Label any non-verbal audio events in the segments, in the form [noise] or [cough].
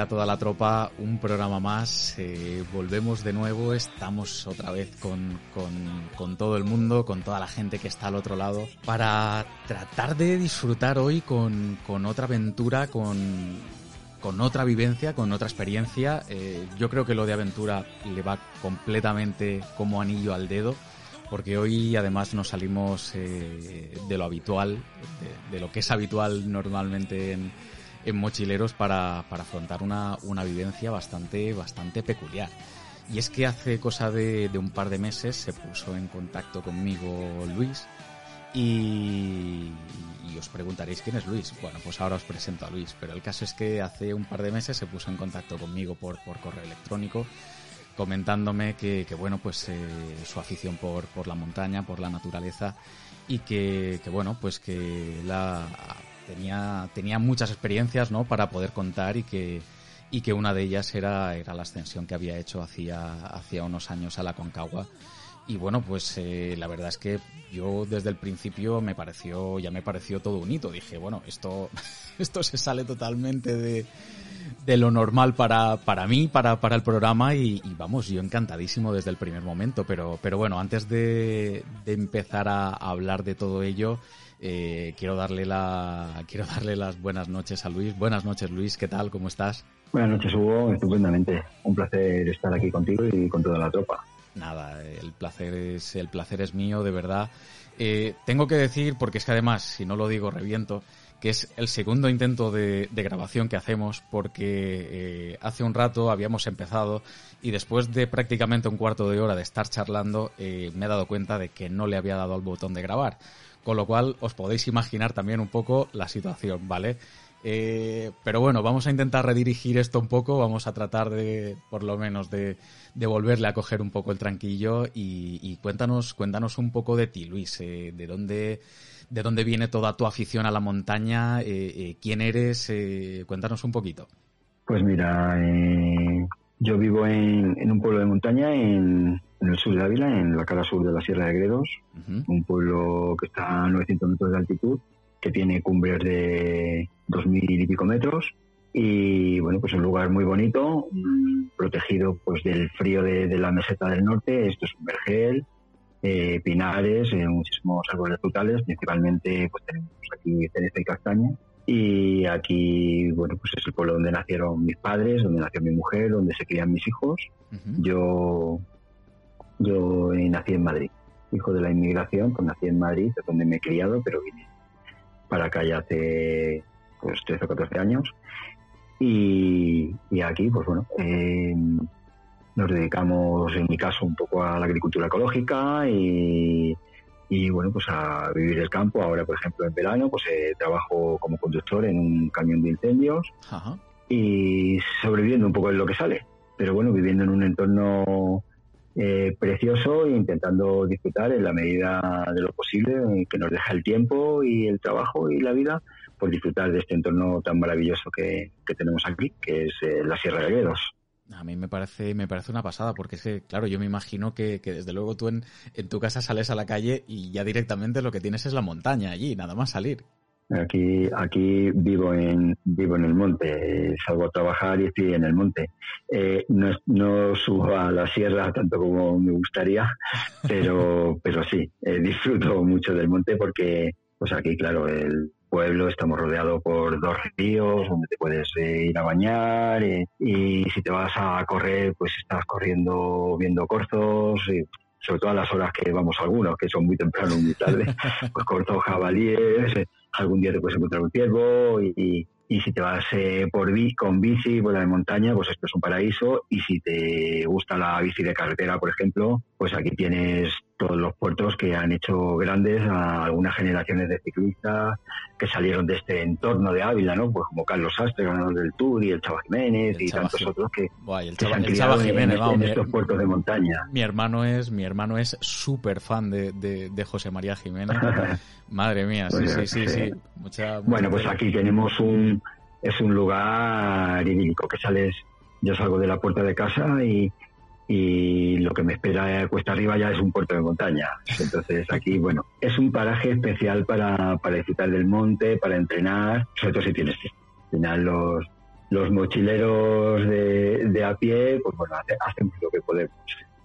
A toda la tropa, un programa más. Eh, volvemos de nuevo, estamos otra vez con, con, con, todo el mundo, con toda la gente que está al otro lado, para tratar de disfrutar hoy con, con otra aventura, con, con otra vivencia, con otra experiencia. Eh, yo creo que lo de aventura le va completamente como anillo al dedo, porque hoy además nos salimos eh, de lo habitual, de, de lo que es habitual normalmente en en mochileros para, para afrontar una, una, vivencia bastante, bastante peculiar. Y es que hace cosa de, de, un par de meses se puso en contacto conmigo Luis y, y, os preguntaréis quién es Luis. Bueno, pues ahora os presento a Luis, pero el caso es que hace un par de meses se puso en contacto conmigo por, por correo electrónico comentándome que, que bueno, pues eh, su afición por, por la montaña, por la naturaleza y que, que bueno, pues que la tenía, tenía muchas experiencias ¿no? para poder contar y que, y que una de ellas era, era la ascensión que había hecho hacía, hacía unos años a la Concagua. Y bueno, pues eh, la verdad es que yo desde el principio me pareció, ya me pareció todo un hito. Dije, bueno, esto, [laughs] esto se sale totalmente de, de lo normal para, para mí, para, para el programa y, y, vamos, yo encantadísimo desde el primer momento. Pero, pero bueno, antes de, de empezar a, a hablar de todo ello, eh, quiero darle la [laughs] quiero darle las buenas noches a Luis. Buenas noches, Luis. ¿Qué tal? ¿Cómo estás? Buenas noches, Hugo. Estupendamente. Un placer estar aquí contigo y con toda la tropa. Nada, el placer es el placer es mío, de verdad. Eh, tengo que decir, porque es que además, si no lo digo, reviento, que es el segundo intento de, de grabación que hacemos, porque eh, hace un rato habíamos empezado y después de prácticamente un cuarto de hora de estar charlando, eh, me he dado cuenta de que no le había dado al botón de grabar con lo cual os podéis imaginar también un poco la situación, ¿vale? Eh, pero bueno, vamos a intentar redirigir esto un poco, vamos a tratar de, por lo menos, de, volverle a coger un poco el tranquillo y, cuéntanos, cuéntanos un poco de ti, Luis, eh, de dónde, de dónde viene toda tu afición a la montaña, eh, quién eres, cuéntanos un poquito. Pues mira, yo vivo en, en, un pueblo de montaña en, en, el sur de Ávila, en la cara sur de la Sierra de Gredos, uh -huh. un pueblo que está a 900 metros de altitud, que tiene cumbres de 2.000 y pico metros y bueno, pues un lugar muy bonito, protegido pues del frío de, de la meseta del norte, esto es un vergel, eh, pinares, eh, muchísimos árboles frutales, principalmente pues tenemos aquí cereza y castaña y aquí, bueno, pues es el pueblo donde nacieron mis padres, donde nació mi mujer, donde se crían mis hijos. Uh -huh. Yo, yo nací en Madrid, hijo de la inmigración, pues nací en Madrid, es donde me he criado, pero vine para acá ya hace pues 13 o 14 años. Y, y aquí, pues bueno, eh, nos dedicamos, en mi caso, un poco a la agricultura ecológica y, y bueno, pues a vivir el campo. Ahora, por ejemplo, en verano, pues eh, trabajo como conductor en un camión de incendios Ajá. y sobreviviendo un poco en lo que sale. Pero bueno, viviendo en un entorno eh, precioso e intentando disfrutar en la medida de lo posible que nos deja el tiempo y el trabajo y la vida por disfrutar de este entorno tan maravilloso que, que tenemos aquí, que es eh, la Sierra de Gredos. A mí me parece, me parece una pasada, porque es que, claro, yo me imagino que, que desde luego tú en, en, tu casa sales a la calle y ya directamente lo que tienes es la montaña allí, nada más salir. Aquí, aquí vivo en, vivo en el monte, salgo a trabajar y estoy en el monte. Eh, no, no subo a la sierra tanto como me gustaría, pero, pero sí, eh, disfruto mucho del monte porque, pues aquí, claro, el, pueblo estamos rodeados por dos ríos donde te puedes eh, ir a bañar eh, y si te vas a correr pues estás corriendo viendo corzos y sobre todo a las horas que vamos algunos que son muy temprano muy tarde [laughs] pues corzos jabalíes eh, algún día te puedes encontrar un ciervo y, y, y si te vas eh, por bici, con bici por la montaña pues esto es un paraíso y si te gusta la bici de carretera por ejemplo pues aquí tienes todos los puertos que han hecho grandes a algunas generaciones de ciclistas que salieron de este entorno de Ávila, ¿no? Pues como Carlos Sastre, ganador del Tour, y el Chava Jiménez y tantos otros que, se han criado Jiménez, en, estos puertos de montaña. Mi hermano es mi hermano es súper fan de, de, José María Jiménez. [laughs] Madre mía, sí, pues sí, sí, sí. bueno, pues aquí tenemos un es un lugar idílico que sales yo salgo de la puerta de casa y y lo que me espera cuesta arriba ya es un puerto de montaña. Entonces aquí, bueno, es un paraje especial para, para disfrutar del monte, para entrenar, sobre todo si tienes. Al final los, los mochileros de, de a pie, pues bueno, hacemos lo que podemos.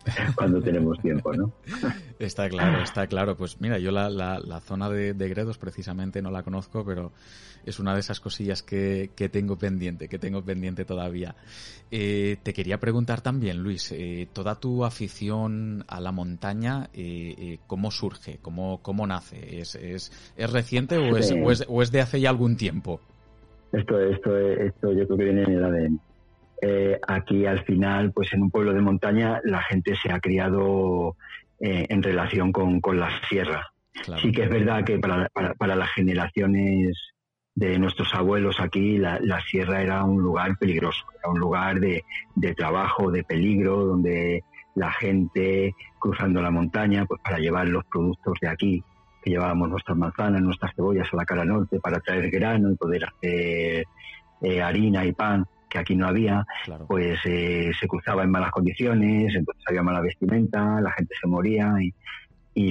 [laughs] cuando tenemos tiempo, ¿no? [laughs] Está claro, está claro. Pues mira, yo la, la, zona de, Gredos precisamente no la conozco, pero es una de esas cosillas que, que tengo pendiente, que tengo pendiente todavía. Eh, te quería preguntar también, Luis, eh, toda tu afición a la montaña, eh, ¿cómo surge? ¿Cómo, cómo nace? ¿Es, es, es reciente o es, o es, o, es, de hace ya algún tiempo? Esto, esto, esto yo creo que viene en el ADN eh, aquí al final, pues en un pueblo de montaña, la gente se ha criado eh, en relación con, la sierra. Sí que es verdad que para, para, las generaciones de nuestros abuelos aquí, la, sierra era un lugar peligroso, era un lugar de, trabajo, de peligro, donde la gente cruzando la montaña, pues para llevar los productos de aquí, que llevábamos nuestras manzanas, nuestras cebollas a la cara norte para traer grano y poder hacer eh, harina y pan, que aquí no había, pues eh, se cruzaba en malas condiciones, entonces había mala vestimenta, la gente se moría y,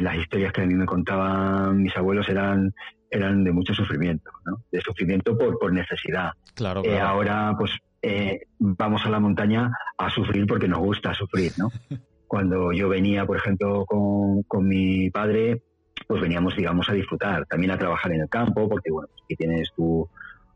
las historias que a mí me contaban mis abuelos eran eran de mucho sufrimiento, ¿no? de sufrimiento por, por necesidad. Claro, eh, ahora, pues, eh, vamos a la montaña a sufrir porque nos gusta sufrir, ¿no? [laughs] Cuando yo venía, por ejemplo, con, con mi padre, pues veníamos, digamos, a disfrutar, también a trabajar en el campo, porque, bueno, pues, aquí tienes tu,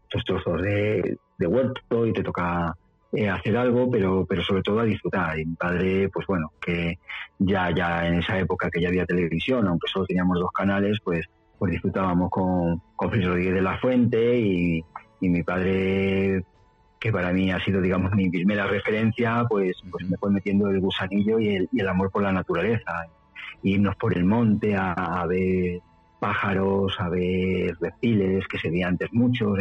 tus trozos de, huerto y te toca eh, hacer algo, pero, pero sobre todo a disfrutar. Y mi padre, pues bueno, que ya, ya en esa época que ya había televisión, aunque solo teníamos dos canales, pues, pues disfrutábamos con, con Rodríguez de la Fuente y, mi padre, que para mí ha sido, digamos, mi primera referencia, pues, pues me fue metiendo el gusanillo y el, y amor por la naturaleza. irnos por el monte a, ver pájaros, a ver reptiles, que se veía antes muchos,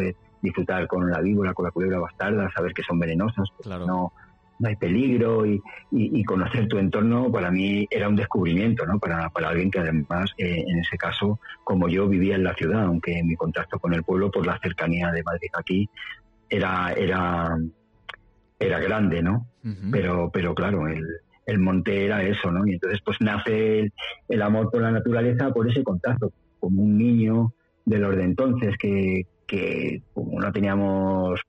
disfrutar con la víbora, con la culebra bastarda, saber que son venenosas, no, no hay peligro y, y, conocer tu entorno para mí era un descubrimiento, ¿no? Para, para alguien que además, eh, en ese caso, como yo vivía en la ciudad, aunque mi contacto con el pueblo por la cercanía de Madrid aquí era, era, era grande, ¿no? Pero, pero claro, el, el monte era eso, ¿no? Y entonces pues nace el, el amor por la naturaleza por ese contacto, como un niño de los de entonces que, que como no teníamos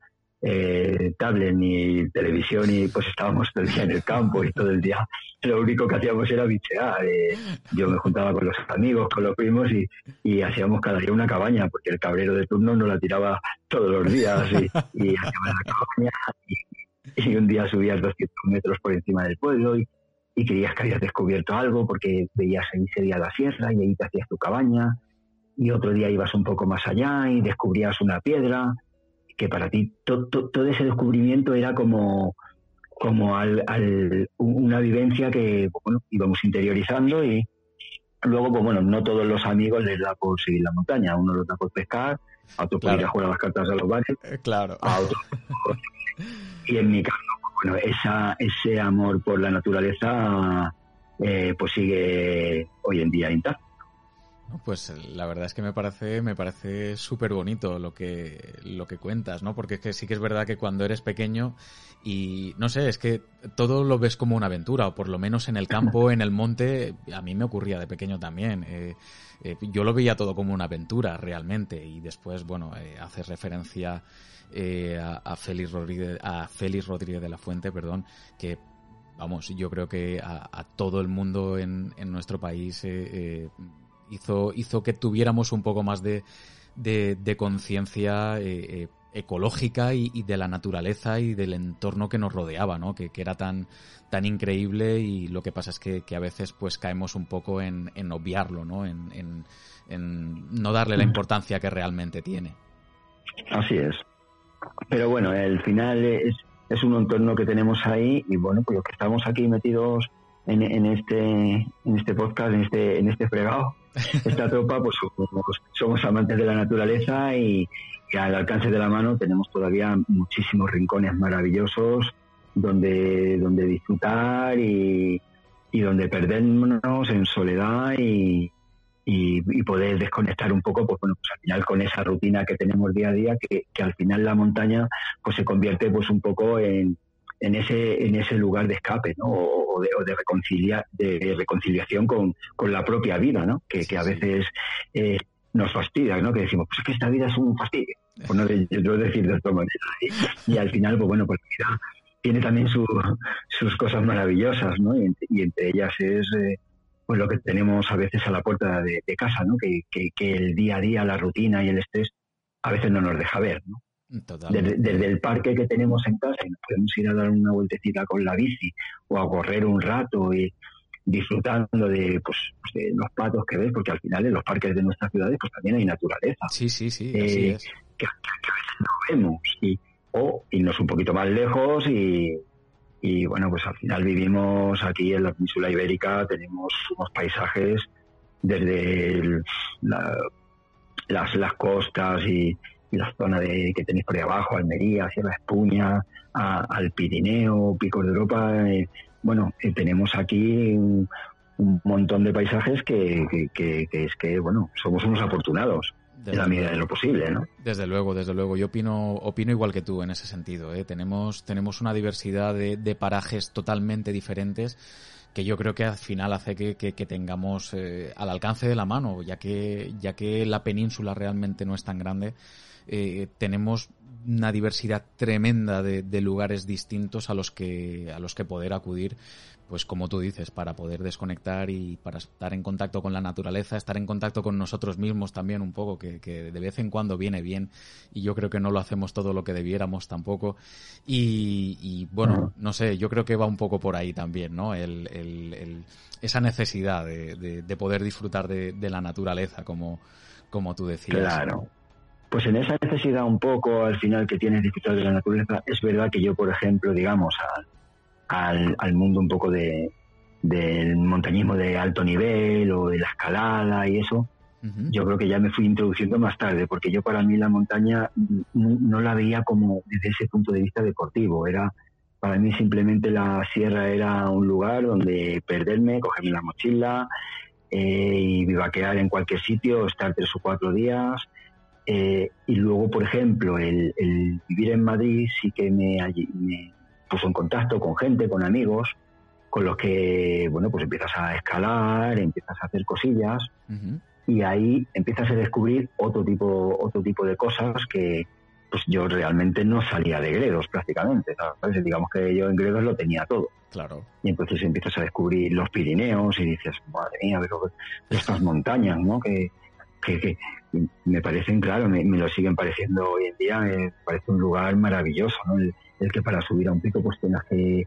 eh, tablet ni televisión y pues estábamos todo el día en el campo y todo el día lo único que hacíamos era bichear. Eh, yo me juntaba con los amigos, con los primos y, y, hacíamos cada día una cabaña porque el cabrero de turno nos la tiraba todos los días y, y hacíamos la cabaña y, un día subías 200 metros por encima del pueblo y, y creías que habías descubierto algo porque veías ahí sería la sierra y ahí te hacías tu cabaña y otro día ibas un poco más allá y descubrías una piedra, que para ti todo ese descubrimiento era como, como al, una vivencia que bueno, íbamos interiorizando y luego, pues bueno, no todos los amigos les da por seguir la montaña, a uno los da por pescar, a otros por ir a jugar las cartas a los bares, eh, claro. a otros [laughs] y en mi caso, pues bueno, esa, ese amor por la naturaleza eh, pues sigue hoy en día intacto. Pues la verdad es que me parece, me parece súper bonito lo que, lo que cuentas, ¿no? Porque es que sí que es verdad que cuando eres pequeño y no sé, es que todo lo ves como una aventura, o por lo menos en el campo, en el monte, a mí me ocurría de pequeño también. Eh, eh, yo lo veía todo como una aventura realmente y después, bueno, eh, haces referencia a, Félix Rodríguez, a Félix Rodríguez de la Fuente, perdón, que vamos, yo creo que a, todo el mundo en, en nuestro país hizo, hizo que tuviéramos un poco más de, de, conciencia eh, eh, ecológica y, de la naturaleza y del entorno que nos rodeaba, ¿no? Que, era tan, tan increíble y lo que pasa es que, a veces pues caemos un poco en, en obviarlo, ¿no? En, en, no darle la importancia que realmente tiene. Así es. Pero bueno, el final es, es un entorno que tenemos ahí y bueno, pues los que estamos aquí metidos en, en, este en este podcast, en este en este fregado, esta tropa, pues somos, amantes de la naturaleza y, al alcance de la mano tenemos todavía muchísimos rincones maravillosos donde donde disfrutar y, y donde perdernos en soledad y, y, poder desconectar un poco, pues bueno, pues al final con esa rutina que tenemos día a día, que, que al final la montaña pues se convierte pues un poco en, en ese en ese lugar de escape, ¿no? O, de, o de, reconcilia, de reconciliación con, con, la propia vida, ¿no? Que, que a veces eh, nos fastidia, ¿no? Que decimos, pues es que esta vida es un fastidio, por no yo decir de otra manera. Y, al final, pues bueno, pues la vida tiene también su, sus cosas maravillosas, ¿no? Y, y entre ellas es eh, pues lo que tenemos a veces a la puerta de, casa, ¿no? Que, que, el día a día, la rutina y el estrés a veces no nos deja ver, ¿no? Desde, el parque que tenemos en casa y nos podemos ir a dar una vueltecita con la bici o a correr un rato y disfrutando de, pues, de los patos que ves, porque al final en los parques de nuestras ciudades pues también hay naturaleza. Sí, sí, sí, eh, así es. Que, a veces no vemos. Y, o irnos un poquito más lejos y, y bueno, pues al final vivimos aquí en la península ibérica, tenemos unos paisajes desde las, las costas y, la zona de, que tenéis por ahí abajo, Almería, Sierra Espuña, al Pirineo, Picos de Europa. Eh, bueno, eh, tenemos aquí un, montón de paisajes que, que, que, es que, bueno, somos unos afortunados en la medida de lo posible, ¿no? Desde luego, desde luego. Yo opino, opino igual que tú en ese sentido. ¿eh? Tenemos, tenemos una diversidad de, de, parajes totalmente diferentes que yo creo que al final hace que, que, tengamos eh, al alcance de la mano, ya que, ya que la península realmente no es tan grande. Eh, tenemos una diversidad tremenda de, de, lugares distintos a los que a los que poder acudir pues como tú dices, para poder desconectar y para estar en contacto con la naturaleza, estar en contacto con nosotros mismos también un poco, que, de vez en cuando viene bien y yo creo que no lo hacemos todo lo que debiéramos tampoco. Y, bueno, no sé, yo creo que va un poco por ahí también, ¿no? El, esa necesidad de, de, poder disfrutar de, la naturaleza, como, como tú decías. Claro. Pues en esa necesidad un poco al final que tienes disfrutar de la naturaleza, es verdad que yo, por ejemplo, digamos, al al, al mundo un poco de, del montañismo de alto nivel o de la escalada y eso, yo creo que ya me fui introduciendo más tarde, porque yo para mí la montaña no, la veía como desde ese punto de vista deportivo, era para mí simplemente la sierra era un lugar donde perderme, cogerme la mochila eh, y vivaquear en cualquier sitio, estar tres o cuatro días. Eh, y luego, por ejemplo, el, el, vivir en Madrid sí que me, me, puso en contacto con gente, con amigos, con los que, bueno, pues empiezas a escalar, empiezas a hacer cosillas y ahí empiezas a descubrir otro tipo, otro tipo de cosas que, pues yo realmente no salía de Gredos prácticamente, ¿sabes? Digamos que yo en Gredos lo tenía todo. Claro. Y entonces empiezas a descubrir los Pirineos y dices, madre mía, pero estas montañas, ¿no? Que, que, me parecen, claro, me, lo siguen pareciendo hoy en día, me parece un lugar maravilloso, ¿no? el que para subir a un pico pues tengas que,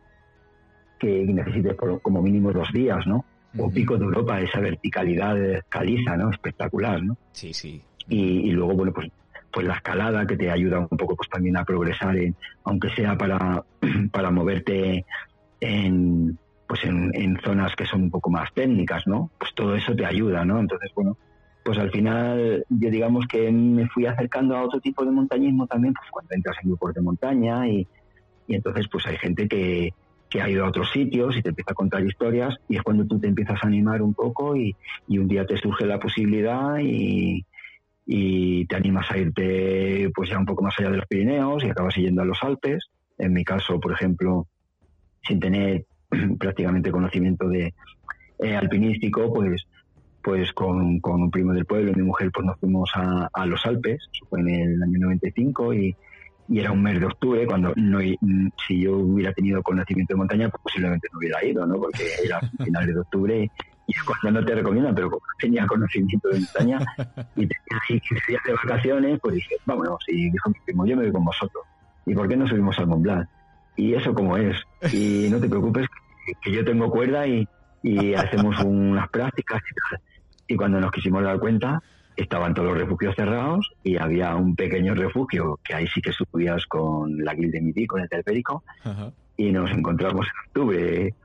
que necesites como mínimo dos días, ¿no? O pico de Europa, esa verticalidad caliza, ¿no? Espectacular, ¿no? Sí, sí. Y, luego, bueno, pues pues la escalada que te ayuda un poco pues también a progresar en, aunque sea para, [clears throat] para moverte en pues en, en, zonas que son un poco más técnicas, ¿no? Pues todo eso te ayuda, ¿no? Entonces, bueno, pues al final yo digamos que me fui acercando a otro tipo de montañismo también, pues cuando entras en grupos de montaña y, y entonces pues hay gente que, que ha ido a otros sitios y te empieza a contar historias y es cuando tú te empiezas a animar un poco y, y un día te surge la posibilidad y, y te animas a irte pues ya un poco más allá de los Pirineos y acabas yendo a los Alpes. En mi caso, por ejemplo, sin tener [clears throat] prácticamente conocimiento de eh, alpinístico, pues pues con, con, un primo del pueblo y mi mujer pues nos fuimos a, a los Alpes, eso fue en el año 95 y, y era un mes de octubre cuando no si yo hubiera tenido conocimiento de montaña pues posiblemente no hubiera ido no porque era [laughs] finales de octubre y es cuando no te recomiendan pero como tenía conocimiento de montaña y tenía ahí 15 días de vacaciones pues dije vámonos y dijo mi primo yo me voy con vosotros y por qué no subimos al Mont Blanc y eso como es. Y no te preocupes que, yo tengo cuerda y, y hacemos unas prácticas y tal y cuando nos quisimos dar cuenta estaban todos los refugios cerrados y había un pequeño refugio que ahí sí que subías con la guilde de Midi, con el teleférico, y nos encontramos en octubre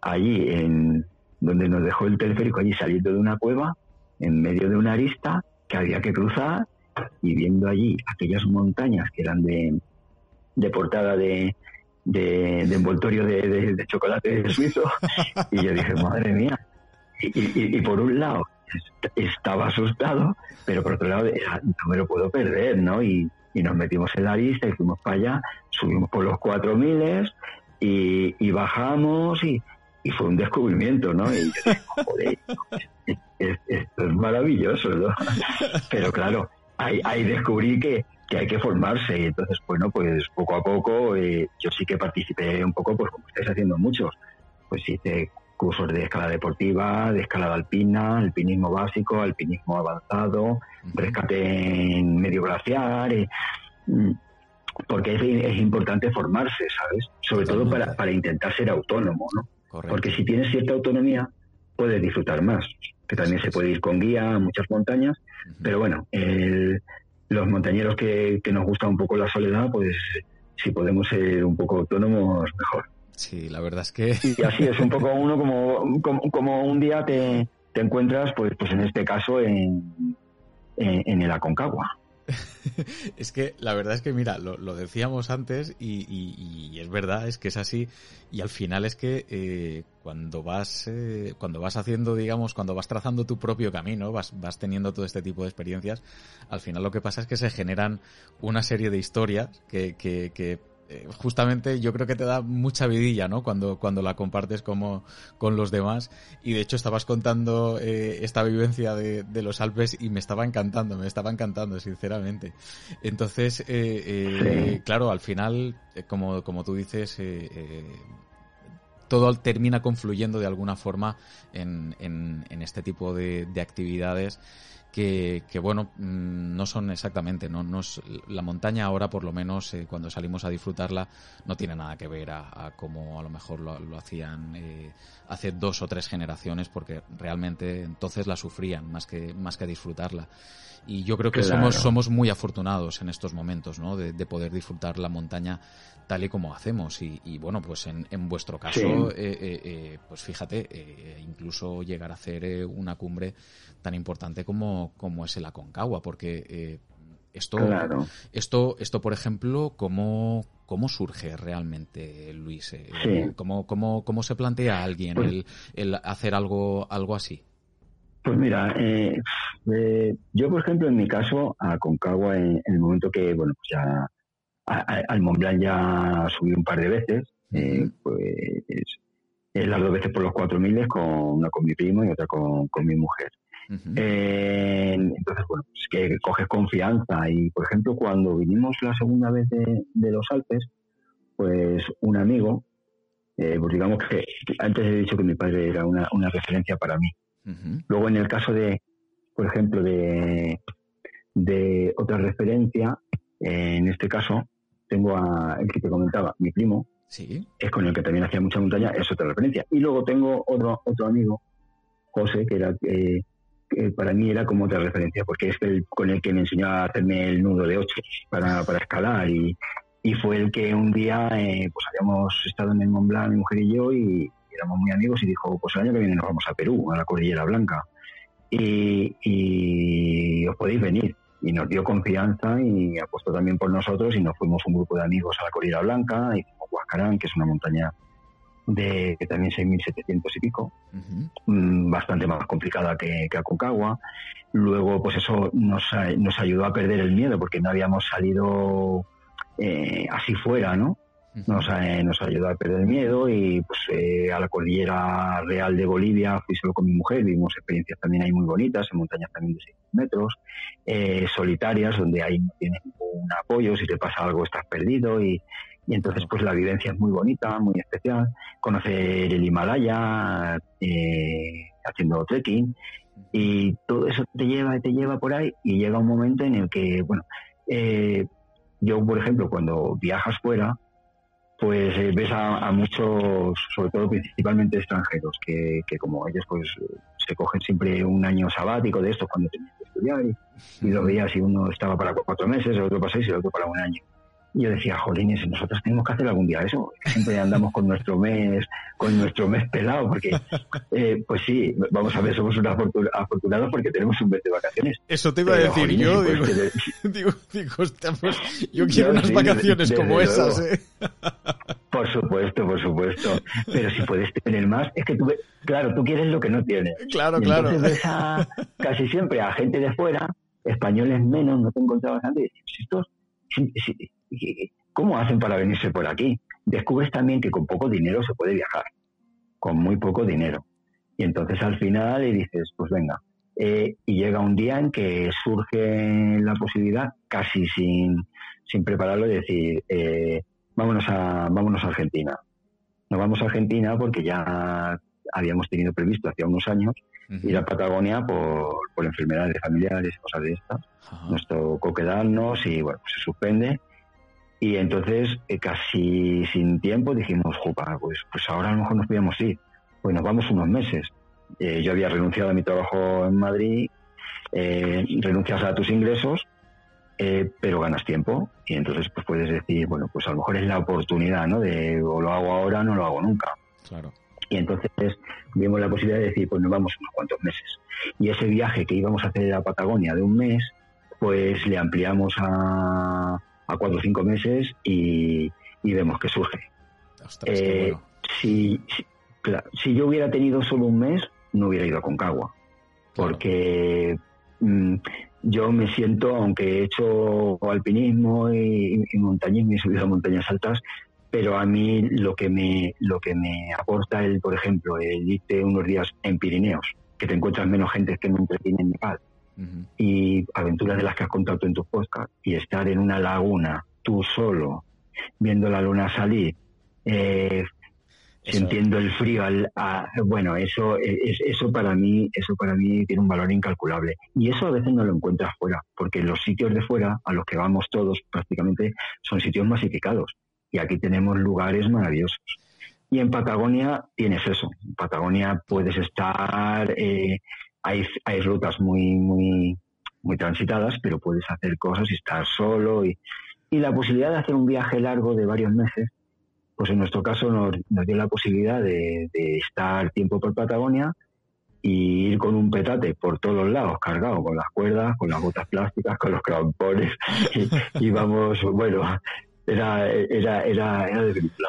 allí en donde nos dejó el teleférico, allí saliendo de una cueva, en medio de una arista que había que cruzar y viendo allí aquellas montañas que eran de, de portada de, de, envoltorio de, de, chocolate suizo [laughs] y yo dije, madre mía. Y, y, por un lado estaba asustado, pero por otro lado no me lo puedo perder, ¿no? Y, y nos metimos en la lista y fuimos para allá, subimos por los cuatro miles y, y bajamos y, y fue un descubrimiento, ¿no? Y yo dije, [laughs] joder, esto es maravilloso, ¿no? [laughs] Pero claro, ahí, ahí descubrí que, que hay que formarse y entonces, bueno, pues poco a poco eh, yo sí que participé un poco, pues como estáis haciendo muchos, pues hice cursos de escalada deportiva, de escalada alpina, alpinismo básico, alpinismo avanzado, rescate en medio glaciar, eh, mm, porque es, importante formarse, ¿sabes? Sobre todo para, para intentar ser autónomo, ¿no? Porque si tienes cierta autonomía, puedes disfrutar más, que también se puede ir con guía a muchas montañas, pero bueno, los montañeros que, que nos gusta un poco la soledad, pues si podemos ser un poco autónomos, mejor. Sí, la verdad es que... Y así es, un poco uno como, como, un día te, te, encuentras, pues, pues en este caso, en, en, el Aconcagua. [laughs] es que la verdad es que, mira, lo, decíamos antes y, es verdad, es que es así. Y al final es que eh, cuando vas eh, cuando vas haciendo, digamos, cuando vas trazando tu propio camino, vas, vas teniendo todo este tipo de experiencias, al final lo que pasa es que se generan una serie de historias que, que, que eh, justamente yo creo que te da mucha vidilla, ¿no? Cuando, cuando la compartes como, con los demás. Y de hecho estabas contando eh, esta vivencia de, de, los Alpes y me estaba encantando, me estaba encantando, sinceramente. Entonces, eh, claro, al final, como, como tú dices, todo termina confluyendo de alguna forma en, en, en este tipo de, de actividades que, que, bueno, mm, no son exactamente, no, no es, la montaña ahora por lo menos eh, cuando salimos a disfrutarla no tiene nada que ver a, a como a lo mejor lo, lo hacían eh, hace dos o tres generaciones porque realmente entonces la sufrían más que, más que disfrutarla. Y yo creo que somos, somos muy afortunados en estos momentos, ¿no? De, de, poder disfrutar la montaña tal y como hacemos. Y, y bueno, pues en, en vuestro caso, eh, eh, eh, pues fíjate, eh, incluso llegar a hacer una cumbre tan importante como, como es el Aconcagua, porque esto, esto, esto, por ejemplo, ¿cómo, cómo surge realmente, Luis? ¿Cómo, cómo, cómo se plantea a alguien pues el, el hacer algo, algo así? Pues mira, yo por ejemplo en mi caso a Concagua en, el momento que, bueno, pues ya al Mont Blanc ya subí un par de veces, eh, pues las dos veces por los cuatro miles, con una con mi primo y otra con, mi mujer. entonces, bueno, pues que coges confianza y, por ejemplo, cuando vinimos la segunda vez de, los Alpes, pues un amigo, pues digamos que antes he dicho que mi padre era una, una referencia para mí. Luego, en el caso de, por ejemplo, de, de otra referencia, en este caso, tengo a el que te comentaba, mi primo, ¿Sí? es con el que también hacía mucha montaña, es otra referencia. Y luego tengo otro, otro amigo, José, que era que para mí era como otra referencia, porque es el con el que me enseñó a hacerme el nudo de 8 para, para escalar y, y fue el que un día eh, pues habíamos estado en el Mont Blanc, mi mujer y yo, y, éramos muy amigos y dijo, pues el año que viene nos vamos a Perú, a la Cordillera Blanca. Y, y os podéis venir. Y nos dio confianza y apostó también por nosotros y nos fuimos un grupo de amigos a la Cordillera Blanca, hicimos Huascarán, que es una montaña de que también 6.700 y pico, mm, bastante más complicada que, que Aconcagua. Luego, pues eso nos, nos ayudó a perder el miedo porque no habíamos salido eh, así fuera, ¿no? Nos, eh, nos ayudó a perder el miedo y pues eh, a la cordillera real de Bolivia fui solo con mi mujer, vimos experiencias también ahí muy bonitas, en montañas también de 6 metros, eh, solitarias, donde ahí no tienes ningún apoyo, si te pasa algo estás perdido y, y entonces pues la vivencia es muy bonita, muy especial, conocer el Himalaya eh, haciendo trekking y todo eso te lleva y te lleva por ahí y llega un momento en el que, bueno, eh, yo por ejemplo cuando viajas fuera, pues eh, ves a, muchos, sobre todo principalmente extranjeros, que, que, como ellos pues se cogen siempre un año sabático de esto cuando tenían que estudiar y, y lo veías y uno estaba para cuatro meses, el otro para seis y el otro para un año. Y yo decía, jolines, nosotros tenemos que hacer algún día eso. Siempre andamos con nuestro mes, con nuestro mes pelado, porque, eh, pues sí, vamos a ver, somos unos afortunados porque tenemos un mes de vacaciones. Eso te iba a decir yo, pues digo, [laughs] digo, pues yo quiero unas vacaciones como esas, ¿eh? Por supuesto, por supuesto. Pero si puedes tener más, es que tú, claro, tú quieres lo que no tienes. Claro, claro. Entonces ves a, [laughs] casi siempre a gente de fuera, españoles menos, no te encontrabas antes, y estos ¿Cómo hacen para venirse por aquí? Descubres también que con poco dinero se puede viajar, con muy poco dinero. Y entonces al final y dices, pues venga. Eh, y llega un día en que surge la posibilidad, casi sin, sin prepararlo, de decir, eh, vámonos, a, vámonos a Argentina. Nos vamos a Argentina porque ya habíamos tenido previsto hace unos años ir a Patagonia por, por enfermedades familiares y cosas de estas. Nos tocó quedarnos y bueno, pues se suspende. Y entonces, eh, casi sin tiempo, dijimos, Jupa, pues, pues ahora a lo mejor nos podíamos ir. Pues nos vamos unos meses. Eh, yo había renunciado a mi trabajo en Madrid, eh, renuncias a tus ingresos, eh, pero ganas tiempo. Y entonces pues puedes decir, bueno, pues a lo mejor es la oportunidad, ¿no? De o lo hago ahora o no lo hago nunca. Claro. Y entonces vimos la posibilidad de decir, pues nos vamos unos cuantos meses. Y ese viaje que íbamos a hacer a Patagonia de un mes, pues le ampliamos a, a cuatro o cinco meses y, vemos que surge. Eh, si, si, yo hubiera tenido solo un mes, no hubiera ido a Concagua. Porque mm, yo me siento, aunque he hecho alpinismo y, y montañismo y he subido a montañas altas, pero a mí lo que me lo que me aporta el por ejemplo el irte unos días en Pirineos que te encuentras menos gente que en un trekking en Nepal y aventuras de las que has contado en tu podcast y estar en una laguna tú solo viendo la luna salir eh, sintiendo el frío al, bueno eso eso para mí eso para mí tiene un valor incalculable. Y eso a veces no lo encuentras fuera porque los sitios de fuera a los que vamos todos prácticamente son sitios masificados y aquí tenemos lugares maravillosos. Y en Patagonia tienes eso. En Patagonia puedes estar, eh, hay, hay rutas muy, muy, muy transitadas, pero puedes hacer cosas y estar solo. Y, y la posibilidad de hacer un viaje largo de varios meses, pues en nuestro caso nos, nos dio la posibilidad de, de, estar tiempo por Patagonia y ir con un petate por todos lados, cargado con las cuerdas, con las botas plásticas, con los crampones. [laughs] Y, y vamos, bueno, era, era, era, era de película.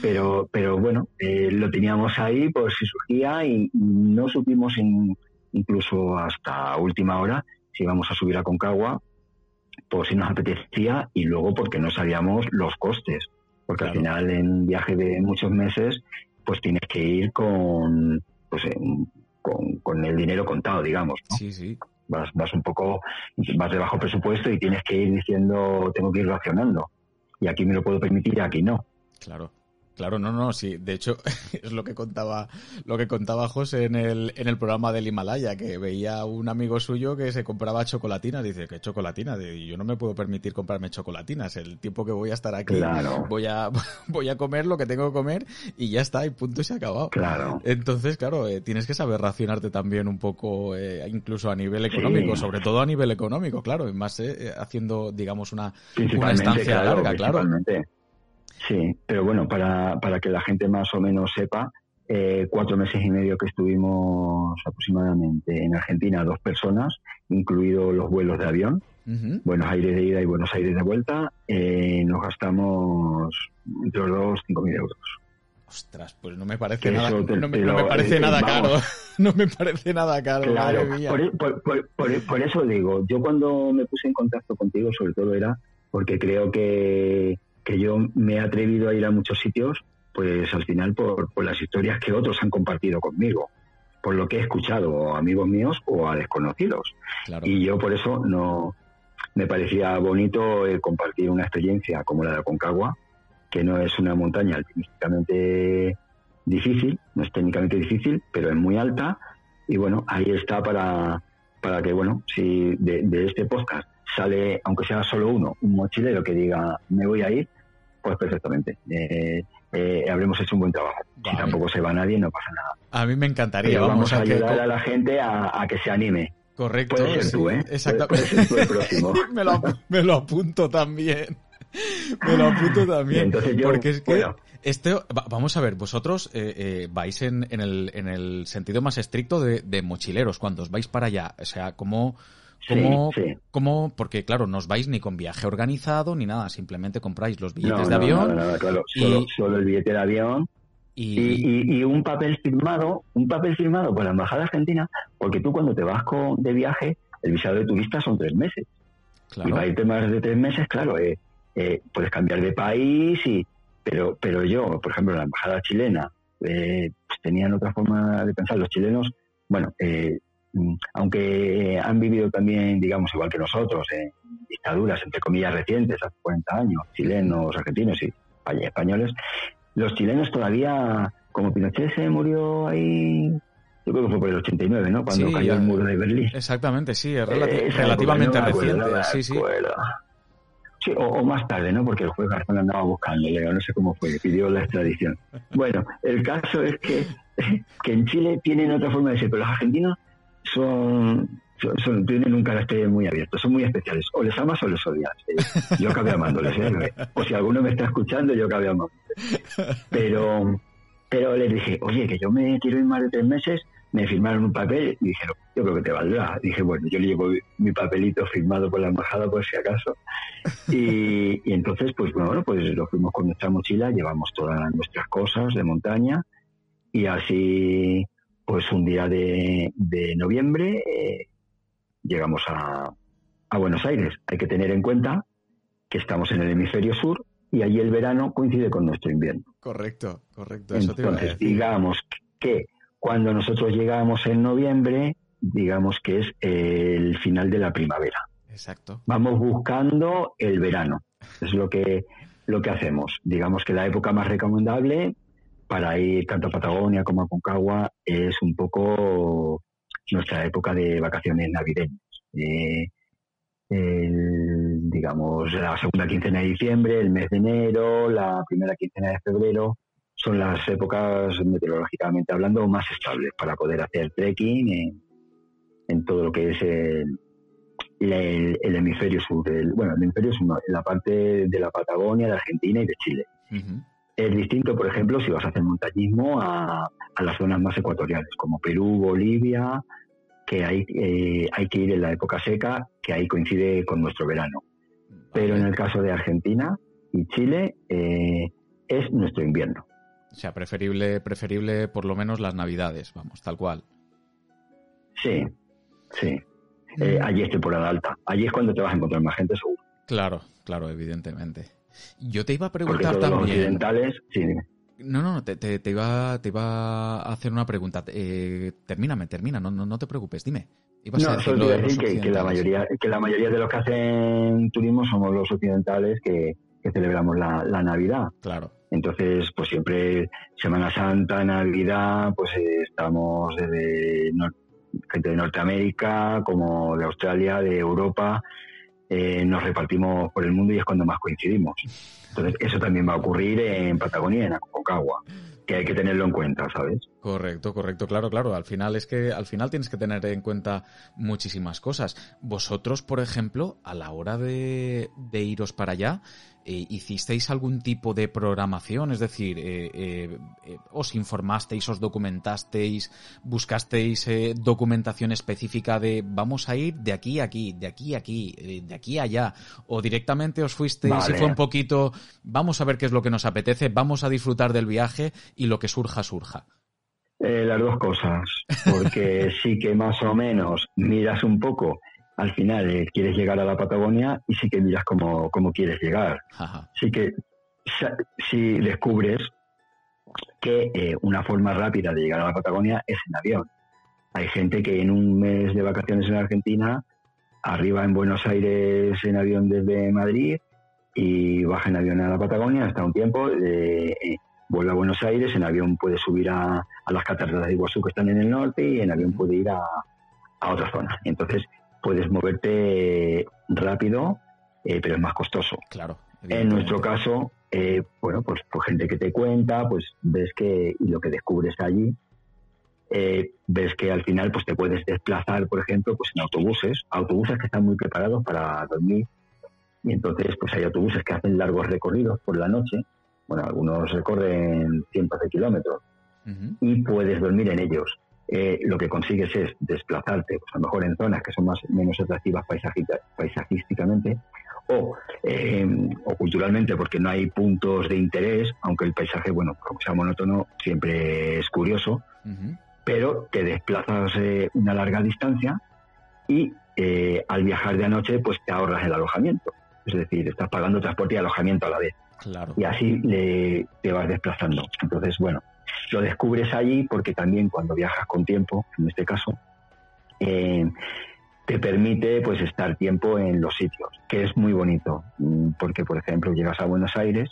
Pero, pero bueno, eh, lo teníamos ahí por si surgía y no supimos incluso hasta última hora si íbamos a subir a Concagua, por si nos apetecía y luego porque no sabíamos los costes. Porque al final en un viaje de muchos meses, pues tienes que ir con, pues, con, con el dinero contado, digamos. ¿no? Sí, sí. Vas, vas un poco, vas de bajo presupuesto y tienes que ir diciendo, tengo que ir racionando y aquí me lo puedo permitir y aquí no. Claro. Claro, no, no, sí. De hecho, [laughs] es lo que contaba, lo que contaba José en el, en el programa del Himalaya, que veía un amigo suyo que se compraba chocolatinas. Dice, ¿qué chocolatina? yo no me puedo permitir comprarme chocolatinas. El tiempo que voy a estar aquí, voy a, [laughs] voy a comer lo que tengo que comer y ya está, y punto y se ha acabado. Claro. Entonces, claro, eh, tienes que saber racionarte también un poco, eh, incluso a nivel económico, sobre todo a nivel económico, claro, y más eh, haciendo, digamos, una, una estancia larga, claro. Sí, pero bueno, para, para que la gente más o menos sepa, eh, cuatro meses y medio que estuvimos aproximadamente en Argentina, dos personas, incluidos los vuelos de avión, Buenos Aires de ida y Buenos Aires de vuelta, eh, nos gastamos entre los dos cinco mil euros. Ostras, pues no me parece nada, no, me, parece nada caro. [laughs] no me parece nada caro, claro, Por, por, por, eso digo, yo cuando me puse en contacto contigo, sobre todo era porque creo que que yo me he atrevido a ir a muchos sitios, pues al final por, las historias que otros han compartido conmigo, por lo que he escuchado a amigos míos o a desconocidos. Y yo por eso no me parecía bonito eh, compartir una experiencia como la de Concagua, que no es una montaña técnicamente difícil, no es técnicamente difícil, pero es muy alta. Y bueno, ahí está para, para que, bueno, si de, de este podcast sale, aunque sea solo uno, un mochilero que diga me voy a ir, pues perfectamente. Eh, eh, habremos hecho un buen trabajo. Si tampoco se va nadie, no pasa nada. A mí me encantaría. vamos, a, ayudar a la gente a, que se anime. Correcto. Puede ser tú, ¿eh? Exactamente. Puede ser tú el próximo. [laughs] me, lo, me lo apunto también. [laughs] Me lo apunto también. porque es que este, vamos a ver, vosotros eh, eh, vais en, en, el, en el sentido más estricto de, de mochileros cuando os vais para allá. O sea, ¿cómo, cómo, cómo, porque claro, no os vais ni con viaje organizado ni nada, simplemente compráis los billetes de avión. No, claro, solo, solo el billete de avión y... Y, un papel firmado, un papel firmado por la Embajada Argentina, porque tú cuando te vas con, de viaje, el visado de turista son tres meses. Y para irte más de tres meses, claro, eh, eh, puedes cambiar de país, y pero pero yo, por ejemplo, la Embajada chilena, eh, pues tenían otra forma de pensar. Los chilenos, bueno, mm, aunque han vivido también, digamos, igual que nosotros, en dictaduras, entre comillas, recientes, hace 40 años, chilenos, argentinos y españoles, los chilenos todavía, como Pinochet se murió ahí, yo creo que fue por el 89, ¿no? Cuando cayó el muro de Berlín. Exactamente, sí, es eh, relativamente reciente, sí, sí. Sí, o, más tarde, ¿no? Porque el juez Garzón andaba buscando, no sé cómo fue, pidió la extradición. Bueno, el caso es que, [laughs] que en Chile tienen otra forma de ser, pero los argentinos son son, tienen un carácter muy abierto, son muy especiales. O les amas o les odias. Yo acabé amándoles. ¿eh? O si alguno me está escuchando, yo acabé amándoles. Pero, pero les dije, oye, que yo me quiero ir más de tres meses. Me firmaron un papel y dijeron, yo creo que te valdrá. Dije, bueno, yo le llevo mi papelito firmado por la embajada por si acaso. Y, y entonces, pues bueno, pues lo fuimos con nuestra mochila, llevamos todas nuestras cosas de montaña y así pues un día de, de noviembre eh, llegamos a, a Buenos Aires. Hay que tener en cuenta que estamos en el hemisferio sur y allí el verano coincide con nuestro invierno. Correcto, correcto. Entonces, digamos que cuando nosotros llegamos en noviembre, digamos que es el final de la primavera. Exacto. Vamos buscando el verano. Es lo que, lo que hacemos. Digamos que la época más recomendable para ir tanto a Patagonia como a Concagua es un poco nuestra época de vacaciones navideñas. Eh, digamos, la segunda quincena de diciembre, el mes de enero, la primera quincena de febrero, son las épocas meteorológicamente hablando más estables para poder hacer trekking en, todo lo que es el, hemisferio sur, bueno, el hemisferio sur, en la parte de la Patagonia, de Argentina y de Chile. Es distinto, por ejemplo, si vas a hacer montañismo a, a las zonas más ecuatoriales, como Perú, Bolivia, que hay, eh, hay que ir en la época seca, que ahí coincide con nuestro verano. Pero en el caso de Argentina y Chile eh, es nuestro invierno. O sea, preferible, preferible por lo menos las navidades, vamos, tal cual. Sí, sí. Eh, allí es temporada alta. Allí es cuando te vas a encontrar más gente seguro. Claro, claro, evidentemente. Yo te iba a preguntar también. Los occidentales, sí, no, no, te, te, iba, te iba a hacer una pregunta. Eh, termíname, termina, no, no, no te preocupes, dime. no, solo decir que, la mayoría, que la mayoría de los que hacen turismo somos los occidentales que, celebramos la, Navidad. Claro. Entonces, pues siempre Semana Santa, Navidad, pues eh, estamos desde gente de Norteamérica, como de Australia, de Europa, eh, nos repartimos por el mundo y es cuando más coincidimos. Entonces, eso también va a ocurrir en Patagonia, en Aconcagua, que hay que tenerlo en cuenta, ¿sabes? Correcto, correcto, claro, claro. Al final es que al final tienes que tener en cuenta muchísimas cosas. Vosotros, por ejemplo, a la hora de, de iros para allá, eh, ¿hicisteis algún tipo de programación? Es decir, eh, eh, ¿os informasteis, os documentasteis, buscasteis documentación específica de vamos a ir de aquí a aquí, de aquí a aquí, de aquí a allá? ¿O directamente os fuisteis y fue un poquito, vamos a ver qué es lo que nos apetece, vamos a disfrutar del viaje y lo que surja, surja? las dos cosas, porque [laughs] sí que más o menos miras un poco al final eh, quieres llegar a la Patagonia y sí que miras cómo, quieres llegar. Sí que si descubres que eh, una forma rápida de llegar a la Patagonia es en avión. Hay gente que en un mes de vacaciones en Argentina arriba en Buenos Aires en avión desde Madrid y baja en avión a la Patagonia hasta un tiempo, eh, vuelve a Buenos Aires, en avión puede subir a, a, las cataratas de Iguazú que están en el norte y en avión puede ir a, a otra zona. Entonces, puedes moverte rápido, eh, pero es más costoso. Claro. En nuestro caso, eh, bueno, pues, por gente que te cuenta, pues ves que y lo que descubres allí, eh, ves que al final pues te puedes desplazar, por ejemplo, pues en autobuses, autobuses que están muy preparados para dormir Y entonces, pues hay autobuses que hacen largos recorridos por la noche. Bueno, algunos recorren cientos de kilómetros y puedes dormir en ellos. Eh, lo que consigues es desplazarte, pues a lo mejor en zonas que son más menos atractivas paisajísticamente o, eh, o culturalmente porque no hay puntos de interés, aunque el paisaje, bueno, como sea monótono, siempre es curioso, pero te desplazas eh, una larga distancia y al viajar de anoche pues te ahorras el alojamiento. Es decir, estás pagando transporte y alojamiento a la vez. Y así le, te vas desplazando. Entonces, bueno, lo descubres allí porque también cuando viajas con tiempo, en este caso, eh, te permite pues estar tiempo en los sitios, que es muy bonito, mm, porque por ejemplo llegas a Buenos Aires,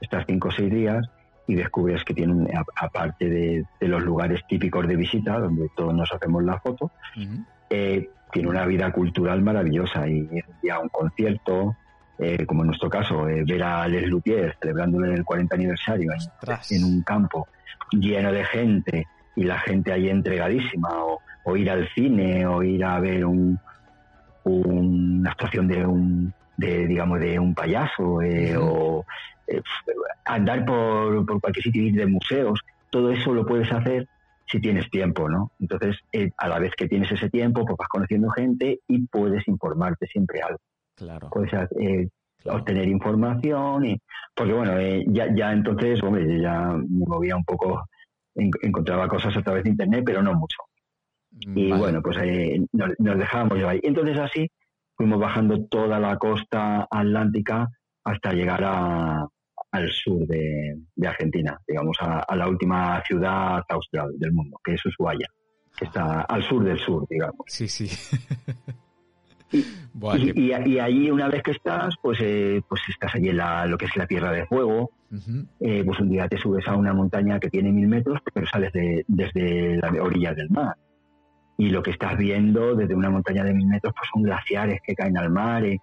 estás cinco o seis días y descubres que tienen, aparte de, los lugares típicos de visita, donde todos nos hacemos la foto, eh, tiene una vida cultural maravillosa y ya un concierto, eh, como en nuestro caso, ver a Les Luthier celebrándole el 40 aniversario en, un campo lleno de gente y la gente ahí entregadísima, o, ir al cine, o ir a ver un, una actuación de un, de, digamos, de un payaso, eh, o eh, andar por, por cualquier sitio, ir de museos, todo eso lo puedes hacer si tienes tiempo, ¿no? Entonces, eh, a la vez que tienes ese tiempo, pues vas conociendo gente y puedes informarte siempre algo. Claro. Puedes obtener información y porque bueno eh, ya ya entonces hombre ya me movía un poco encontraba cosas a través de internet pero no mucho. Y bueno pues eh, nos, dejábamos ahí entonces así fuimos bajando toda la costa atlántica hasta llegar a, al sur de, Argentina digamos a, la última ciudad austral del mundo que es Ushuaia que está al sur del sur digamos. Sí sí [laughs] [laughs] Y, y, allí una vez que estás, pues, eh, pues estás allí en la, lo que es la Tierra de Fuego. Eh, pues un día te subes a una montaña que tiene mil metros, pero sales de, desde la orilla del mar. Y lo que estás viendo desde una montaña de mil metros, pues son glaciares que caen al mar, eh,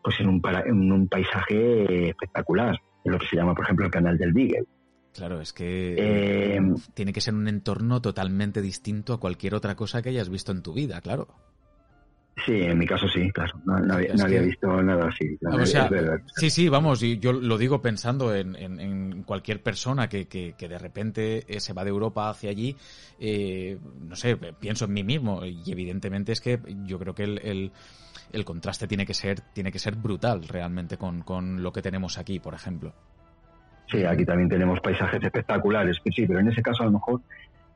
pues en un, en un paisaje espectacular. En lo que se llama, por ejemplo, el canal del Beagle. Claro, es que tiene que ser un entorno totalmente distinto a cualquier otra cosa que hayas visto en tu vida, claro. Sí, en mi caso sí, claro. No, había, visto nada así. sí, sí, vamos, y yo lo digo pensando en, cualquier persona que, que, de repente eh, se va de Europa hacia allí, eh, no sé, pienso en mí mismo y evidentemente es que yo creo que el, el, contraste tiene que ser tiene que ser brutal realmente con, con lo que tenemos aquí, por ejemplo. Sí, aquí también tenemos paisajes espectaculares, sí, pero en ese caso a lo mejor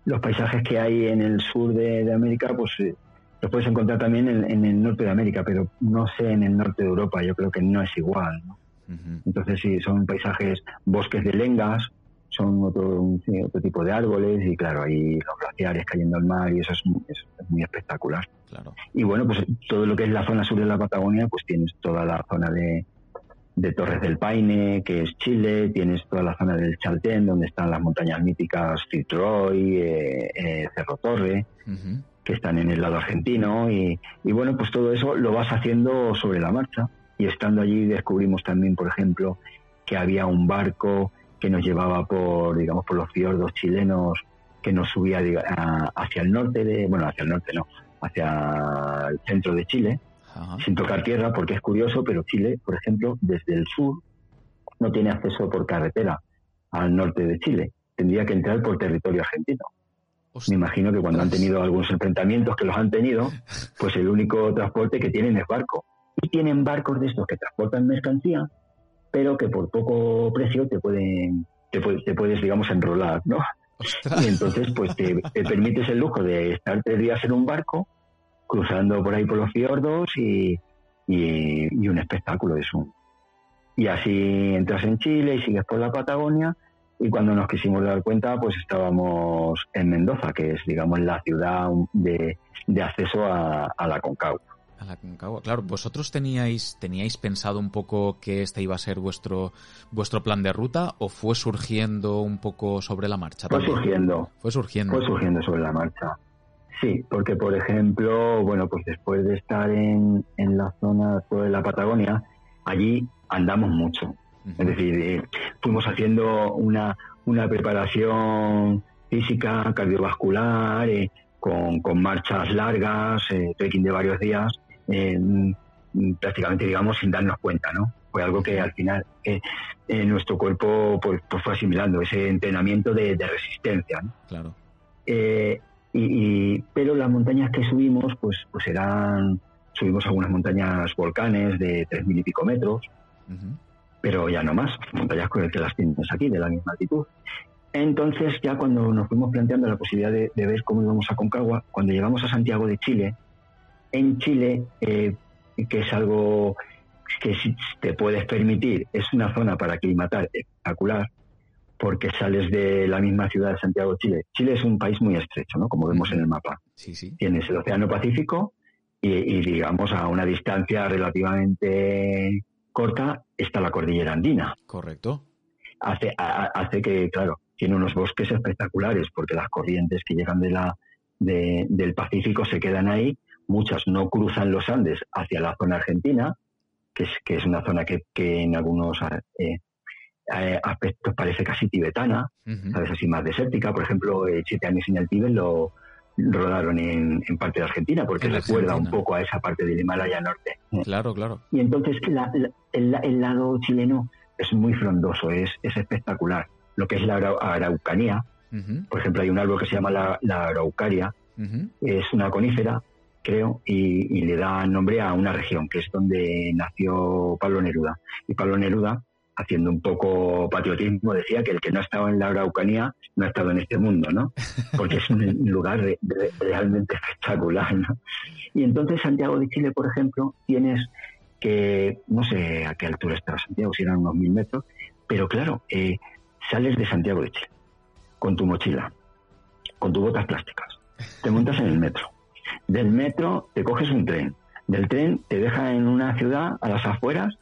los paisajes que hay en el sur de, de América, pues eh, lo puedes encontrar también en, el norte de América, pero no sé en el norte de Europa, yo creo que no es igual. ¿no? Entonces sí, son paisajes, bosques de lengas, son otro, otro tipo de árboles y claro, hay los glaciares cayendo al mar y eso es, muy espectacular. Claro. Y bueno, pues todo lo que es la zona sur de la Patagonia, pues tienes toda la zona de, Torres del Paine, que es Chile, tienes toda la zona del Chaltén, donde están las montañas míticas Fitzroy, eh, eh, Cerro Torre, que están en el lado argentino y, bueno, pues todo eso lo vas haciendo sobre la marcha. Y estando allí descubrimos también, por ejemplo, que había un barco que nos llevaba por, digamos, por los fiordos chilenos que nos subía hacia el norte de, bueno, hacia el norte no, hacia el centro de Chile, sin tocar tierra, porque es curioso, pero Chile, por ejemplo, desde el sur no tiene acceso por carretera al norte de Chile, tendría que entrar por territorio argentino. Me imagino que cuando han tenido algunos enfrentamientos que los han tenido, pues el único transporte que tienen es barco. Y tienen barcos de estos que transportan mercancía, pero que por poco precio te pueden, te, puedes, digamos, enrolar, ¿no? Y entonces, pues te, permites el lujo de estar tres días en un barco, cruzando por ahí por los fiordos y, y, y un espectáculo es un. Y así entras en Chile y sigues por la Patagonia y cuando nos quisimos dar cuenta, pues estábamos en Mendoza, que es, digamos, la ciudad de, acceso a, la Concagua. A la Concagua, claro. ¿Vosotros teníais, teníais pensado un poco que este iba a ser vuestro, vuestro plan de ruta o fue surgiendo un poco sobre la marcha? Fue surgiendo. Fue surgiendo. Fue surgiendo sobre la marcha. Sí, porque por ejemplo, bueno, pues después de estar en, en la zona de la Patagonia, allí andamos mucho. Es decir, eh, fuimos haciendo una, una preparación física, cardiovascular, eh, con, con, marchas largas, eh, trekking de varios días, mm, prácticamente, digamos, sin darnos cuenta, ¿no? Fue algo que al final eh, nuestro cuerpo pues, pues, fue asimilando, ese entrenamiento de, resistencia, ¿no? Claro. Eh, y, pero las montañas que subimos, pues, pues eran, subimos algunas montañas volcanes de tres mil y pico metros, pero ya no más, montañas que las tienes aquí, de la misma altitud. Entonces, ya cuando nos fuimos planteando la posibilidad de, ver cómo íbamos a Concagua, cuando llegamos a Santiago de Chile, en Chile, eh, que es algo que si te puedes permitir, es una zona para aclimatar espectacular, porque sales de la misma ciudad de Santiago de Chile. Chile es un país muy estrecho, ¿no? Como vemos en el mapa. Sí, sí. Tienes el Océano Pacífico y, digamos, a una distancia relativamente corta está la cordillera andina. Correcto. Hace, hace que, claro, tiene unos bosques espectaculares porque las corrientes que llegan de la, del Pacífico se quedan ahí. Muchas no cruzan los Andes hacia la zona argentina, que es, que es una zona que, en algunos eh, eh, aspectos parece casi tibetana, ¿sabes? Así más desértica. Por ejemplo, eh, Siete años en el Tíbet lo rodaron en, parte de Argentina, porque recuerda un poco a esa parte del Himalaya norte. Claro, claro. Y entonces el, lado chileno es muy frondoso, es, es espectacular lo que es la araucanía. Por ejemplo, hay un árbol que se llama la, araucaria, es una conífera, creo, y, le da nombre a una región, que es donde nació Pablo Neruda. Y Pablo Neruda, haciendo un poco patriotismo, decía que el que no ha estado en la araucanía no ha estado en este mundo, ¿no? Porque es un [laughs] lugar realmente espectacular, ¿no? Y entonces Santiago de Chile, por ejemplo, tienes que, no sé a qué altura está Santiago, si eran unos mil metros, pero claro, eh, sales de Santiago de Chile con tu mochila, con tus botas plásticas, te montas en el metro. Del metro te coges un tren. Del tren te deja en una ciudad a las afueras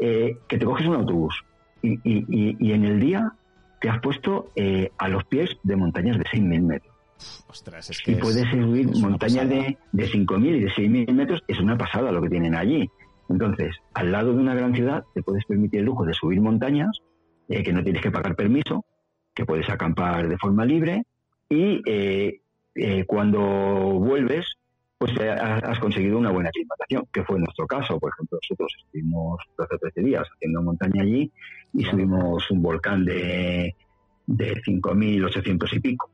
eh, que te coges un autobús. Y, y, en el día te has puesto eh, a los pies de montañas de 6.000 metros. Ostras, es que y puedes subir montañas de, de 5.000 y de 6.000 metros. Es una pasada lo que tienen allí. Entonces, al lado de una gran ciudad te puedes permitir el lujo de subir montañas eh, que no tienes que pagar permiso, que puedes acampar de forma libre y eh, eh, cuando vuelves, pues has conseguido una buena aclimatación, que fue nuestro caso. Por ejemplo, nosotros estuvimos 12 o 13 días haciendo montaña allí y subimos un volcán de, de 5.800 y pico.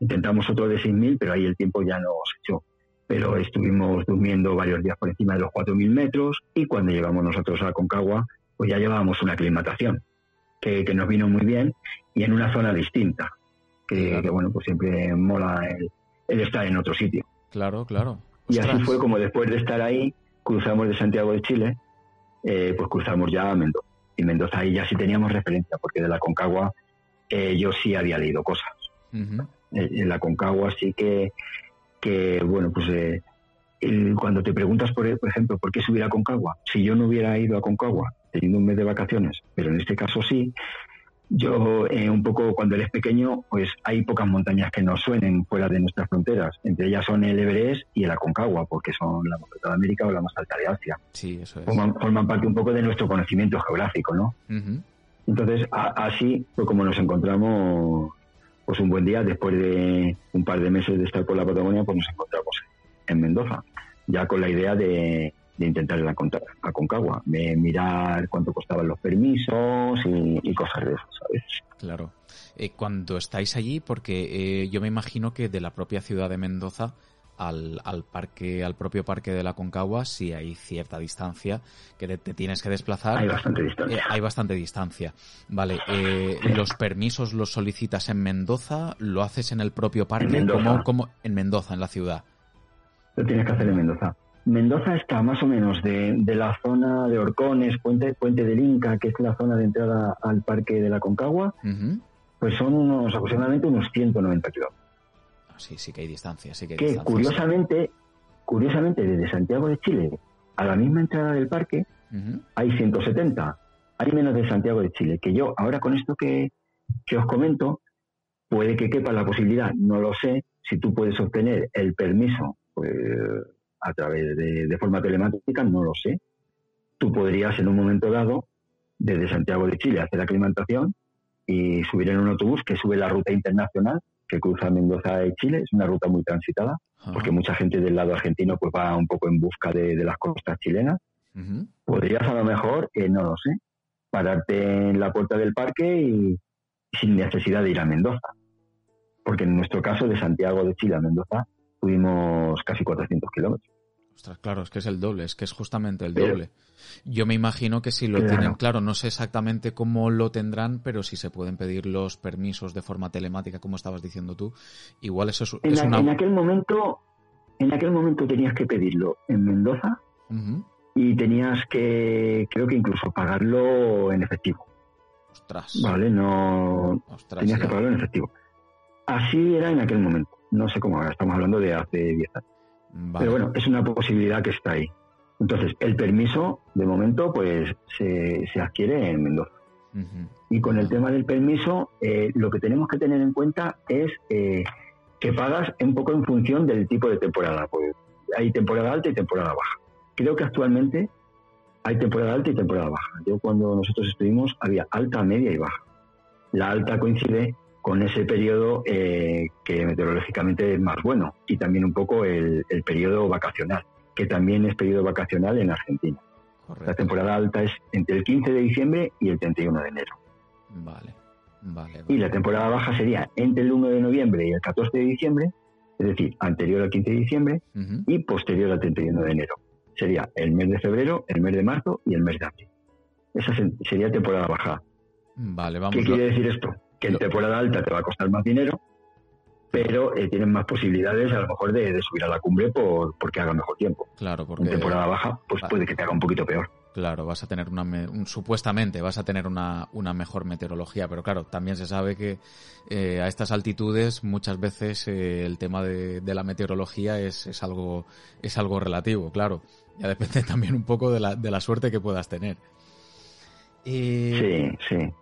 Intentamos otro de 6.000, pero ahí el tiempo ya nos echó. Pero estuvimos durmiendo varios días por encima de los 4.000 metros y cuando llegamos nosotros a Concagua, pues ya llevábamos una aclimatación que, nos vino muy bien y en una zona distinta, que, bueno, pues siempre mola el, estar en otro sitio. Claro, claro. Y así fue como después de estar ahí, cruzamos de Santiago de Chile, eh, pues cruzamos ya a Mendoza. Y Mendoza ahí ya sí teníamos referencia, porque de la Concagua eh, yo sí había leído cosas. Eh, en la Concagua sí que, que bueno, pues cuando te preguntas, por, por ejemplo, ¿por qué subir a Concagua? Si yo no hubiera ido a Concagua teniendo un mes de vacaciones, pero en este caso sí, yo eh, un poco cuando eres pequeño, pues hay pocas montañas que nos suenen fuera de nuestras fronteras. Entre ellas son el Everest y el Aconcagua, porque son la más alta de América o la más alta de Asia. Sí, eso es. Forman, parte un poco de nuestro conocimiento geográfico, ¿no? Entonces, así fue como nos encontramos, pues un buen día, después de un par de meses de estar por la Patagonia, pues nos encontramos en Mendoza, ya con la idea de, de intentar ir a, a Concagua, de mirar cuánto costaban los permisos y, cosas de eso, ¿sabes? Claro. Eh, cuando estáis allí, porque eh, yo me imagino que de la propia ciudad de Mendoza al, al, parque, al propio parque de la Concagua, sí hay cierta distancia que te, tienes que desplazar. Hay bastante distancia. Eh, hay bastante distancia. Vale, ¿los permisos los solicitas en Mendoza? ¿Lo haces en el propio parque? En como en Mendoza, en la ciudad? Lo tienes que hacer en Mendoza. Mendoza está más o menos de, la zona de Orcones, Puente, Puente del Inca, que es la zona de entrada al Parque de la Concagua, pues son unos aproximadamente unos 190 kilómetros. Sí, sí que hay distancia, sí que hay que curiosamente, curiosamente desde Santiago de Chile a la misma entrada del parque hay 170. Hay menos de Santiago de Chile, que yo ahora con esto que, que os comento, puede que quepa la posibilidad, no lo sé, si tú puedes obtener el permiso pues, a través de, forma telemática, no lo sé. Tú podrías en un momento dado, desde Santiago de Chile, hacer la aclimatación y subir en un autobús que sube la ruta internacional que cruza Mendoza y Chile. Es una ruta muy transitada, porque mucha gente del lado argentino pues va un poco en busca de, las costas chilenas. podrías a lo mejor, eh, no lo sé, pararte en la puerta del parque y sin necesidad de ir a Mendoza. Porque en nuestro caso, de Santiago de Chile a Mendoza, tuvimos casi 400 kilómetros. Ostras, claro, es que es el doble, es que es justamente el doble. Yo me imagino que si lo tienen, claro, no sé exactamente cómo lo tendrán, pero si se pueden pedir los permisos de forma telemática, como estabas diciendo tú, igual eso es, en, una... en aquel momento, en aquel momento tenías que pedirlo en Mendoza y tenías que, creo que incluso pagarlo en efectivo. Ostras. Vale, no. tenías que pagarlo en efectivo. Así era en aquel momento. No sé cómo estamos hablando de hace 10 años. Pero bueno, es una posibilidad que está ahí. Entonces, el permiso, de momento, pues se, adquiere en Mendoza. Y con el tema del permiso, eh, lo que tenemos que tener en cuenta es eh, que pagas un poco en función del tipo de temporada. Pues hay temporada alta y temporada baja. Creo que actualmente hay temporada alta y temporada baja. Yo cuando nosotros estuvimos había alta, media y baja. La alta coincide con ese periodo eh, que meteorológicamente es más bueno y también un poco el, periodo vacacional, que también es periodo vacacional en Argentina. La temporada alta es entre el 15 de diciembre y el 31 de enero. Vale, vale. Y la temporada baja sería entre el 1 de noviembre y el 14 de diciembre, es decir, anterior al 15 de diciembre y posterior al 31 de enero. Sería el mes de febrero, el mes de marzo y el mes de abril. Esa sería temporada baja. Vale, vamos. ¿Qué quiere decir esto? Que en temporada alta te va a costar más dinero, pero eh, tienen más posibilidades a lo mejor de, subir a la cumbre por, porque haga mejor tiempo. Claro, porque... En temporada baja, pues puede que te haga un poquito peor. Claro, vas a tener una, supuestamente vas a tener una, una, mejor meteorología, pero claro, también se sabe que eh, a estas altitudes muchas veces eh, el tema de, de, la meteorología es, es, algo, es algo relativo, claro. Ya depende [laughs] también un poco de la, de la suerte que puedas tener. sí, sí.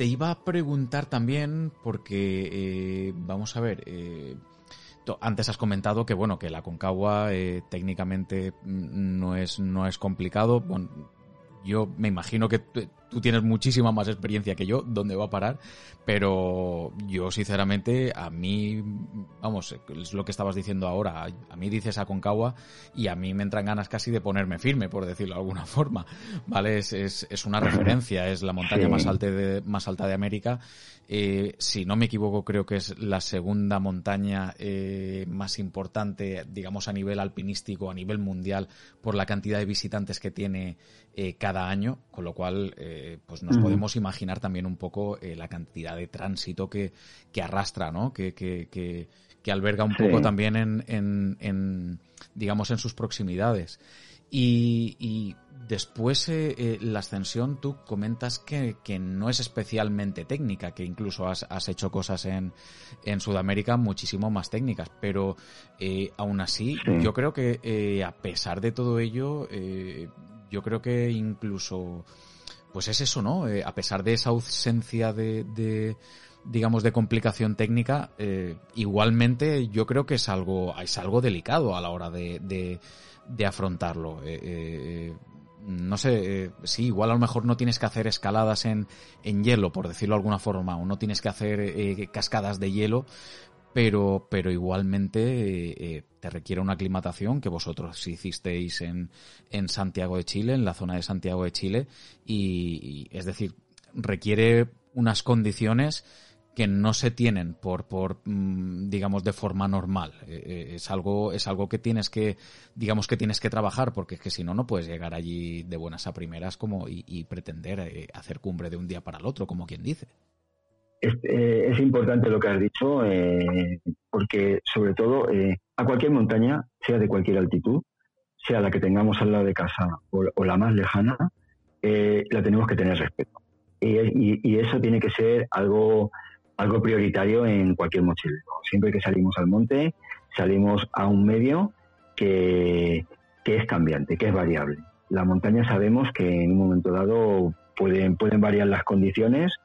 Te iba a preguntar también, porque eh, vamos a ver, eh, antes has comentado que bueno, que la Concagua eh, técnicamente mm, no es, no es complicado. Yo me imagino que tú tienes muchísima más experiencia que yo, dónde va a parar, pero yo sinceramente a mí, vamos, es lo que estabas diciendo ahora, a mí dices a Concagua y a mí me entran ganas casi de ponerme firme, por decirlo de alguna [laughs] forma, ¿vale? Es, es, es una referencia, es la montaña más, alta de, más alta de América eh, si no me equivoco, creo que es la segunda montaña eh, más importante, digamos, a nivel alpinístico, a nivel mundial, por la cantidad de visitantes que tiene eh, cada año, con lo cual, pues nos podemos imaginar también un poco la cantidad de tránsito que, que arrastra, ¿no? Que, que, que, alberga un poco también en, en, en, digamos, en sus proximidades. Y, y después eh, eh, la ascensión, tú comentas que, que, no es especialmente técnica, que incluso has, has hecho cosas en, en, Sudamérica muchísimo más técnicas, pero eh, aún así yo creo que eh, a pesar de todo ello, eh, yo creo que incluso, pues es eso, ¿no? a pesar de esa ausencia de, de digamos, de complicación técnica, igualmente yo creo que es algo, es algo delicado a la hora de, de de afrontarlo. Eh, eh, no sé, eh, sí, igual a lo mejor no tienes que hacer escaladas en, en hielo, por decirlo de alguna forma, o no tienes que hacer cascadas de hielo, pero, pero igualmente te requiere una aclimatación que vosotros hicisteis en, en Santiago de Chile, en la zona de Santiago de Chile, y es decir, requiere unas condiciones que no se tienen por, por mm, digamos, de forma normal. Eh, eh, es algo, es algo que tienes que, digamos que tienes que trabajar, porque es que si no, no puedes llegar allí de buenas a primeras como y, pretender eh, hacer cumbre de un día para el otro, como quien dice. Es, es importante lo que has dicho, porque sobre todo a cualquier montaña, sea de cualquier altitud, sea la que tengamos al lado de casa o, la más lejana, la tenemos que tener respeto. Y, y, eso tiene que ser algo algo prioritario en cualquier mochilero. Siempre que salimos al monte, salimos a un medio que, es cambiante, que es variable. La montaña sabemos que en un momento dado pueden, pueden variar las condiciones.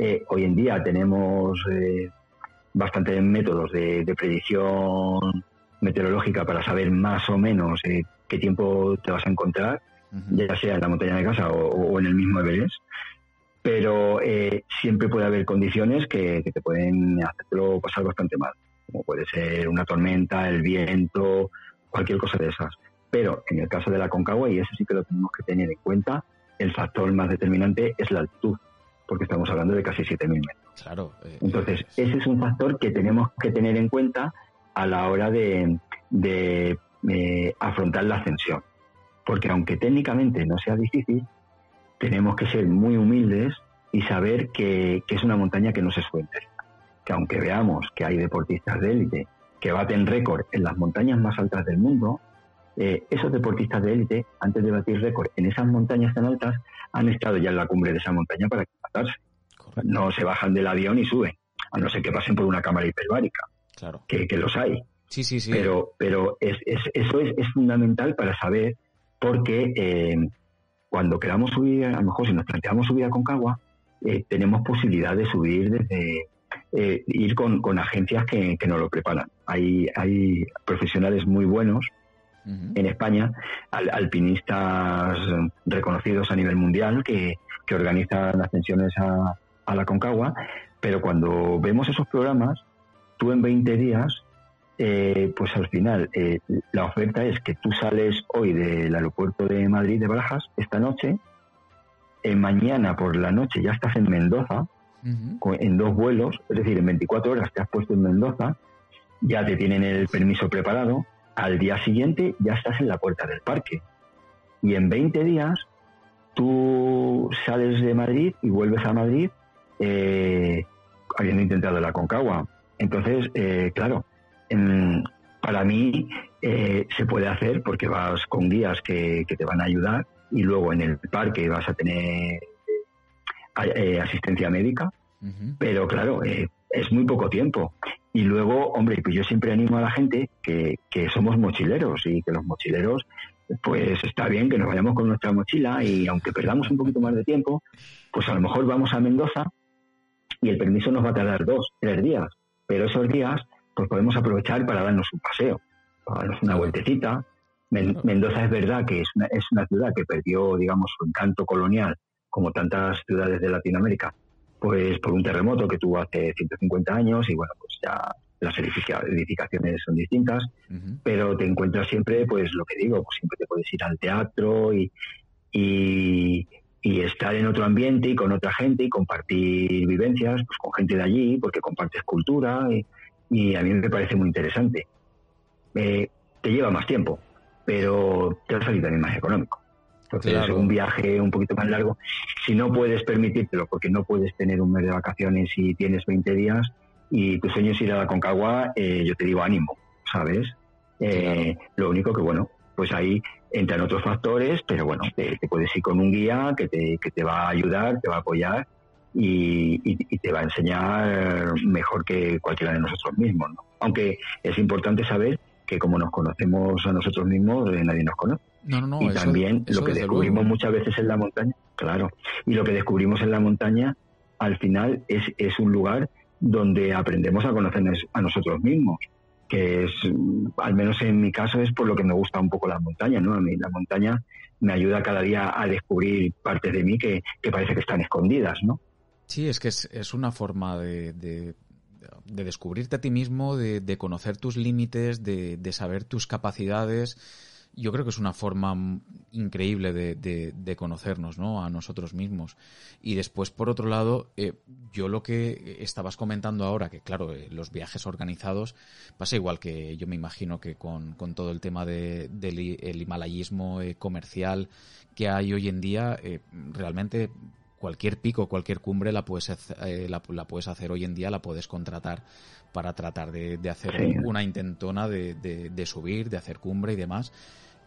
Eh, hoy en día tenemos eh, bastantes métodos de, predicción meteorológica para saber más o menos eh, qué tiempo te vas a encontrar, ya sea en la montaña de casa o, o en el mismo Everest. Pero eh, siempre puede haber condiciones que, te pueden hacerlo pasar bastante mal, como puede ser una tormenta, el viento, cualquier cosa de esas. Pero en el caso de la Concagua, y eso sí que lo tenemos que tener en cuenta, el factor más determinante es la altitud, porque estamos hablando de casi 7.000 metros. Claro. Eh, Entonces, ese es un factor que tenemos que tener en cuenta a la hora de, eh, afrontar la ascensión. Porque aunque técnicamente no sea difícil, tenemos que ser muy humildes y saber que, es una montaña que no se suelta. Que aunque veamos que hay deportistas de élite que baten récord en las montañas más altas del mundo, eh, esos deportistas de élite, antes de batir récord en esas montañas tan altas, han estado ya en la cumbre de esa montaña para No se bajan del avión y suben, a no ser que pasen por una cámara hiperbárica, claro. que, los hay. Sí, sí, sí. Pero, pero es, eso es, fundamental para saber porque eh, cuando queramos subir, a lo mejor si nos planteamos subir a Concagua, eh, tenemos posibilidad de subir desde eh, ir con, agencias que, nos lo preparan. Hay, hay profesionales muy buenos en España, alpinistas reconocidos a nivel mundial que, organizan ascensiones a, a la Concagua, pero cuando vemos esos programas, tú en 20 días eh, pues al final eh, la oferta es que tú sales hoy del aeropuerto de Madrid de Barajas esta noche, eh, mañana por la noche ya estás en Mendoza, en dos vuelos, es decir, en 24 horas te has puesto en Mendoza, ya te tienen el permiso preparado, al día siguiente ya estás en la puerta del parque. Y en 20 días tú sales de Madrid y vuelves a Madrid habiendo intentado la Concagua. Entonces, claro, para mí eh, se puede hacer porque vas con guías que, te van a ayudar y luego en el parque vas a tener eh, asistencia médica, pero claro, eh, es muy poco tiempo. Y luego, hombre, pues yo siempre animo a la gente que, que somos mochileros y que los mochileros, pues está bien que nos vayamos con nuestra mochila y aunque perdamos un poquito más de tiempo, pues a lo mejor vamos a Mendoza y el permiso nos va a tardar dos, tres días, pero esos días pues podemos aprovechar para darnos un paseo, para darnos una vueltecita. Mendoza es verdad que es una, es una ciudad que perdió, digamos, su encanto colonial, como tantas ciudades de Latinoamérica, pues por un terremoto que tuvo hace 150 años y bueno, pues ya las edificaciones son distintas, pero te encuentras siempre, pues lo que digo, pues siempre te puedes ir al teatro y, y, y, estar en otro ambiente y con otra gente y compartir vivencias pues con gente de allí, porque compartes cultura y, y a mí me parece muy interesante. Eh, te lleva más tiempo, pero te va a salir también más económico. Entonces, un viaje un poquito más largo, si no puedes permitírtelo, porque no puedes tener un mes de vacaciones y tienes 20 días y tu sueño es ir a la Concagua, eh, yo te digo ánimo, ¿sabes? Eh, lo único que, bueno, pues ahí entran otros factores, pero bueno, te, te, puedes ir con un guía que te, que te va a ayudar, te va a apoyar y, te va a enseñar mejor que cualquiera de nosotros mismos. ¿no? Aunque es importante saber que como nos conocemos a nosotros mismos, eh, nadie nos conoce. y también lo que descubrimos muchas veces en la montaña, claro, y lo que descubrimos en la montaña, al final es, es un lugar donde aprendemos a conocernos a nosotros mismos, que es, al menos en mi caso, es por lo que me gusta un poco la montaña, ¿no? A mí la montaña me ayuda cada día a descubrir partes de mí que, que parece que están escondidas, ¿no? Sí, es que es, una forma de, de, descubrirte a ti mismo, de, conocer tus límites, de, saber tus capacidades. Yo creo que es una forma increíble de, conocernos, ¿no? A nosotros mismos. Y después, por otro lado, eh, yo lo que estabas comentando ahora, que claro, eh, los viajes organizados, pasa igual que yo me imagino que con, todo el tema del el himalayismo eh, comercial que hay hoy en día, realmente cualquier pico, cualquier cumbre la puedes, eh, la, puedes hacer hoy en día, la puedes contratar para tratar de, hacer una intentona de, de, subir, de hacer cumbre y demás.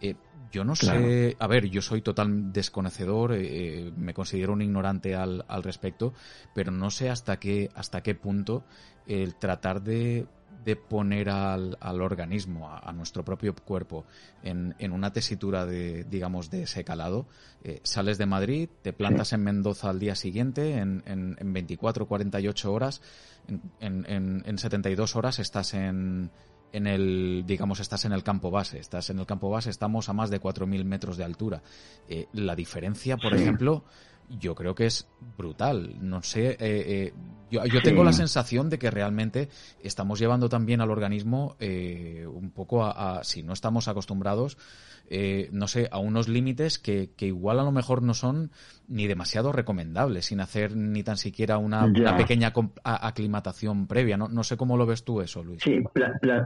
Eh, yo no sé, a ver, yo soy total desconocedor, eh, me considero un ignorante al, al respecto, pero no sé hasta qué, hasta qué punto el tratar de de poner al, al organismo, a, nuestro propio cuerpo, en, en, una tesitura de, digamos, de ese calado, eh, sales de Madrid, te plantas en Mendoza al día siguiente, en, en, en 24, 48 horas, en, en, en 72 horas estás en, en el, digamos, estás en el campo base. Estás en el campo base, estamos a más de 4.000 metros de altura. Eh, la diferencia, por [clears throat] ejemplo, yo creo que es brutal. No sé, eh, eh, yo, tengo la sensación de que realmente estamos llevando también al organismo eh, un poco a, si no estamos acostumbrados, no sé, a unos límites que, igual a lo mejor no son ni demasiado recomendables, sin hacer ni tan siquiera una, pequeña aclimatación previa. No, no sé cómo lo ves tú eso, Luis. Sí,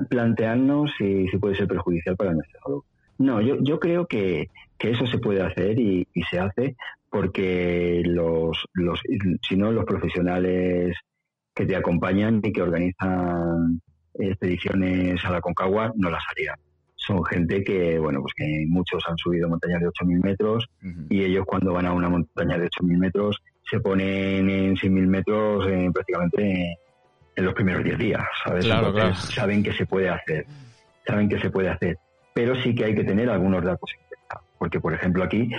plantearnos si, si, puede ser perjudicial para nuestra salud. No, yo, yo creo que, que eso se puede hacer y, y se hace porque los, los, si no, los profesionales que te acompañan y que organizan expediciones a la Concagua no las harían. Son gente que, bueno, pues que muchos han subido montañas de 8.000 metros y ellos cuando van a una montaña de 8.000 metros se ponen en 6.000 metros eh, prácticamente en los primeros 10 días, ¿sabes? Saben que se puede hacer, saben que se puede hacer, pero sí que hay que tener algunos datos en cuenta. Porque, por ejemplo, aquí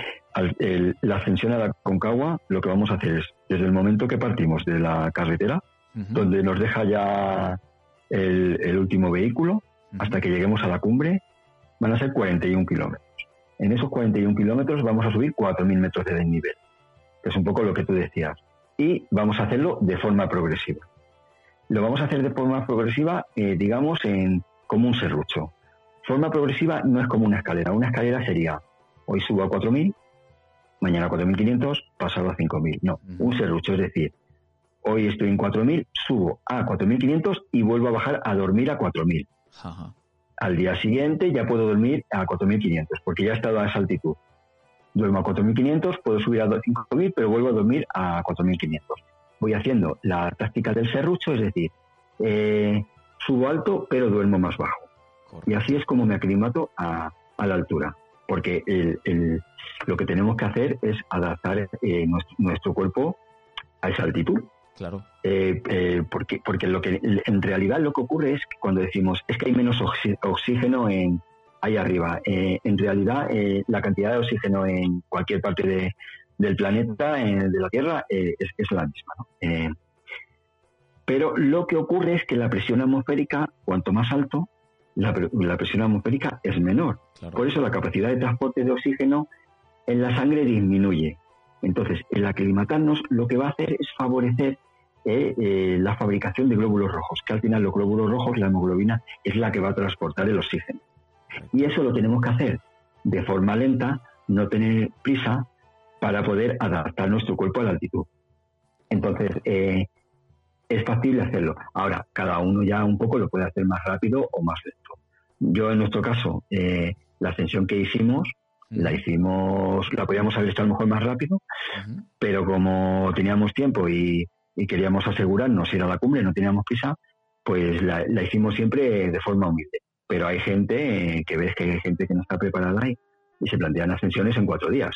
la ascensión a la Concagua, lo que vamos a hacer es, desde el momento que partimos de la carretera, donde nos deja ya el, último vehículo, hasta que lleguemos a la cumbre, van a ser 41 kilómetros. En esos 41 kilómetros vamos a subir 4.000 metros de desnivel, que es un poco lo que tú decías. Y vamos a hacerlo de forma progresiva. Lo vamos a hacer de forma progresiva, eh, digamos, en, como un serrucho. Forma progresiva no es como una escalera. Una escalera sería, hoy subo a 4.000, mañana 4.500, pasado a 5.000. No, un serrucho, es decir, hoy estoy en 4.000, subo a 4.500 y vuelvo a bajar a dormir a 4.000. Al día siguiente ya puedo dormir a 4.500, porque ya he estado a esa altitud. Duermo a 4.500, puedo subir a 5.000, pero vuelvo a dormir a 4.500. Voy haciendo la táctica del serrucho, es decir, eh, subo alto, pero duermo más bajo. Y así es como me aclimato a, a la altura porque el, lo que tenemos que hacer es adaptar eh, nuestro, cuerpo a esa altitud. Claro. Eh, eh, porque, porque lo que en realidad lo que ocurre es que cuando decimos es que hay menos oxígeno en ahí arriba, en realidad la cantidad de oxígeno en cualquier parte del planeta, de la Tierra, es, es, la misma. pero lo que ocurre es que la presión atmosférica, cuanto más alto, la, presión atmosférica es menor. Por eso la capacidad de transporte de oxígeno en la sangre disminuye. Entonces, el aclimatarnos lo que va a hacer es favorecer eh, eh, la fabricación de glóbulos rojos, que al final los glóbulos rojos, la hemoglobina, es la que va a transportar el oxígeno. Y eso lo tenemos que hacer de forma lenta, no tener prisa para poder adaptar nuestro cuerpo a la altitud. Entonces, eh, es factible hacerlo. Ahora, cada uno ya un poco lo puede hacer más rápido o más lento. Yo, en nuestro caso, eh, la ascensión que hicimos, la hicimos, la podíamos haber hecho a lo mejor más rápido, pero como teníamos tiempo y, queríamos asegurarnos ir a la cumbre, no teníamos prisa, pues la, hicimos siempre de forma humilde. Pero hay gente eh, que ves que hay gente que no está preparada y, y se plantean ascensiones en cuatro días.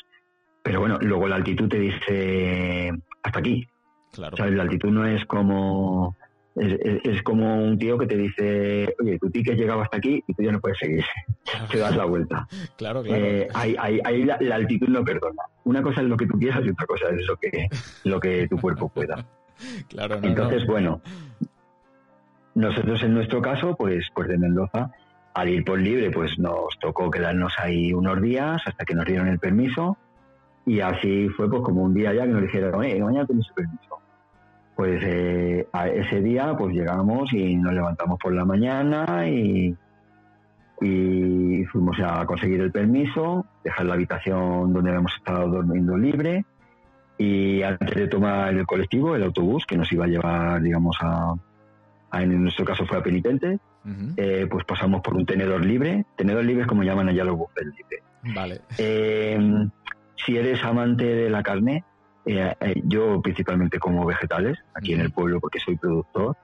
Pero bueno, luego la altitud te dice hasta aquí, Claro. La altitud no es como es, como un tío que te dice, oye, tu ticket llegaba hasta aquí y tú ya no puedes seguir, [laughs] te das la vuelta. [laughs] Claro, claro. Eh, ahí, la, altitud no perdona. Una cosa es lo que tú quieras y otra cosa es lo que, lo que tu cuerpo pueda. [laughs] claro, Entonces, bueno, nosotros en nuestro caso, pues, pues de Mendoza, al ir por libre, pues nos tocó quedarnos ahí unos días hasta que nos dieron el permiso y así fue pues como un día ya que nos dijeron, eh, mañana tienes permiso. Pues eh, a ese día pues llegamos y nos levantamos por la mañana y, y fuimos a conseguir el permiso, dejar la habitación donde habíamos estado durmiendo libre y antes de tomar el colectivo, el autobús que nos iba a llevar, digamos, a, en nuestro caso fue a Penitente, eh, pues pasamos por un tenedor libre. Tenedor libre es como llaman allá los buffets libres. Vale. Eh, si eres amante de la carne, eh, eh, yo principalmente como vegetales, aquí en el pueblo porque soy productor,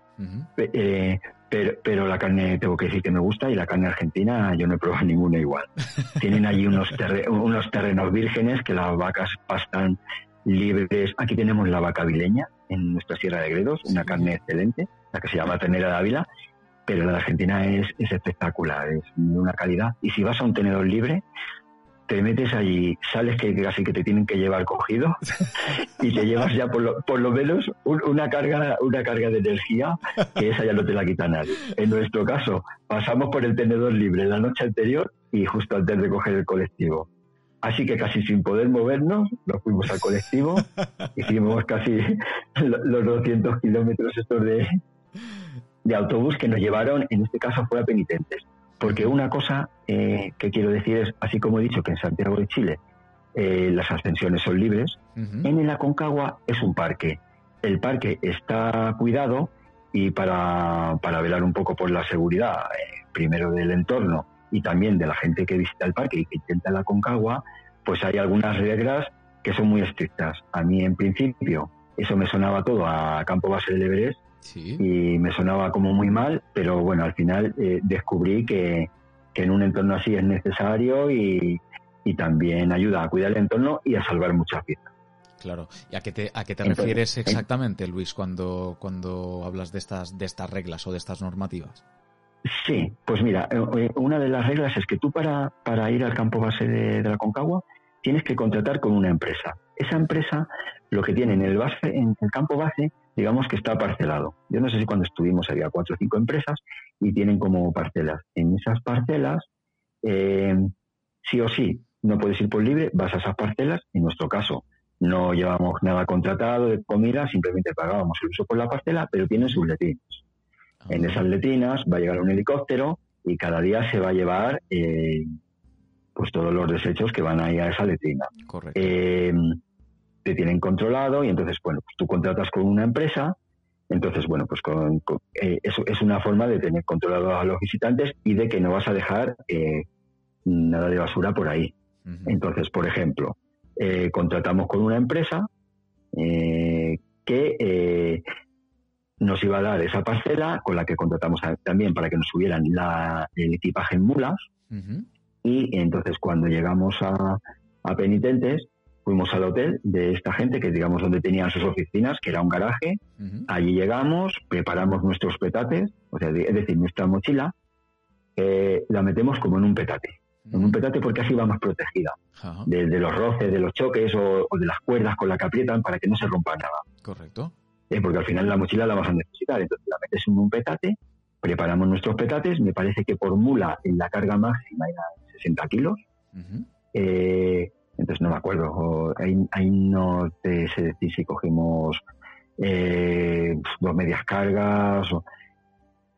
eh, pero, pero, la carne tengo que decir que me gusta y la carne argentina yo no he probado ninguna igual. [laughs] Tienen allí unos, unos terrenos vírgenes que las vacas pastan libres. Aquí tenemos la vaca vileña en nuestra Sierra de Gredos, una carne excelente, la que se llama ternera de Ávila, pero la de Argentina es, es espectacular, es de una calidad. Y si vas a un tenedor libre, te metes allí, sales que casi que te tienen que llevar cogido [laughs] y te llevas ya por lo, por lo menos una carga una carga de energía que esa ya no te la quita nadie. En nuestro caso, pasamos por el tenedor libre la noche anterior y justo antes de coger el colectivo. Así que casi sin poder movernos, nos fuimos al colectivo, [laughs] hicimos casi los 200 kilómetros estos de, de autobús que nos llevaron, en este caso fue a penitentes. Porque una cosa eh, que quiero decir es, así como he dicho que en Santiago de Chile eh, las ascensiones son libres, en el Aconcagua es un parque. El parque está cuidado y para, para velar un poco por la seguridad, eh, primero del entorno y también de la gente que visita el parque y que intenta la Concagua, pues hay algunas reglas que son muy estrictas. A mí, en principio, eso me sonaba todo a campo base del Everest y me sonaba como muy mal, pero bueno, al final eh, descubrí que, en un entorno así es necesario y, también ayuda a cuidar el entorno y a salvar muchas vidas. Claro. ¿Y a qué te, a qué te refieres exactamente, Luis, cuando, cuando hablas de estas, de estas reglas o de estas normativas? Sí, pues mira, eh, eh, una de las reglas es que tú para, para ir al campo base de, la Concagua tienes que contratar con una empresa. Esa empresa lo que tiene en el, base, en el campo base, digamos que está parcelado. Yo no sé si cuando estuvimos había cuatro o cinco empresas y tienen como parcelas. En esas parcelas, eh, sí o sí, no puedes ir por libre, vas a esas parcelas. En nuestro caso, no llevamos nada contratado de comida, simplemente pagábamos el uso por la parcela, pero tienen sus letrinas. En esas letrinas va a llegar un helicóptero y cada día se va a llevar eh, pues todos los desechos que van ahí a esa letrina. Correcto. Eh, te tienen controlado y entonces, bueno, pues tú contratas con una empresa, entonces, bueno, pues con, eh, eso es una forma de tener controlado a los visitantes y de que no vas a dejar nada de basura por ahí. Entonces, por ejemplo, contratamos con una empresa que nos iba a dar esa parcela con la que contratamos también para que nos subieran la, el equipaje en mulas. Y entonces cuando llegamos a, penitentes, fuimos al hotel de esta gente, que digamos donde tenían sus oficinas, que era un garaje. Allí llegamos, preparamos nuestros petates, o sea, es decir, nuestra mochila, eh, la metemos como en un petate. En un petate porque así va más protegida de, los roces, de los choques o, o, de las cuerdas con la que aprietan para que no se rompa nada. Correcto. Eh, porque al final la mochila la vas a necesitar. Entonces la metes en un petate, preparamos nuestros petates, me parece que por mula en la carga máxima era 60 kilos. Eh, entonces no me acuerdo, ahí, no te sé decir si cogemos eh, dos medias cargas.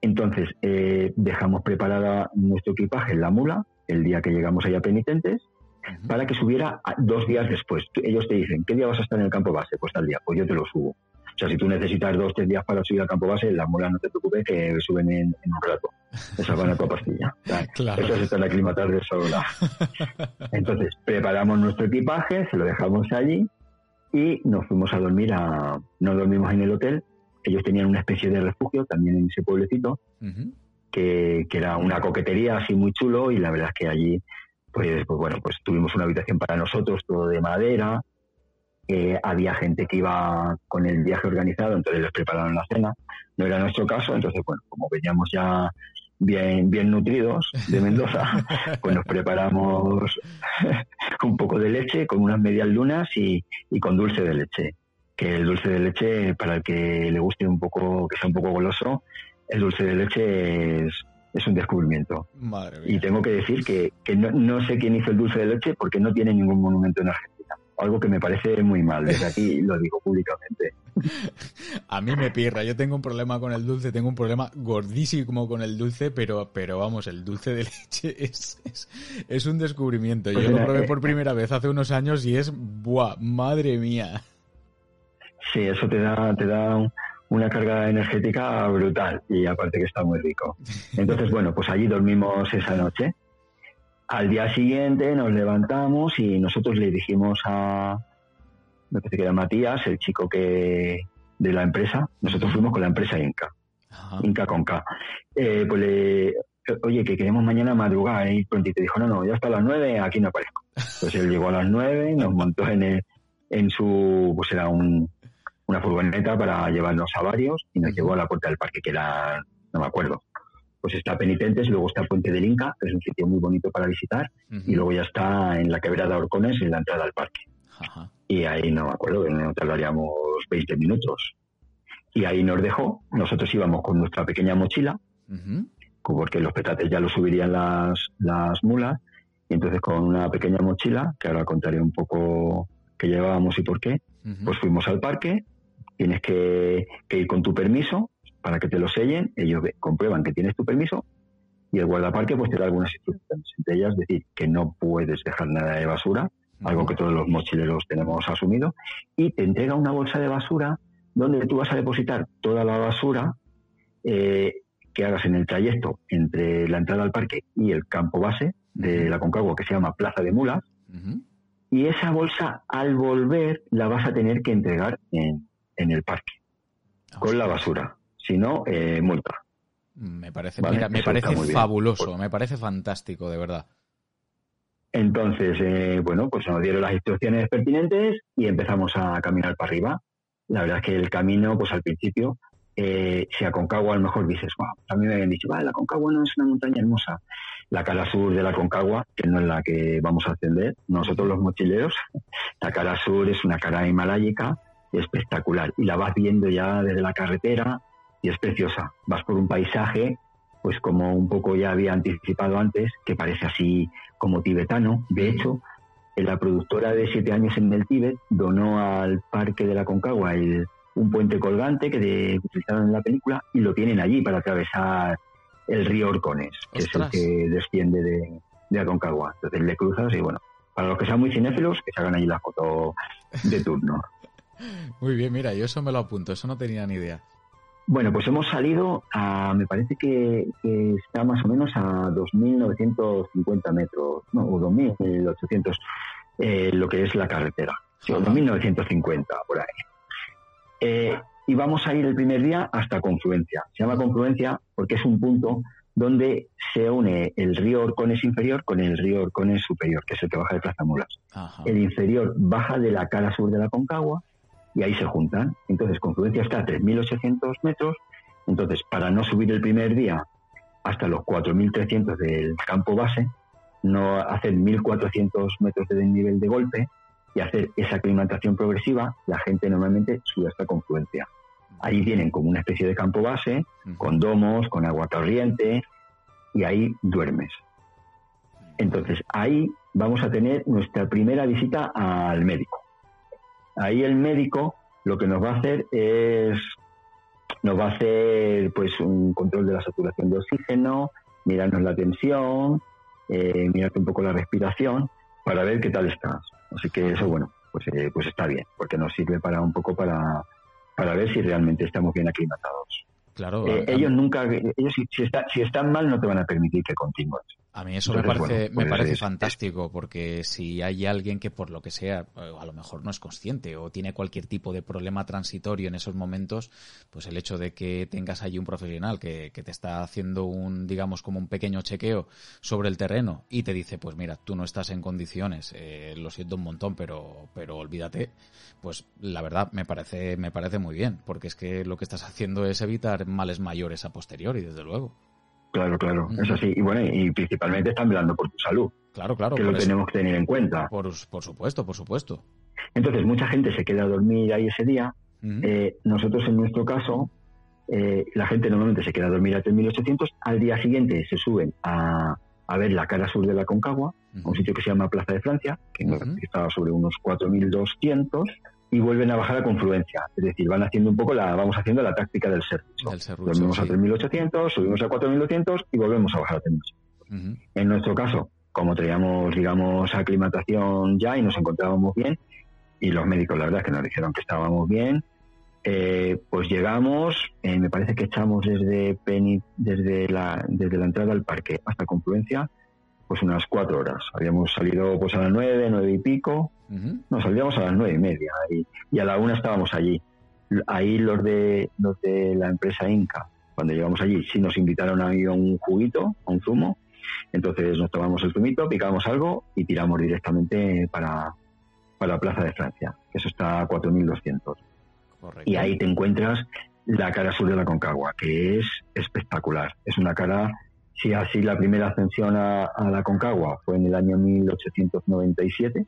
Entonces dejamos preparada nuestro equipaje en la mula el día que llegamos allá penitentes para que subiera dos días después. Ellos te dicen, ¿qué día vas a estar en el campo base? Pues tal día, pues yo te lo subo. O sea, si tú necesitas dos, tres días para subir al campo base, las mulas no te preocupes que suben en, un rato. Esas van a tu pastilla. [laughs] Claro. Esas están aclimatadas de sola. [laughs] Entonces, preparamos nuestro equipaje, se lo dejamos allí y nos fuimos a dormir a... No dormimos en el hotel. Ellos tenían una especie de refugio también en ese pueblecito, que, que era una coquetería así muy chulo y la verdad es que allí pues, pues bueno, pues tuvimos una habitación para nosotros, todo de madera, había gente que iba con el viaje organizado, entonces les prepararon la cena. No era nuestro caso, entonces, bueno, como veníamos ya bien, bien nutridos de [laughs] Mendoza, pues nos preparamos [laughs] un poco de leche con unas medias lunas y, con dulce de leche. Que el dulce de leche, para el que le guste un poco, que sea un poco goloso, el dulce de leche es, es un descubrimiento. Y tengo que decir que, que no, no, sé quién hizo el dulce de leche porque no tiene ningún monumento en Argentina algo que me parece muy mal. Desde aquí lo digo públicamente. [laughs] A mí me pierra. Yo tengo un problema con el dulce, tengo un problema gordísimo con el dulce, pero, pero vamos, el dulce de [laughs] leche es, es, un descubrimiento. Yo pues lo probé eh, por primera vez hace unos años y es, ¡buah! ¡Madre mía! Sí, eso te da, te da una carga energética brutal y aparte que está muy rico. Entonces, [laughs] bueno, pues allí dormimos esa noche al día siguiente nos levantamos y nosotros le dijimos a, me parece que era Matías, el chico que de la empresa, nosotros fuimos con la empresa Inca, Inca con K. Eh, pues le, oye, que queremos mañana madrugar y pronto y te dijo, no, no, ya hasta las nueve, aquí no aparezco. Entonces él llegó a las nueve, nos montó en, en su, pues era un, una furgoneta para llevarnos a varios y nos llevó a la puerta del parque, que era, no me acuerdo, pues está Penitentes, luego está Puente del Inca, que es un sitio muy bonito para visitar, y luego ya está en la quebrada Orcones, en la entrada al parque. Y ahí no me acuerdo, no tardaríamos 20 minutos. Y ahí nos dejó, nosotros íbamos con nuestra pequeña mochila, porque los petates ya los subirían las, las mulas, Y entonces con una pequeña mochila, que ahora contaré un poco qué llevábamos y por qué, pues fuimos al parque, tienes que, ir con tu permiso para que te lo sellen, ellos comprueban que tienes tu permiso y el guardaparque pues te da algunas instrucciones, entre ellas decir que no puedes dejar nada de basura, algo que todos los mochileros tenemos asumido, y te entrega una bolsa de basura donde tú vas a depositar toda la basura eh, que hagas en el trayecto entre la entrada al parque y el campo base de la Concagua, que se llama Plaza de Mulas, y esa bolsa al volver la vas a tener que entregar en, el parque, con la basura, si no, eh, multa. Me parece, me parece fabuloso, me parece fantástico, de verdad. Entonces, eh, bueno, pues nos dieron las instrucciones pertinentes y empezamos a caminar para arriba. La verdad es que el camino, pues al principio, eh, si a Concagua a lo mejor dices, wow, a mí me habían dicho, vale, la Concagua no es una montaña hermosa. La cara sur de la Concagua, que no es la que vamos a ascender, nosotros los mochileros, [laughs] la cara sur es una cara himaláyica espectacular y la vas viendo ya desde la carretera y es preciosa. Vas por un paisaje, pues como un poco ya había anticipado antes, que parece así como tibetano. De hecho, la productora de siete años en el Tíbet donó al Parque de la Concagua un puente colgante que utilizaron en la película y lo tienen allí para atravesar el río Orcones, que es el que desciende de, de Aconcagua. Entonces le cruzas y bueno, para los que sean muy cinéfilos, que se hagan allí la foto de turno. [laughs] muy bien, mira, yo eso me lo apunto, eso no tenía ni idea. Bueno, pues hemos salido a, me parece que, está más o menos a 2.950 metros, no, o 2.800, eh, lo que es la carretera, sí, 2.950 por ahí. Eh, y vamos a ir el primer día hasta Confluencia. Se llama Confluencia porque es un punto donde se une el río Orcones inferior con el río Orcones superior, que es el que baja de Plaza Mulas. El inferior baja de la cara sur de la Concagua y ahí se juntan. Entonces, Confluencia está a 3.800 metros. Entonces, para no subir el primer día hasta los 4.300 del campo base, no hacer 1.400 metros de desnivel de golpe, y hacer esa aclimatación progresiva, la gente normalmente sube hasta confluencia. Ahí tienen como una especie de campo base, con domos, con agua corriente, y ahí duermes. Entonces, ahí vamos a tener nuestra primera visita al médico. Ahí el médico lo que nos va a hacer es, nos va a hacer pues un control de la saturación de oxígeno, mirarnos la tensión, eh, mirarte un poco la respiración, para ver qué tal estás. Así que eso, bueno, pues, eh, pues está bien, porque nos sirve para un poco para, para ver si realmente estamos bien aclimatados. Claro. Eh, ellos nunca, ellos si, si están mal no te van a permitir que continúes. A mí eso me parece, me pues parece fantástico, porque si hay alguien que por lo que sea, a lo mejor no es consciente o tiene cualquier tipo de problema transitorio en esos momentos, pues el hecho de que tengas allí un profesional que, te está haciendo un, digamos, como un pequeño chequeo sobre el terreno y te dice, pues mira, tú no estás en condiciones, eh, lo siento un montón, pero, pero olvídate, pues la verdad me parece, me parece muy bien, porque es que lo que estás haciendo es evitar males mayores a posteriori, desde luego. Claro, claro, eso sí. Y bueno, y principalmente están velando por tu salud. Claro, claro. Que lo tenemos que tener en cuenta. Por, supuesto, por supuesto. Entonces, mucha gente se queda a dormir ahí ese día. Eh, nosotros, en nuestro caso, eh, la gente normalmente se queda a dormir a 3.800. Al día siguiente se suben a, a ver la cara sur de la Concagua, un sitio que se llama Plaza de Francia, que estaba sobre unos 4.200 y vuelven a bajar a confluencia. Es decir, van haciendo un poco la, vamos haciendo la táctica del servicio. Dormimos a 3.800, subimos a 4.200 y volvemos a bajar a 3.800. En nuestro caso, como traíamos, digamos, aclimatación ya y nos encontrábamos bien, y los médicos la verdad es que nos dijeron que estábamos bien, eh, pues llegamos, eh, me parece que echamos desde Penny, desde la, desde la entrada al parque hasta confluencia, pues unas cuatro horas. Habíamos salido pues a las nueve, nueve y pico. Nos salíamos a las nueve y media y, a la una estábamos allí. Ahí los de los de la empresa Inca, cuando llegamos allí, sí nos invitaron a, un juguito, a un zumo. Entonces nos tomamos el zumito, picamos algo y tiramos directamente para, para la Plaza de Francia, que eso está a 4.200. Y ahí te encuentras la cara sur de la Concagua, que es espectacular. Es una cara si así la primera ascensión a, la Concagua fue en el año 1897,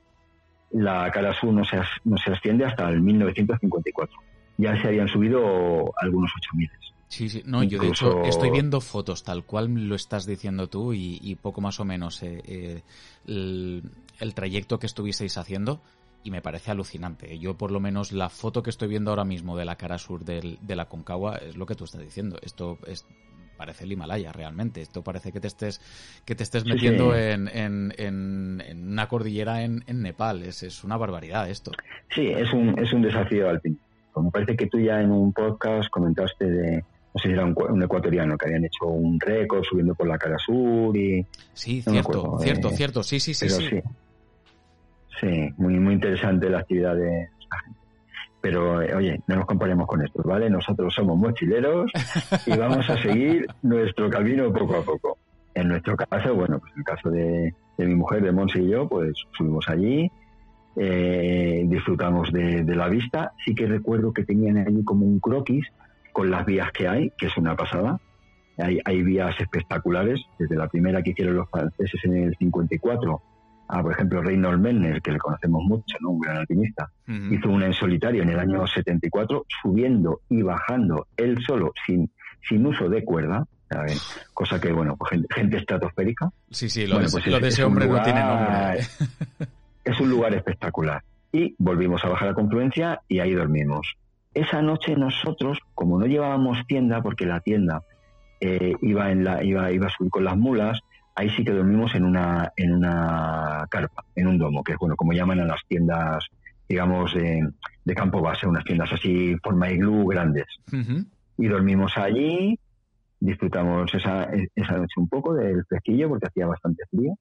la cara sur no se, asciende hasta el 1954. Ya se habían subido algunos 8.000. Sí, sí, no, yo de hecho estoy viendo fotos tal cual lo estás diciendo tú y, poco más o menos eh, eh, el, trayecto que estuvisteis haciendo y me parece alucinante. Yo por lo menos la foto que estoy viendo ahora mismo de la cara sur de la Concagua es lo que tú estás diciendo. Esto es, parece el Himalaya realmente. Esto parece que te estés que te estés metiendo En, en, una cordillera en, Nepal. Es, es una barbaridad esto. Sí, es un, es un desafío alpino. Como parece que tú ya en un podcast comentaste de, no sé si era un, ecuatoriano que habían hecho un récord subiendo por la cara sur y... Sí, cierto, cierto, eh, cierto, sí, sí, sí, sí. sí. muy, muy interesante la actividad de. Pero, eh, oye, no nos comparemos con esto, ¿vale? Nosotros somos mochileros y vamos a seguir [laughs] nuestro camino poco a poco. En nuestro caso, bueno, pues en el caso de, mi mujer, de Monse y yo, pues subimos allí, eh, disfrutamos de, de, la vista. Sí que recuerdo que tenían allí como un croquis con las vías que hay, que es una pasada. Hay, hay vías espectaculares, desde la primera que hicieron los franceses en el 54 a, por ejemplo, Reynold Mellner, que le conocemos mucho, ¿no? un gran alpinista, hizo una en solitario en el año 74, subiendo y bajando él solo, sin, sin uso de cuerda, cosa que, bueno, pues gente, estratosférica. Sí, sí, lo, de, pues ese hombre no tiene nombre. [laughs] es un lugar espectacular. Y volvimos a bajar a confluencia y ahí dormimos. Esa noche nosotros, como no llevábamos tienda, porque la tienda eh, iba, en la, iba, iba a subir con las mulas, ahí sí que dormimos en una, en una carpa, en un domo, que es bueno, como llaman a las tiendas, digamos, de campo base, unas tiendas así, forma iglú grandes. Y dormimos allí, disfrutamos esa, esa noche un poco del fresquillo, porque hacía bastante frío.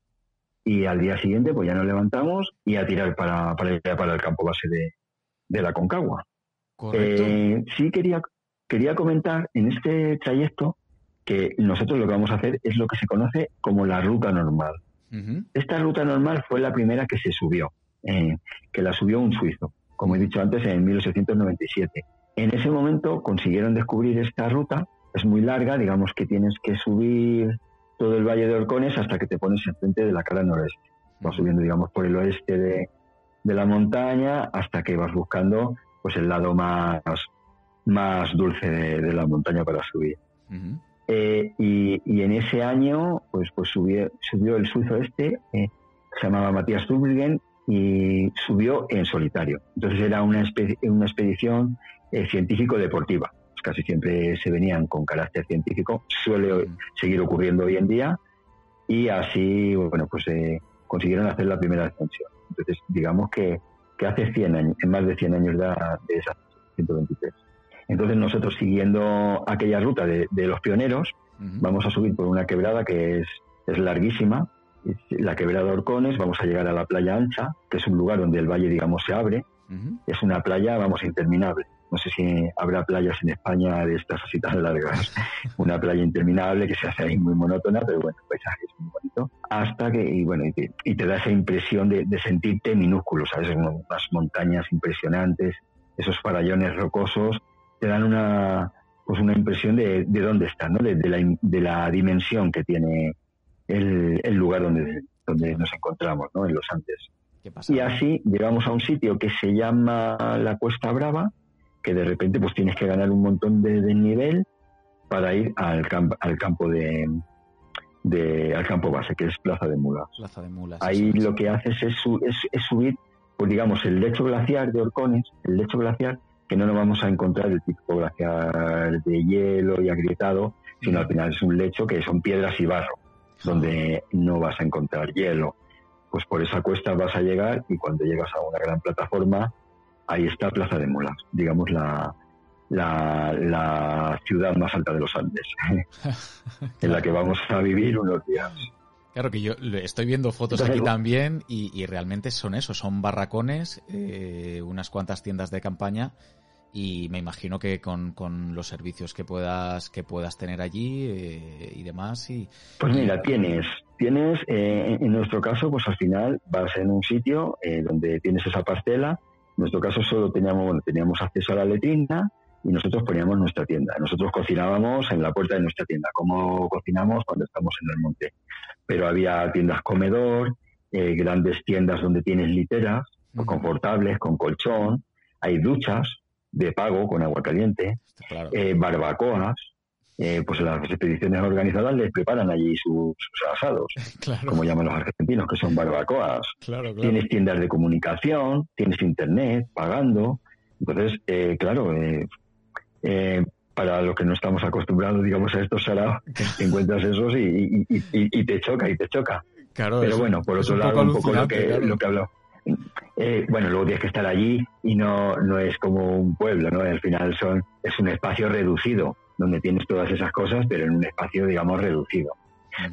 Y al día siguiente, pues ya nos levantamos y a tirar para, para, para el campo base de, de la Concagua. Eh, sí quería, quería comentar en este trayecto que nosotros lo que vamos a hacer es lo que se conoce como la ruta normal. Esta ruta normal fue la primera que se subió, eh, que la subió un suizo, como he dicho antes, en 1897. En ese momento consiguieron descubrir esta ruta, es muy larga, digamos que tienes que subir todo el Valle de Orcones hasta que te pones enfrente de la cara noreste. Vas subiendo, digamos, por el oeste de, de la montaña hasta que vas buscando pues el lado más, más dulce de, la montaña para subir. Eh, y, en ese año, pues, pues subió, subió el suizo este, eh, se llamaba Matías Zurbriggen, y subió en solitario. Entonces era una, una expedición eh, científico-deportiva. Pues casi siempre se venían con carácter científico, suele seguir ocurriendo hoy en día, y así, bueno, pues consiguieron hacer la primera ascensión. Entonces, digamos que que hace 100 años, en más de 100 años de, de esa 123. Entonces nosotros siguiendo aquella ruta de, los pioneros, vamos a subir por una quebrada que es, es larguísima, la quebrada Orcones, vamos a llegar a la playa Ancha, que es un lugar donde el valle, digamos, se abre. Es una playa, vamos, interminable. No sé si habrá playas en España de estas así tan largas. [laughs] Una playa interminable que se hace ahí muy monótona, pero bueno, el paisaje es muy bonito. Hasta que, y bueno, y te, da esa impresión de, sentirte minúsculo, ¿sabes? Unas montañas impresionantes, esos farallones rocosos, te dan una, pues una impresión de, de dónde estás, ¿no? De, la, de la dimensión que tiene el, el lugar donde, donde nos encontramos, ¿no? En los Andes. Y así llegamos a un sitio que se llama la Cuesta Brava, que de repente pues tienes que ganar un montón de, nivel para ir al, al campo de, al campo base, que es Plaza de Mulas. Plaza de Mulas. Ahí lo que haces es, es, subir, pues digamos, el lecho glaciar de Orcones, el lecho glaciar, que no nos vamos a encontrar el tipo glaciar de hielo y agrietado, sino al final es un lecho que son piedras y barro, donde no vas a encontrar hielo. Pues por esa cuesta vas a llegar y cuando llegas a una gran plataforma ahí está Plaza de Mulas, digamos la, la, ciudad más alta de los Andes, [laughs] en la que vamos a vivir unos días. Claro que yo estoy viendo fotos aquí también y, realmente son eso, son barracones, eh, unas cuantas tiendas de campaña y me imagino que con, los servicios que puedas que puedas tener allí eh, y demás y pues mira tienes tienes eh, en nuestro caso pues al final vas en un sitio donde tienes esa parcela. En nuestro caso solo teníamos, teníamos acceso a la letrina y nosotros poníamos nuestra tienda. Nosotros cocinábamos en la puerta de nuestra tienda, como cocinamos cuando estamos en el monte. Pero había tiendas comedor, eh, grandes tiendas donde tienes literas, confortables, con colchón, hay duchas de pago con agua caliente, eh, barbacoas, eh, pues las expediciones organizadas les preparan allí sus, asados, [laughs] como llaman los argentinos, que son barbacoas. Tienes tiendas de comunicación, tienes internet, pagando. Entonces, eh, claro, eh, para los que no estamos acostumbrados, digamos, a estos saraos, [laughs] encuentras esos y, te choca, y te choca. Claro, Pero bueno, por otro lado, un poco lo que, lo que habló. bueno, luego tienes que estar allí y no, no es como un pueblo, ¿no? Al final son, es un espacio reducido donde tienes todas esas cosas, pero en un espacio, digamos, reducido.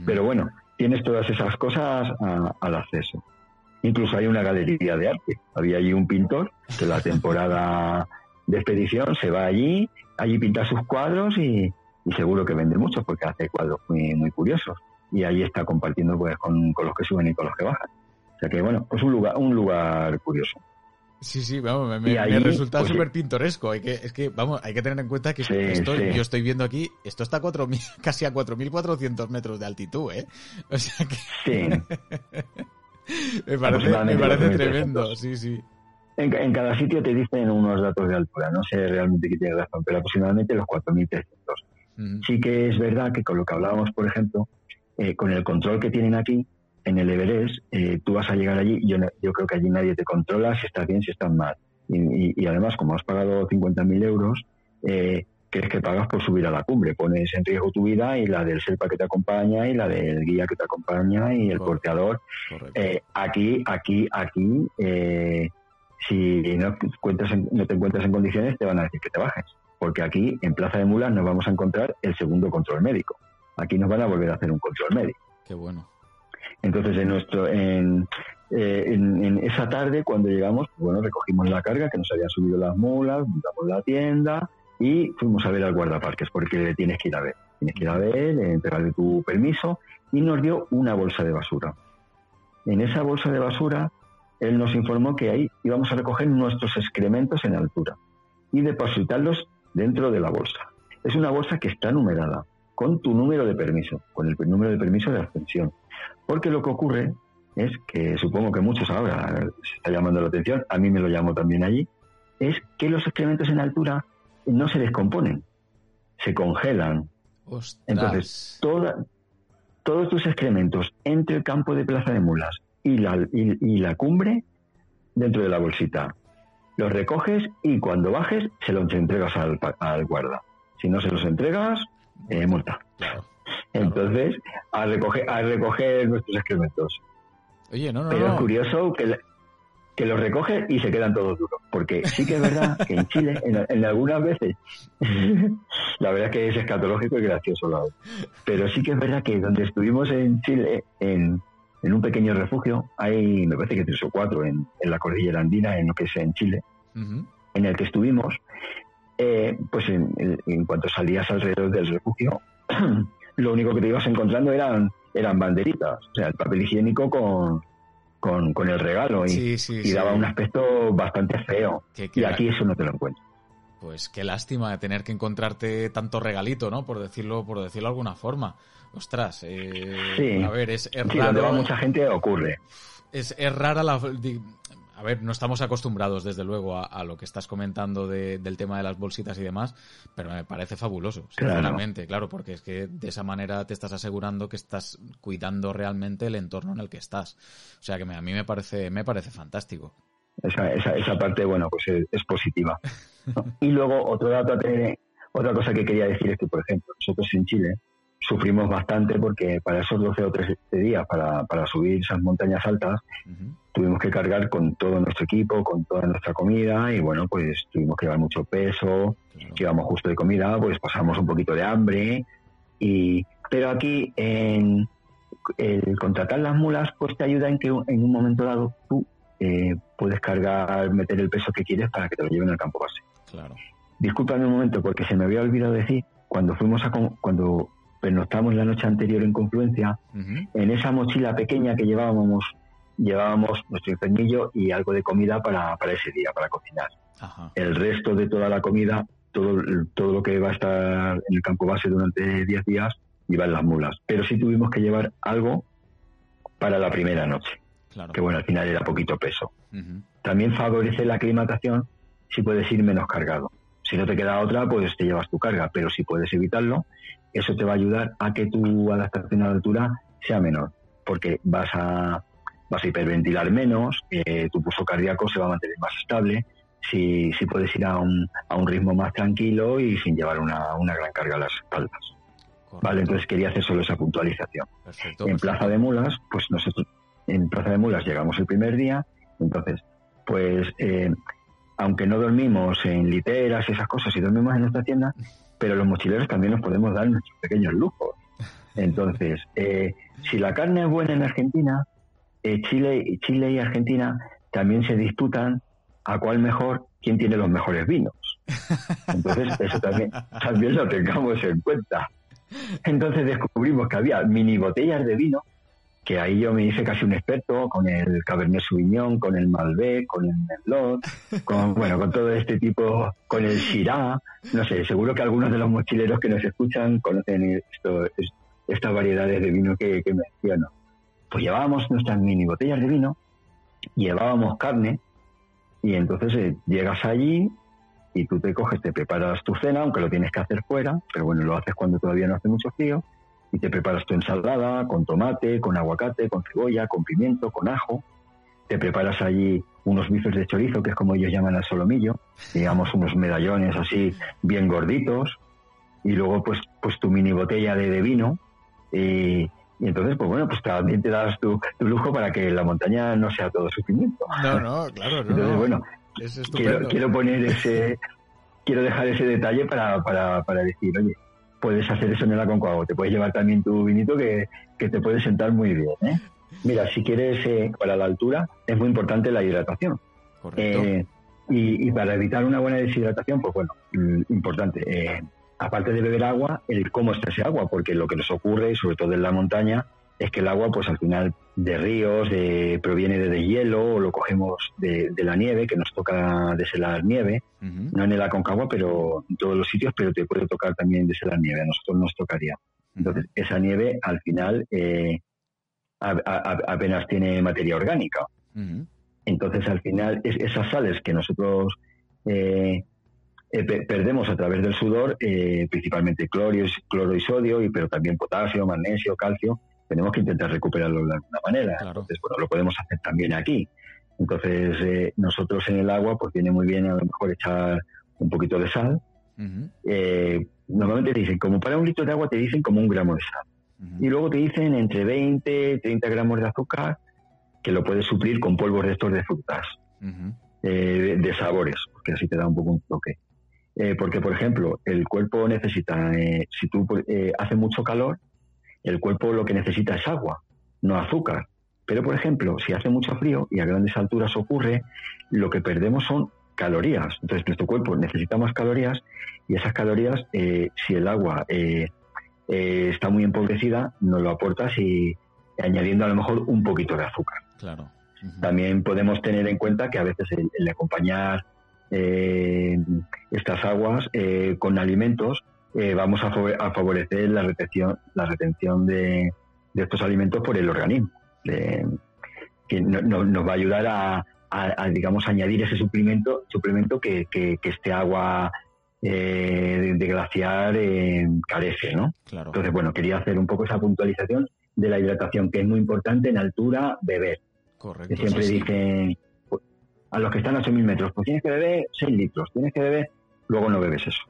Pero bueno, tienes todas esas cosas al acceso. Incluso hay una galería de arte. Había allí un pintor que la temporada de expedición se va allí, allí pinta sus cuadros y, seguro que vende muchos porque hace cuadros muy, muy curiosos. Y ahí está compartiendo pues con, con los que suben y con los que bajan. O sea que bueno, pues un lugar, un lugar curioso. Sí, sí, vamos, me, resulta pues, súper pintoresco. Hay que, es que, vamos, hay que tener en cuenta que yo estoy viendo aquí, esto está a [laughs] casi a 4.400 metros de altitud, ¿eh? [laughs] O sea que... Sí. [laughs] me parece, me parece tremendo, sí, sí. En, cada sitio te dicen unos datos de altura, no sé realmente qué tiene razón, pero aproximadamente los 4.300. Sí que es verdad que con lo que hablábamos, por ejemplo, eh, con el control que tienen aquí, en el Everest, eh, tú vas a llegar allí, yo, yo creo que allí nadie te controla si estás bien, si estás mal. Y, además, como has pagado 50.000 euros, eh, crees que pagas por subir a la cumbre. Pones en riesgo tu vida y la del Serpa que te acompaña y la del guía que te acompaña y el porteador. Eh, aquí, aquí, aquí, eh, si no, cuentas no te encuentras en condiciones, te van a decir que te bajes. Porque aquí, en Plaza de Mulas, nos vamos a encontrar el segundo control médico. Aquí nos van a volver a hacer un control médico. Qué bueno. Entonces, en nuestro, en, eh, en, esa tarde, cuando llegamos, pues bueno, recogimos la carga que nos habían subido las mulas, montamos la tienda y fuimos a ver al guardaparques porque tienes que ir a ver. Tienes que ir a ver, entregarle tu permiso y nos dio una bolsa de basura. En esa bolsa de basura, él nos informó que ahí íbamos a recoger nuestros excrementos en altura y depositarlos dentro de la bolsa. Es una bolsa que está numerada con tu número de permiso, con el número de permiso de ascensión. Porque lo que ocurre es que supongo que muchos ahora se está llamando la atención, a mí me lo llamo también allí, es que los excrementos en altura no se descomponen, se congelan. Entonces, todos tus excrementos entre el campo de Plaza de Mulas y la, y, la cumbre, dentro de la bolsita, los recoges y cuando bajes se los entregas al, al guarda. Si no se los entregas, eh, multa. Entonces, a recoger, a recoger nuestros excrementos. Oye, no, no, Pero es curioso que, que los recoge y se quedan todos duros. Porque sí que es verdad que en Chile, en, algunas veces, [laughs] la verdad es que es escatológico y gracioso. Lado. Pero sí que es verdad que donde estuvimos en Chile, en, en un pequeño refugio, hay, me parece que tres o cuatro en, en la cordillera andina, en lo que es en Chile, en el que estuvimos, eh, pues en, cuanto salías alrededor del refugio, [clears throat] lo único que te ibas encontrando eran, eran banderitas, o sea, el papel higiénico con, con, el regalo y, daba un aspecto bastante feo. y aquí eso no te lo encuentro. Pues qué lástima tener que encontrarte tanto regalito, ¿no? Por decirlo, por decirlo de alguna forma. Ostras, eh, a ver, es, raro. mucha gente ocurre. Es, es rara la, a ver, no estamos acostumbrados, desde luego, a, lo que estás comentando del tema de las bolsitas y demás, pero me parece fabuloso, sinceramente, claro. porque es que de esa manera te estás asegurando que estás cuidando realmente el entorno en el que estás. O sea que a mí me parece, me parece fantástico. Esa, esa, esa parte, bueno, pues es, positiva. [laughs] y luego, otro dato, otra cosa que quería decir es que, por ejemplo, nosotros en Chile sufrimos bastante porque para esos 12 o 13 días, para, para subir esas montañas altas, tuvimos que cargar con todo nuestro equipo, con toda nuestra comida y bueno, pues tuvimos que llevar mucho peso, llevamos justo de comida, pues pasamos un poquito de hambre y pero aquí en el contratar las mulas pues te ayuda en que en un momento dado tú eh, puedes cargar, meter el peso que quieres para que te lo lleven al campo base. Claro. Discúlpame un momento porque se me había olvidado decir cuando fuimos a cuando estamos la noche anterior en Confluencia, en esa mochila pequeña que llevábamos llevábamos nuestro enfermillo y algo de comida para, para ese día, para cocinar. El resto de toda la comida, todo, todo lo que va a estar en el campo base durante 10 días, iba en las mulas. Pero sí tuvimos que llevar algo para la primera noche, que bueno, al final era poquito peso. También favorece la aclimatación si puedes ir menos cargado. Si no te queda otra, pues te llevas tu carga, pero si puedes evitarlo, eso te va a ayudar a que tu adaptación a la altura sea menor, porque vas a, vas a hiperventilar menos, eh, tu pulso cardíaco se va a mantener más estable, si, si puedes ir a un, a un ritmo más tranquilo y sin llevar una, una gran carga a las espaldas. Vale, entonces quería hacer solo esa puntualización. en Plaza de Mulas, pues nosotros en Plaza de Mulas llegamos el primer día, entonces, pues eh, aunque no dormimos en literas y esas cosas y dormimos en nuestra tienda, pero los mochileros también nos podemos dar nuestros pequeños lujos. Entonces, eh, si la carne es buena en Argentina, eh, Chile, Chile y Argentina también se disputan a cuál mejor, quién tiene los mejores vinos. Entonces, [laughs] eso también, también lo tengamos en cuenta. Entonces descubrimos que había mini botellas de vino, que ahí yo me hice casi un experto con el Cabernet Sauvignon, con el Malbec, con el Merlot, con, bueno, con todo este tipo, con el Shiraz, no sé, seguro que algunos de los mochileros que nos escuchan conocen esto, estas variedades de vino que, que menciono. Pues llevábamos nuestras mini botellas de vino, llevábamos carne, y entonces eh, llegas allí y tú te coges, te preparas tu cena, aunque lo tienes que hacer fuera, pero bueno, lo haces cuando todavía no hace mucho frío, y te preparas tu ensalada con tomate, con aguacate, con cebolla, con pimiento, con ajo. Te preparas allí unos bifes de chorizo, que es como ellos llaman al solomillo, digamos unos medallones así bien gorditos, y luego pues, pues tu mini botella de, vino, y, entonces, pues bueno, pues también te das tu, lujo para que la montaña no sea todo sufrimiento. No, no, claro, no. Entonces, bueno, quiero, quiero poner ese, [laughs] quiero dejar ese detalle para, para, para decir, oye, puedes hacer eso en el Aconcagua, te puedes llevar también tu vinito que, que te puede sentar muy bien. ¿eh? Mira, si quieres eh, para la altura, es muy importante la hidratación. Eh, y, y, para evitar una buena deshidratación, pues bueno, mm, importante. Aparte de beber agua, el cómo está ese agua, porque lo que nos ocurre, sobre todo en la montaña, es que el agua, pues al final de ríos, de, proviene de, hielo o lo cogemos de, la nieve, que nos toca deselar nieve, no en el Aconcagua, pero en todos los sitios, pero te puede tocar también deselar nieve, a nosotros nos tocaría. Entonces, esa nieve al final eh, apenas tiene materia orgánica. Entonces, al final, esas sales que nosotros eh, eh, perdemos a través del sudor, principalmente cloro, cloro y sodio, y, pero también potasio, magnesio, calcio, tenemos que intentar recuperarlo de alguna manera. Entonces, bueno, lo podemos hacer también aquí. Entonces, eh, nosotros en el agua, pues viene muy bien a lo mejor echar un poquito de sal. Eh, normalmente te dicen, como para un litro de agua, te dicen como un gramo de sal. Y luego te dicen entre 20, 30 gramos de azúcar, que lo puedes suplir con polvos de estos de frutas, eh, de sabores, porque así te da un poco un toque. Porque, por ejemplo, el cuerpo necesita, si tú hace mucho calor, el cuerpo lo que necesita es agua, no azúcar. Pero, por ejemplo, si hace mucho frío y a grandes alturas ocurre, lo que perdemos son calorías. Entonces, nuestro cuerpo necesita más calorías y esas calorías, eh, si el agua eh, eh, está muy empobrecida, nos lo aportas y añadiendo a lo mejor un poquito de azúcar. Claro. También podemos tener en cuenta que a veces el acompañar estas aguas con alimentos eh, vamos a, favorecer la retención, la retención de, estos alimentos por el organismo, que nos va a ayudar a, digamos, añadir ese suplemento, suplemento que, que, este agua eh, de glaciar eh, carece, ¿no? Entonces, bueno, quería hacer un poco esa puntualización de la hidratación, que es muy importante en altura beber. Correcto. siempre dicen a los que están a 8.000 metros, pues tienes que beber 6 litros, tienes que beber, luego no bebes eso.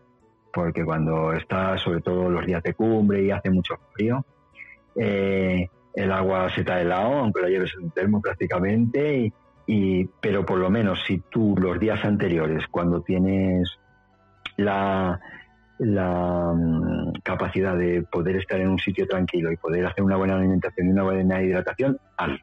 Porque cuando está, sobre todo los días de cumbre y hace mucho frío, eh, el agua se está helado, aunque lo lleves en un termo prácticamente, y, pero por lo menos si tú los días anteriores, cuando tienes la, la mm, capacidad de poder estar en un sitio tranquilo y poder hacer una buena alimentación y una buena hidratación, haz.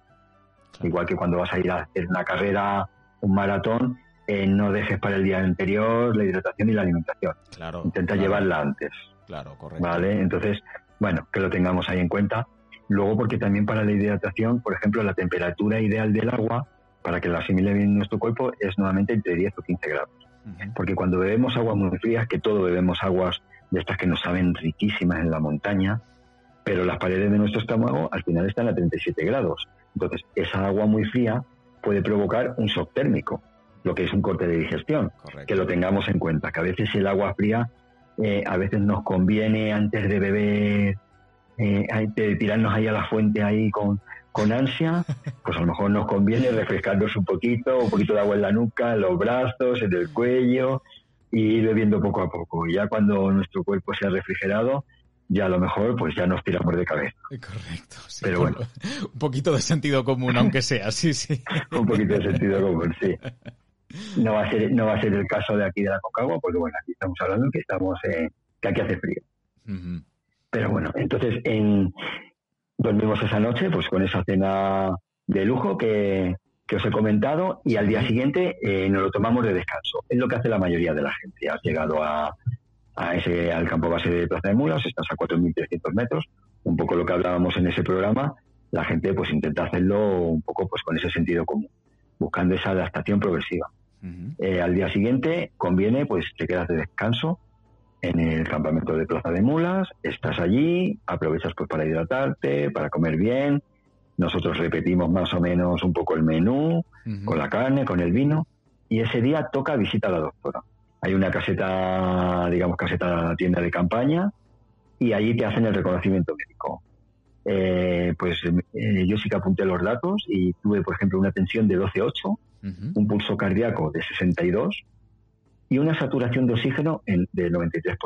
Igual que cuando vas a ir a hacer una carrera, un maratón, eh, no dejes para el día anterior la hidratación y la alimentación. Claro. Intenta llevarla antes. Claro, correcto. ¿Vale? Entonces, bueno, que lo tengamos ahí en cuenta. Luego, porque también para la hidratación, por ejemplo, la temperatura ideal del agua, para que la asimile bien nuestro cuerpo, es nuevamente entre 10 o 15 grados. Porque cuando bebemos aguas muy frías, que todos bebemos aguas de estas que nos saben riquísimas en la montaña, pero las paredes de nuestro estómago al final están a 37 grados. Entonces, esa agua muy fría puede provocar un shock térmico lo que es un corte de digestión, que lo tengamos en cuenta, que a veces el agua fría, eh, a veces nos conviene antes de beber, eh, de tirarnos ahí a la fuente ahí con, con ansia, pues a lo mejor nos conviene refrescarnos un poquito, un poquito de agua en la nuca, en los brazos, en el cuello, y ir bebiendo poco a poco. Y ya cuando nuestro cuerpo se ha refrigerado, ya a lo mejor pues ya nos tiramos de cabeza. Correcto. Pero bueno. Un poquito de sentido común, aunque sea, sí, sí. [laughs] un poquito de sentido común, sí. No va a ser, no va a ser el caso de aquí de la Concagua, porque bueno, aquí estamos hablando que estamos que aquí hace frío. Pero bueno, entonces en, dormimos esa noche pues con esa cena de lujo que, que os he comentado y al día siguiente eh, nos lo tomamos de descanso. Es lo que hace la mayoría de la gente. Has llegado a, a ese, al campo base de Plaza de Mulas, estás a 4.300 metros, un poco lo que hablábamos en ese programa, la gente pues intenta hacerlo un poco pues con ese sentido común, buscando esa adaptación progresiva. Eh, al día siguiente conviene pues te quedas de descanso en el campamento de Plaza de Mulas, estás allí, aprovechas pues para hidratarte, para comer bien, nosotros repetimos más o menos un poco el menú, con la carne, con el vino, y ese día toca visita a la doctora hay una caseta, digamos, caseta tienda de campaña y allí te hacen el reconocimiento médico. Eh, pues eh, yo sí que apunté los datos y tuve, por ejemplo, una tensión de 12,8, un pulso cardíaco de 62 y una saturación de oxígeno en, del 93%.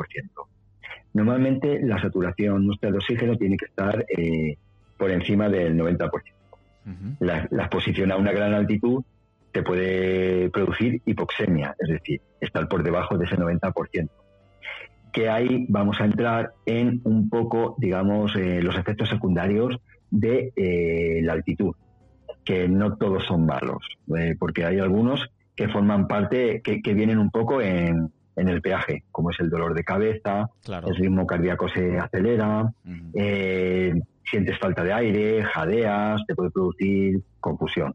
Normalmente la saturación nuestra de oxígeno tiene que estar eh, por encima del 90%. la, la exposición a una gran altitud te puede producir hipoxemia, es decir, estar por debajo de ese 90%. Que ahí vamos a entrar en un poco, digamos, eh, los efectos secundarios de eh, la altitud, que no todos son malos, eh, porque hay algunos que forman parte, que, vienen un poco en, el peaje, como es el dolor de cabeza, el ritmo cardíaco se acelera, sientes falta de aire, jadeas, te puede producir confusión.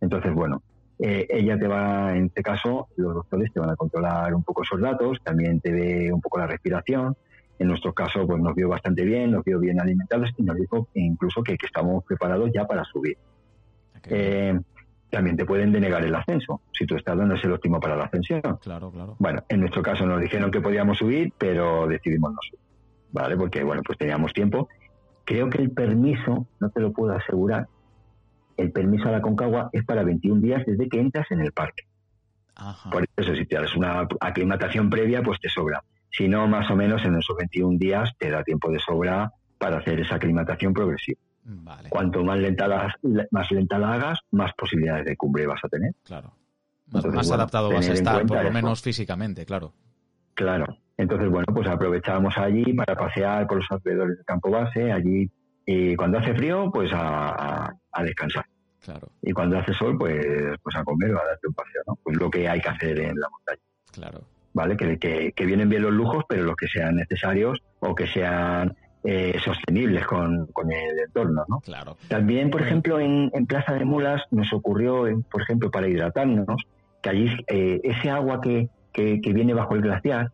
Entonces, bueno, eh, ella te va, en este caso, los doctores te van a controlar un poco esos datos, también te ve un poco la respiración. En nuestro caso, pues nos vio bastante bien, nos vio bien alimentados y nos dijo incluso que, estamos preparados ya para subir. Eh, también te pueden denegar el ascenso, si tu estado no es el óptimo para la ascensión. Claro, claro. Bueno, en nuestro caso nos dijeron que podíamos subir, pero decidimos no subir, ¿vale? Porque, bueno, pues teníamos tiempo. Creo que el permiso, no te lo puedo asegurar, el permiso a la Concagua es para 21 días desde que entras en el parque. Por eso, si te das una aclimatación previa, pues te sobra. Si no, más o menos en esos 21 días te da tiempo de sobra para hacer esa aclimatación progresiva. Cuanto más lenta, la, más lenta la hagas, más posibilidades de cumbre vas a tener. Claro. Más, adaptado vas a estar, por lo menos físicamente, claro. Claro. Entonces, bueno, pues aprovechábamos allí para pasear por los alrededores del campo base, allí y cuando hace frío, pues a, descansar. Claro. Y cuando hace sol, pues, pues a comer o a darte un paseo, ¿no? Pues lo que hay que hacer en la montaña. Claro. ¿Vale? Que, que, vienen bien los lujos, pero los que sean necesarios o que sean eh, sostenibles con, con, el entorno, ¿no? Claro. También, por ejemplo, en, en Plaza de Mulas nos ocurrió, por ejemplo, para hidratarnos, que allí eh, ese agua que, que, viene bajo el glaciar,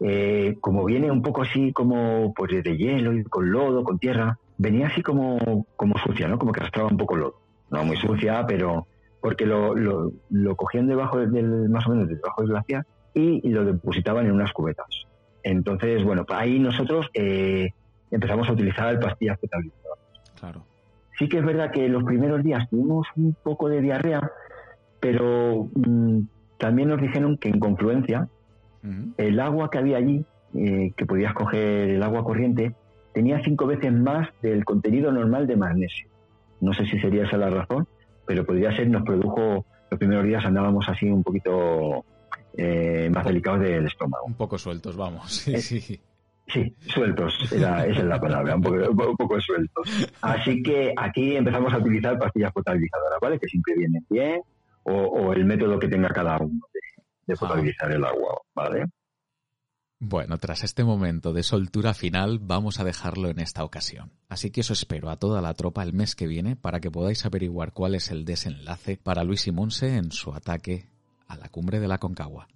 eh, como viene un poco así como pues de hielo y con lodo, con tierra, venía así como, como sucia, ¿no? Como que arrastraba un poco lodo. No muy sucia, pero porque lo, lo, lo cogían debajo del, más o menos debajo del glaciar y lo depositaban en unas cubetas. Entonces, bueno, ahí nosotros eh, empezamos a utilizar pastillas potabilizadoras. Claro. Sí que es verdad que los primeros días tuvimos un poco de diarrea, pero mm, también nos dijeron que en confluencia el agua que había allí, eh, que podías coger el agua corriente, tenía cinco veces más del contenido normal de magnesio. No sé si sería esa la razón, pero podría ser, nos produjo, los primeros días andábamos así un poquito eh, más delicados del estómago. Un poco sueltos, vamos. Sí, eh, sí. Sí, sueltos, esa es la palabra, un poco, sueltos. Así que aquí empezamos a utilizar pastillas potabilizadoras, ¿vale? Que siempre vienen bien, o, el método que tenga cada uno de, ah. potabilizar el agua, ¿vale? Bueno, tras este momento de soltura final vamos a dejarlo en esta ocasión. Así que os espero a toda la tropa el mes que viene para que podáis averiguar cuál es el desenlace para Luis y Monse en su ataque a la cumbre de la Concagua.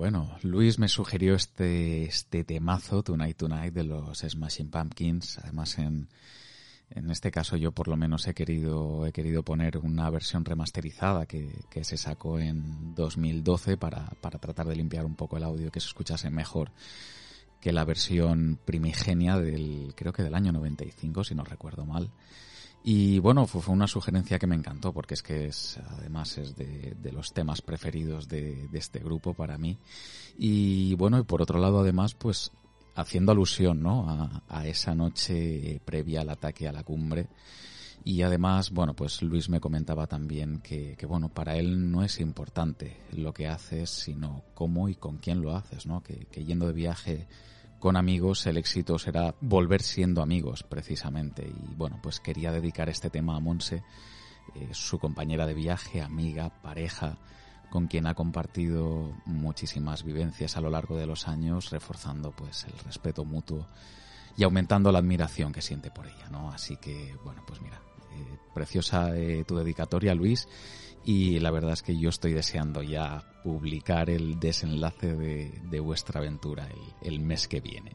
Bueno, Luis me sugirió este, este temazo, Tonight Tonight, de los Smashing Pumpkins, además en, en este caso yo por lo menos he querido, he querido poner una versión remasterizada que, que se sacó en 2012 para, para tratar de limpiar un poco el audio, que se escuchase mejor que la versión primigenia del, creo que del año 95, si no recuerdo mal. Y bueno, fue, una sugerencia que me encantó porque es que es, además es de, los temas preferidos de, este grupo para mí. Y bueno, y por otro lado además, pues haciendo alusión, ¿no? A, esa noche previa al ataque a la cumbre. Y además, bueno, pues Luis me comentaba también que, que, bueno, para él no es importante lo que haces, sino cómo y con quién lo haces, ¿no? Que, yendo de viaje con amigos el éxito será volver siendo amigos precisamente y bueno pues quería dedicar este tema a Monse eh, su compañera de viaje amiga pareja con quien ha compartido muchísimas vivencias a lo largo de los años reforzando pues el respeto mutuo y aumentando la admiración que siente por ella no así que bueno pues mira eh, preciosa eh, tu dedicatoria Luis y la verdad es que yo estoy deseando ya publicar el desenlace de, vuestra aventura el, mes que viene.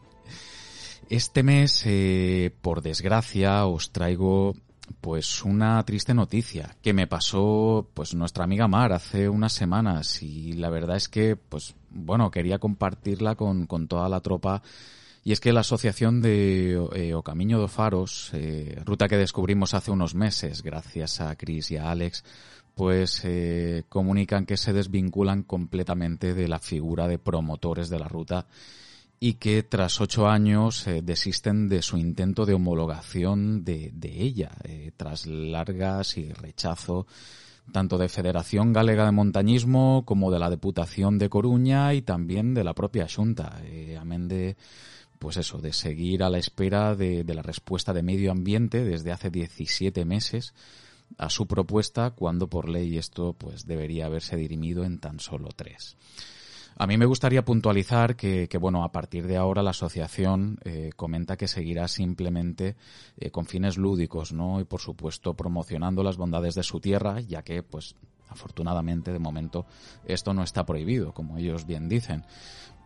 Este mes, eh, por desgracia, os traigo pues una triste noticia que me pasó pues nuestra amiga Mar hace unas semanas y la verdad es que pues bueno quería compartirla con, con toda la tropa y es que la asociación de eh, O Camino de Faros, eh, ruta que descubrimos hace unos meses gracias a Chris y a Alex, pues eh, comunican que se desvinculan completamente de la figura de promotores de la ruta y que tras ocho años eh, desisten de su intento de homologación de, ella, eh, tras largas y rechazo tanto de Federación Galega de Montañismo como de la Diputación de Coruña y también de la propia Junta, amén de pues eso, de seguir a la espera de, de la respuesta de medio ambiente desde hace 17 meses a su propuesta cuando por ley esto pues debería haberse dirimido en tan solo tres. A mí me gustaría puntualizar que, bueno, a partir de ahora la asociación eh, comenta que seguirá simplemente eh, con fines lúdicos, ¿no? Y por supuesto promocionando las bondades de su tierra, ya que, pues, afortunadamente de momento esto no está prohibido, como ellos bien dicen.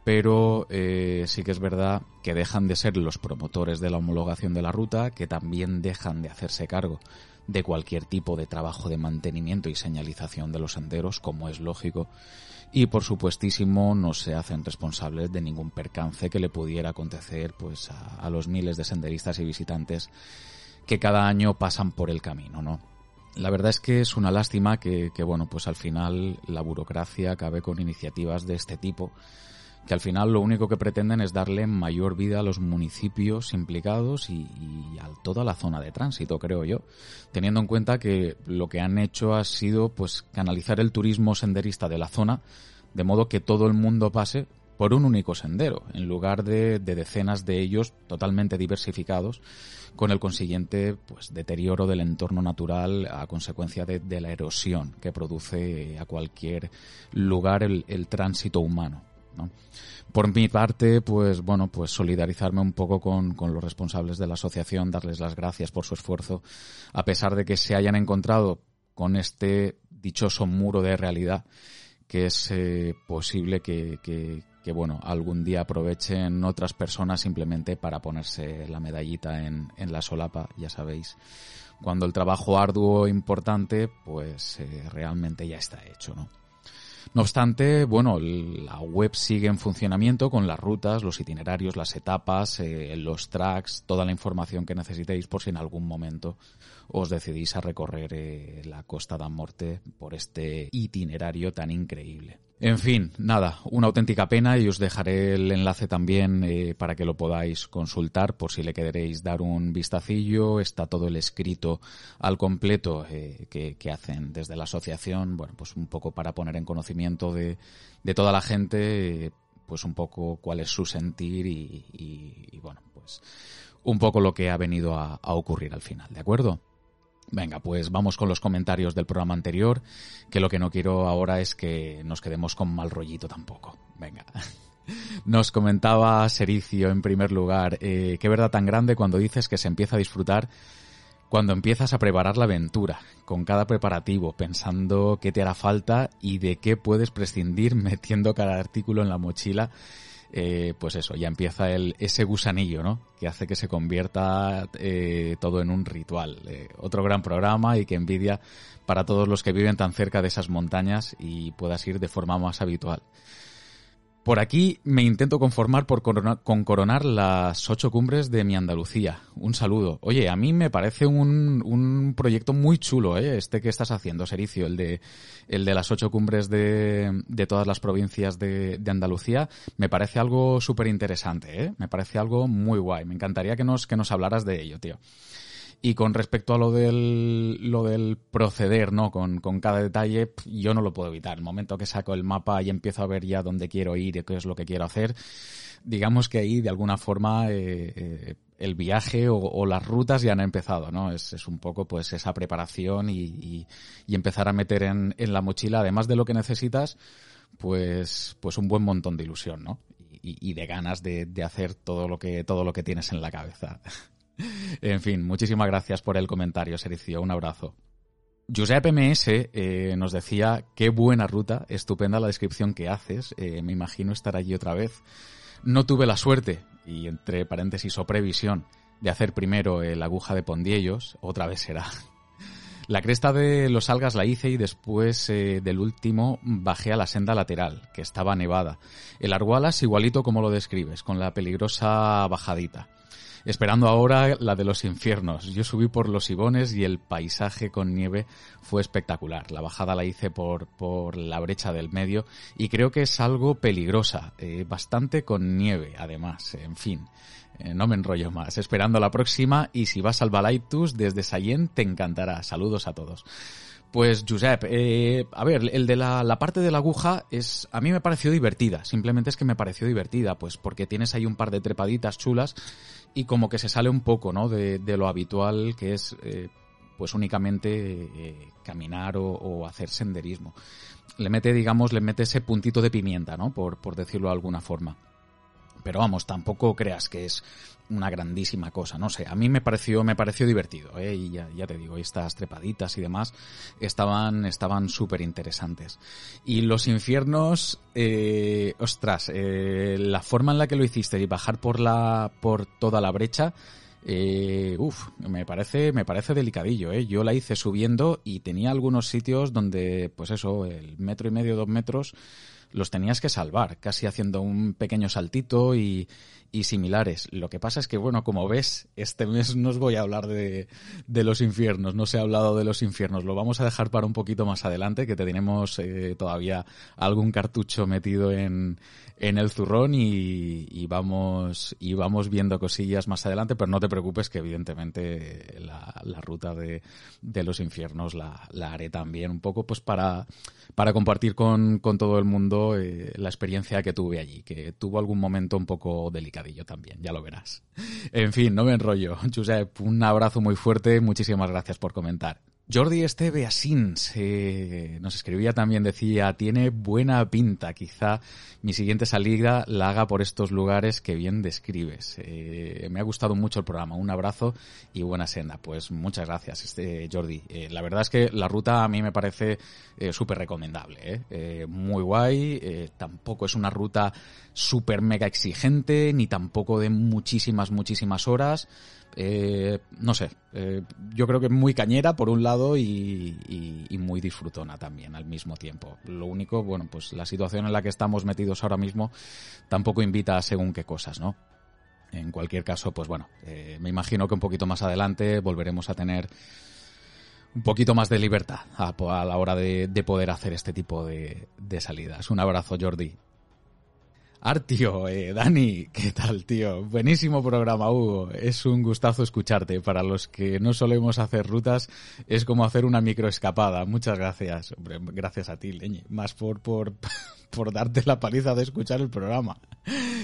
Pero eh, sí que es verdad que dejan de ser los promotores de la homologación de la ruta, que también dejan de hacerse cargo de cualquier tipo de trabajo de mantenimiento y señalización de los senderos, como es lógico, y por supuestísimo no se hacen responsables de ningún percance que le pudiera acontecer pues a, los miles de senderistas y visitantes que cada año pasan por el camino, ¿no? La verdad es que es una lástima que, que bueno, pues al final la burocracia acabe con iniciativas de este tipo que al final lo único que pretenden es darle mayor vida a los municipios implicados y, a toda la zona de tránsito, creo yo, teniendo en cuenta que lo que han hecho ha sido pues canalizar el turismo senderista de la zona de modo que todo el mundo pase por un único sendero, en lugar de, decenas de ellos totalmente diversificados, con el consiguiente pues, deterioro del entorno natural a consecuencia de, la erosión que produce a cualquier lugar el tránsito humano. Por mi parte, pues bueno, pues solidarizarme un poco con, los responsables de la asociación, darles las gracias por su esfuerzo, a pesar de que se hayan encontrado con este dichoso muro de realidad que es eh, posible que, bueno, algún día aprovechen otras personas simplemente para ponerse la medallita en, en la solapa, ya sabéis. Cuando el trabajo arduo e importante, pues eh, realmente ya está hecho, ¿no? No obstante, bueno, la web sigue en funcionamiento con las rutas, los itinerarios, las etapas, eh, los tracks, toda la información que necesitéis por si en algún momento os decidís a recorrer eh, la Costa da Morte por este itinerario tan increíble. En fin, nada, una auténtica pena y os dejaré el enlace también eh, para que lo podáis consultar por si le queréis dar un vistacillo. Está todo el escrito al completo eh, que, hacen desde la asociación, bueno, pues un poco para poner en conocimiento de, toda la gente, pues un poco cuál es su sentir y, bueno, pues un poco lo que ha venido a ocurrir al final, ¿de acuerdo? Venga, pues vamos con los comentarios del programa anterior, que lo que no quiero ahora es que nos quedemos con mal rollito tampoco. Venga. [laughs] Nos comentaba Sericio en primer lugar, eh, qué verdad tan grande cuando dices que se empieza a disfrutar cuando empiezas a preparar la aventura, con cada preparativo, pensando qué te hará falta y de qué puedes prescindir [laughs] metiendo cada artículo en la mochila, eh, pues eso, ya empieza el, ese gusanillo, ¿no? Que hace que se convierta eh, todo en un ritual. Eh, otro gran programa y que envidia para todos los que viven tan cerca de esas montañas y puedas ir de forma más habitual. Por aquí me intento conformar por con coronar las ocho cumbres de mi Andalucía. Un saludo. Oye, a mí me parece un, un proyecto muy chulo, ¿eh? este que estás haciendo, Sericio, el de, el de las ocho cumbres de, de todas las provincias de, de Andalucía. Me parece algo súper interesante, ¿eh? me parece algo muy guay. Me encantaría que nos, que nos hablaras de ello, tío. Y con respecto a lo del, lo del proceder, ¿no? Con, con cada detalle, yo no lo puedo evitar. El momento que saco el mapa y empiezo a ver ya dónde quiero ir y qué es lo que quiero hacer, digamos que ahí de alguna forma eh, eh, el viaje o, las rutas ya han empezado, ¿no? Es, es un poco pues esa preparación y, y, empezar a meter en, en, la mochila, además de lo que necesitas, pues, pues un buen montón de ilusión, ¿no? Y, y de ganas de, de hacer todo lo que, todo lo que tienes en la cabeza. [laughs] [laughs] en fin, muchísimas gracias por el comentario, Sericio. Un abrazo. Giuseppe MS eh, nos decía, qué buena ruta, estupenda la descripción que haces, eh, me imagino estar allí otra vez. No tuve la suerte, y entre paréntesis o previsión, de hacer primero el aguja de Pondiellos, otra vez será. [laughs] La cresta de los algas la hice y después eh, del último bajé a la senda lateral, que estaba nevada. El Argualas igualito como lo describes, con la peligrosa bajadita esperando ahora la de los infiernos. Yo subí por los Ibones y el paisaje con nieve fue espectacular. La bajada la hice por, por la brecha del medio y creo que es algo peligrosa, eh, bastante con nieve además, en fin. Eh, no me enrollo más. Esperando la próxima y si vas al Balaitus desde Sayen te encantará. Saludos a todos. Pues Josep, eh, a ver, el de la, la, parte de la aguja es, a mí me pareció divertida, simplemente es que me pareció divertida, pues porque tienes ahí un par de trepaditas chulas y como que se sale un poco, ¿no? De, de lo habitual que es, eh, pues únicamente eh, caminar o, o, hacer senderismo. Le mete, digamos, le mete ese puntito de pimienta, ¿no? Por, por decirlo de alguna forma. Pero vamos, tampoco creas que es una grandísima cosa, no sé, a mí me pareció, me pareció divertido, ¿eh? y ya, ya te digo, estas trepaditas y demás estaban, estaban súper interesantes. Y los infiernos, eh, ostras, eh, la forma en la que lo hiciste y bajar por la, por toda la brecha, eh, uf, me parece, me parece delicadillo, ¿eh? Yo la hice subiendo y tenía algunos sitios donde, pues eso, el metro y medio, dos metros, los tenías que salvar, casi haciendo un pequeño saltito y, y similares. Lo que pasa es que, bueno, como ves, este mes no os voy a hablar de, de los infiernos, no se ha hablado de los infiernos, lo vamos a dejar para un poquito más adelante, que tenemos eh, todavía algún cartucho metido en, en el zurrón y, y, vamos y vamos viendo cosillas más adelante, pero no te preocupes que evidentemente la, ruta de, de, los infiernos la, la, haré también un poco pues para, para compartir con, con todo el mundo eh, la experiencia que tuve allí, que tuvo algún momento un poco también, ya lo verás. En fin, no me enrollo. [laughs] Josep, un abrazo muy fuerte, muchísimas gracias por comentar. Jordi Esteve Asins eh, nos escribía también, decía, tiene buena pinta, quizá mi siguiente salida la haga por estos lugares que bien describes. Eh, me ha gustado mucho el programa, un abrazo y buena senda. Pues muchas gracias, este, Jordi. Eh, la verdad es que la ruta a mí me parece eh, súper recomendable, muy guay, tampoco es una ruta súper mega exigente, ni tampoco de muchísimas, muchísimas horas eh, no sé, eh, yo creo que muy cañera por un lado y, muy disfrutona también al mismo tiempo. Lo único, bueno, pues la situación en la que estamos metidos ahora mismo tampoco invita a según qué cosas, ¿no? En cualquier caso, pues bueno, eh, me imagino que un poquito más adelante volveremos a tener un poquito más de libertad a, la hora de, de, poder hacer este tipo de, de salidas. Un abrazo, Jordi. Artio, eh, Dani, ¿qué tal, tío? Buenísimo programa, Hugo. Es un gustazo escucharte. Para los que no solemos hacer rutas, es como hacer una microescapada. Muchas gracias. Hombre, gracias a ti, Leñe. Más por, por, [laughs] por darte la paliza de escuchar el programa.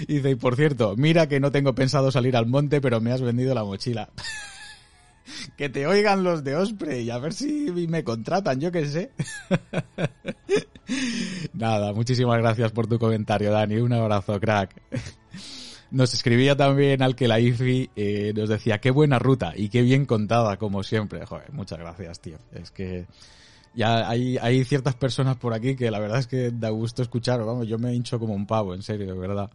Y dice, y por cierto, mira que no tengo pensado salir al monte, pero me has vendido la mochila. [laughs] que te oigan los de Osprey y a ver si me contratan, yo qué sé. [laughs] Nada, muchísimas gracias por tu comentario, Dani. Un abrazo, crack. Nos escribía también al que la IFI eh, nos decía, qué buena ruta y qué bien contada, como siempre. Joder, muchas gracias, tío. Es que ya hay, hay ciertas personas por aquí que la verdad es que da gusto escuchar. Vamos, yo me hincho como un pavo, en serio, de verdad.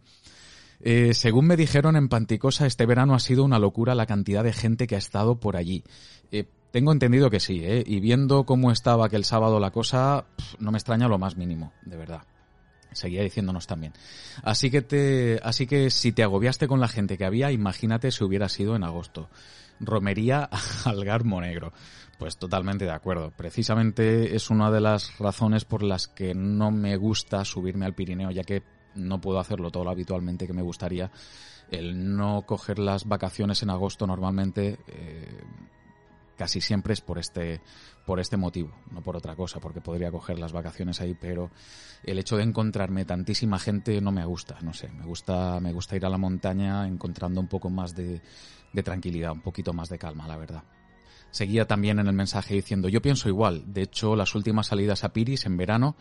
Eh, según me dijeron en Panticosa, este verano ha sido una locura la cantidad de gente que ha estado por allí. Eh, tengo entendido que sí, ¿eh? y viendo cómo estaba aquel sábado la cosa, no me extraña lo más mínimo, de verdad. Seguía diciéndonos también. Así que te, así que si te agobiaste con la gente que había, imagínate si hubiera sido en agosto. Romería [laughs] al Garmo Negro. Pues totalmente de acuerdo. Precisamente es una de las razones por las que no me gusta subirme al Pirineo, ya que no puedo hacerlo todo lo habitualmente que me gustaría. El no coger las vacaciones en agosto normalmente eh, casi siempre es por este por este motivo, no por otra cosa, porque podría coger las vacaciones ahí, pero el hecho de encontrarme tantísima gente no me gusta, no sé, me gusta me gusta ir a la montaña encontrando un poco más de, de tranquilidad, un poquito más de calma, la verdad. Seguía también en el mensaje diciendo, yo pienso igual, de hecho las últimas salidas a Piris en verano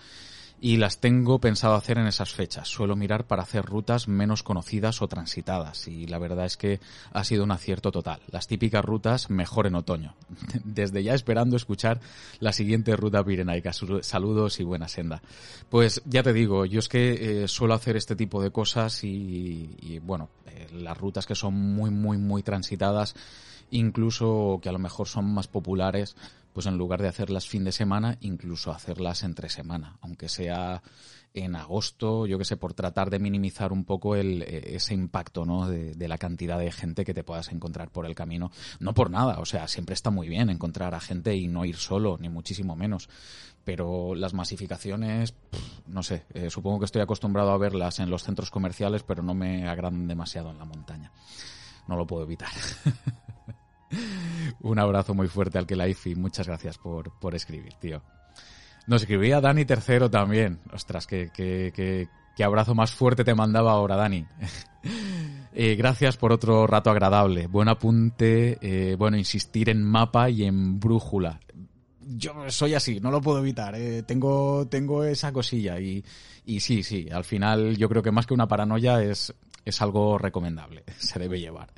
y las tengo pensado hacer en esas fechas. Suelo mirar para hacer rutas menos conocidas o transitadas y la verdad es que ha sido un acierto total. Las típicas rutas mejor en otoño. [laughs] Desde ya esperando escuchar la siguiente ruta pirenaica. Saludos y buena senda. Pues ya te digo, yo es que eh, suelo hacer este tipo de cosas y, bueno, eh, las rutas que son muy, muy, muy transitadas incluso que a lo mejor son más populares, pues en lugar de hacerlas fin de semana, incluso hacerlas entre semana, aunque sea en agosto, yo que sé, por tratar de minimizar un poco e, ese impacto, ¿no? De, de, la cantidad de gente que te puedas encontrar por el camino. No por nada, o sea, siempre está muy bien encontrar a gente y no ir solo, ni muchísimo menos. Pero las masificaciones, no sé, eh, supongo que estoy acostumbrado a verlas en los centros comerciales, pero no me agradan demasiado en la montaña. No lo puedo evitar. [laughs] Un abrazo muy fuerte al que la y muchas gracias por, por escribir, tío. Nos escribía Dani Tercero también. Ostras, qué, qué, qué, qué abrazo más fuerte te mandaba ahora, Dani. [laughs] eh, gracias por otro rato agradable. Buen apunte, eh, bueno, insistir en mapa y en brújula. Yo soy así, no lo puedo evitar. Eh. Tengo, tengo esa cosilla y, y sí, sí, al final yo creo que más que una paranoia es es algo recomendable, [laughs] se debe llevar.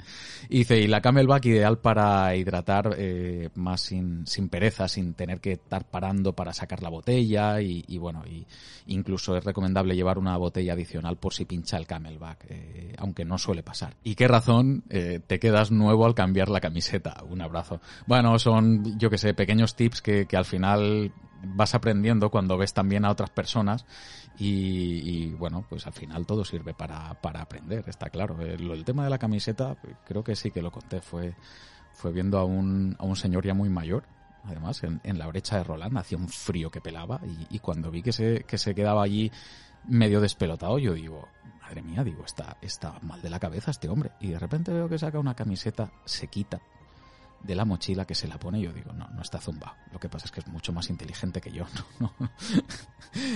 Y dice, y la Camelback ideal para hidratar eh, más sin, sin pereza, sin tener que estar parando para sacar la botella y, y, bueno, y incluso es recomendable llevar una botella adicional por si pincha el Camelback, eh, aunque no suele pasar. ¿Y qué razón eh, te quedas nuevo al cambiar la camiseta? Un abrazo. Bueno, son, yo que sé, pequeños tips que, que al final vas aprendiendo cuando ves también a otras personas y, bueno, pues al final todo sirve para, para aprender, está claro. El, el, tema de la camiseta, creo que sí que lo conté, fue, fue viendo a un, a un señor ya muy mayor, además, en, en la brecha de Roland, hacía un frío que pelaba y, y, cuando vi que se, que se quedaba allí medio despelotado, yo digo, madre mía, digo, está, está mal de la cabeza este hombre. Y de repente veo que saca una camiseta, se quita, de la mochila que se la pone, yo digo, no, no está zumbado. Lo que pasa es que es mucho más inteligente que yo. [laughs]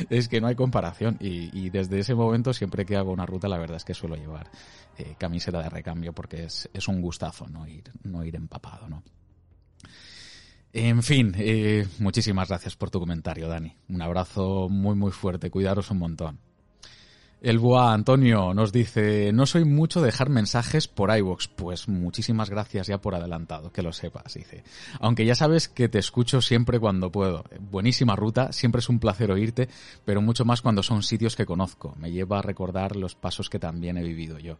Es que no hay comparación. Y, y, desde ese momento, siempre que hago una ruta, la verdad es que suelo llevar eh, camiseta de recambio porque es, es un gustazo no ir, no ir empapado, ¿no? En fin, eh, muchísimas gracias por tu comentario, Dani. Un abrazo muy, muy fuerte. Cuidaros un montón. El Boa Antonio nos dice, no soy mucho de dejar mensajes por iVoox. Pues muchísimas gracias ya por adelantado, que lo sepas, dice. Aunque ya sabes que te escucho siempre cuando puedo. Buenísima ruta, siempre es un placer oírte, pero mucho más cuando son sitios que conozco. Me lleva a recordar los pasos que también he vivido yo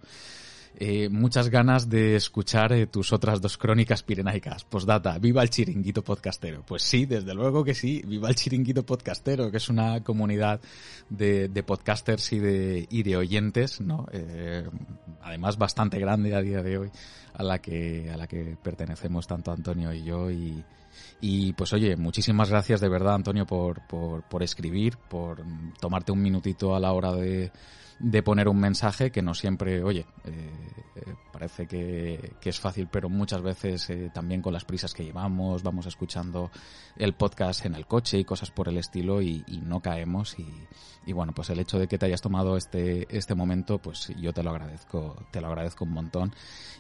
eh, muchas ganas de escuchar eh, tus otras dos crónicas pirenaicas. Postdata, viva el chiringuito podcastero. Pues sí, desde luego que sí, viva el chiringuito podcastero, que es una comunidad de, de podcasters y de, y de oyentes, ¿no? Eh, además bastante grande a día de hoy, a la que, a la que pertenecemos tanto Antonio y yo y, y pues oye, muchísimas gracias de verdad Antonio por, por, por escribir, por tomarte un minutito a la hora de, de poner un mensaje que no siempre, oye, eh, eh, parece que, que, es fácil, pero muchas veces eh, también con las prisas que llevamos, vamos escuchando el podcast en el coche y cosas por el estilo y, no caemos y, y, bueno, pues el hecho de que te hayas tomado este, este momento, pues yo te lo agradezco, te lo agradezco un montón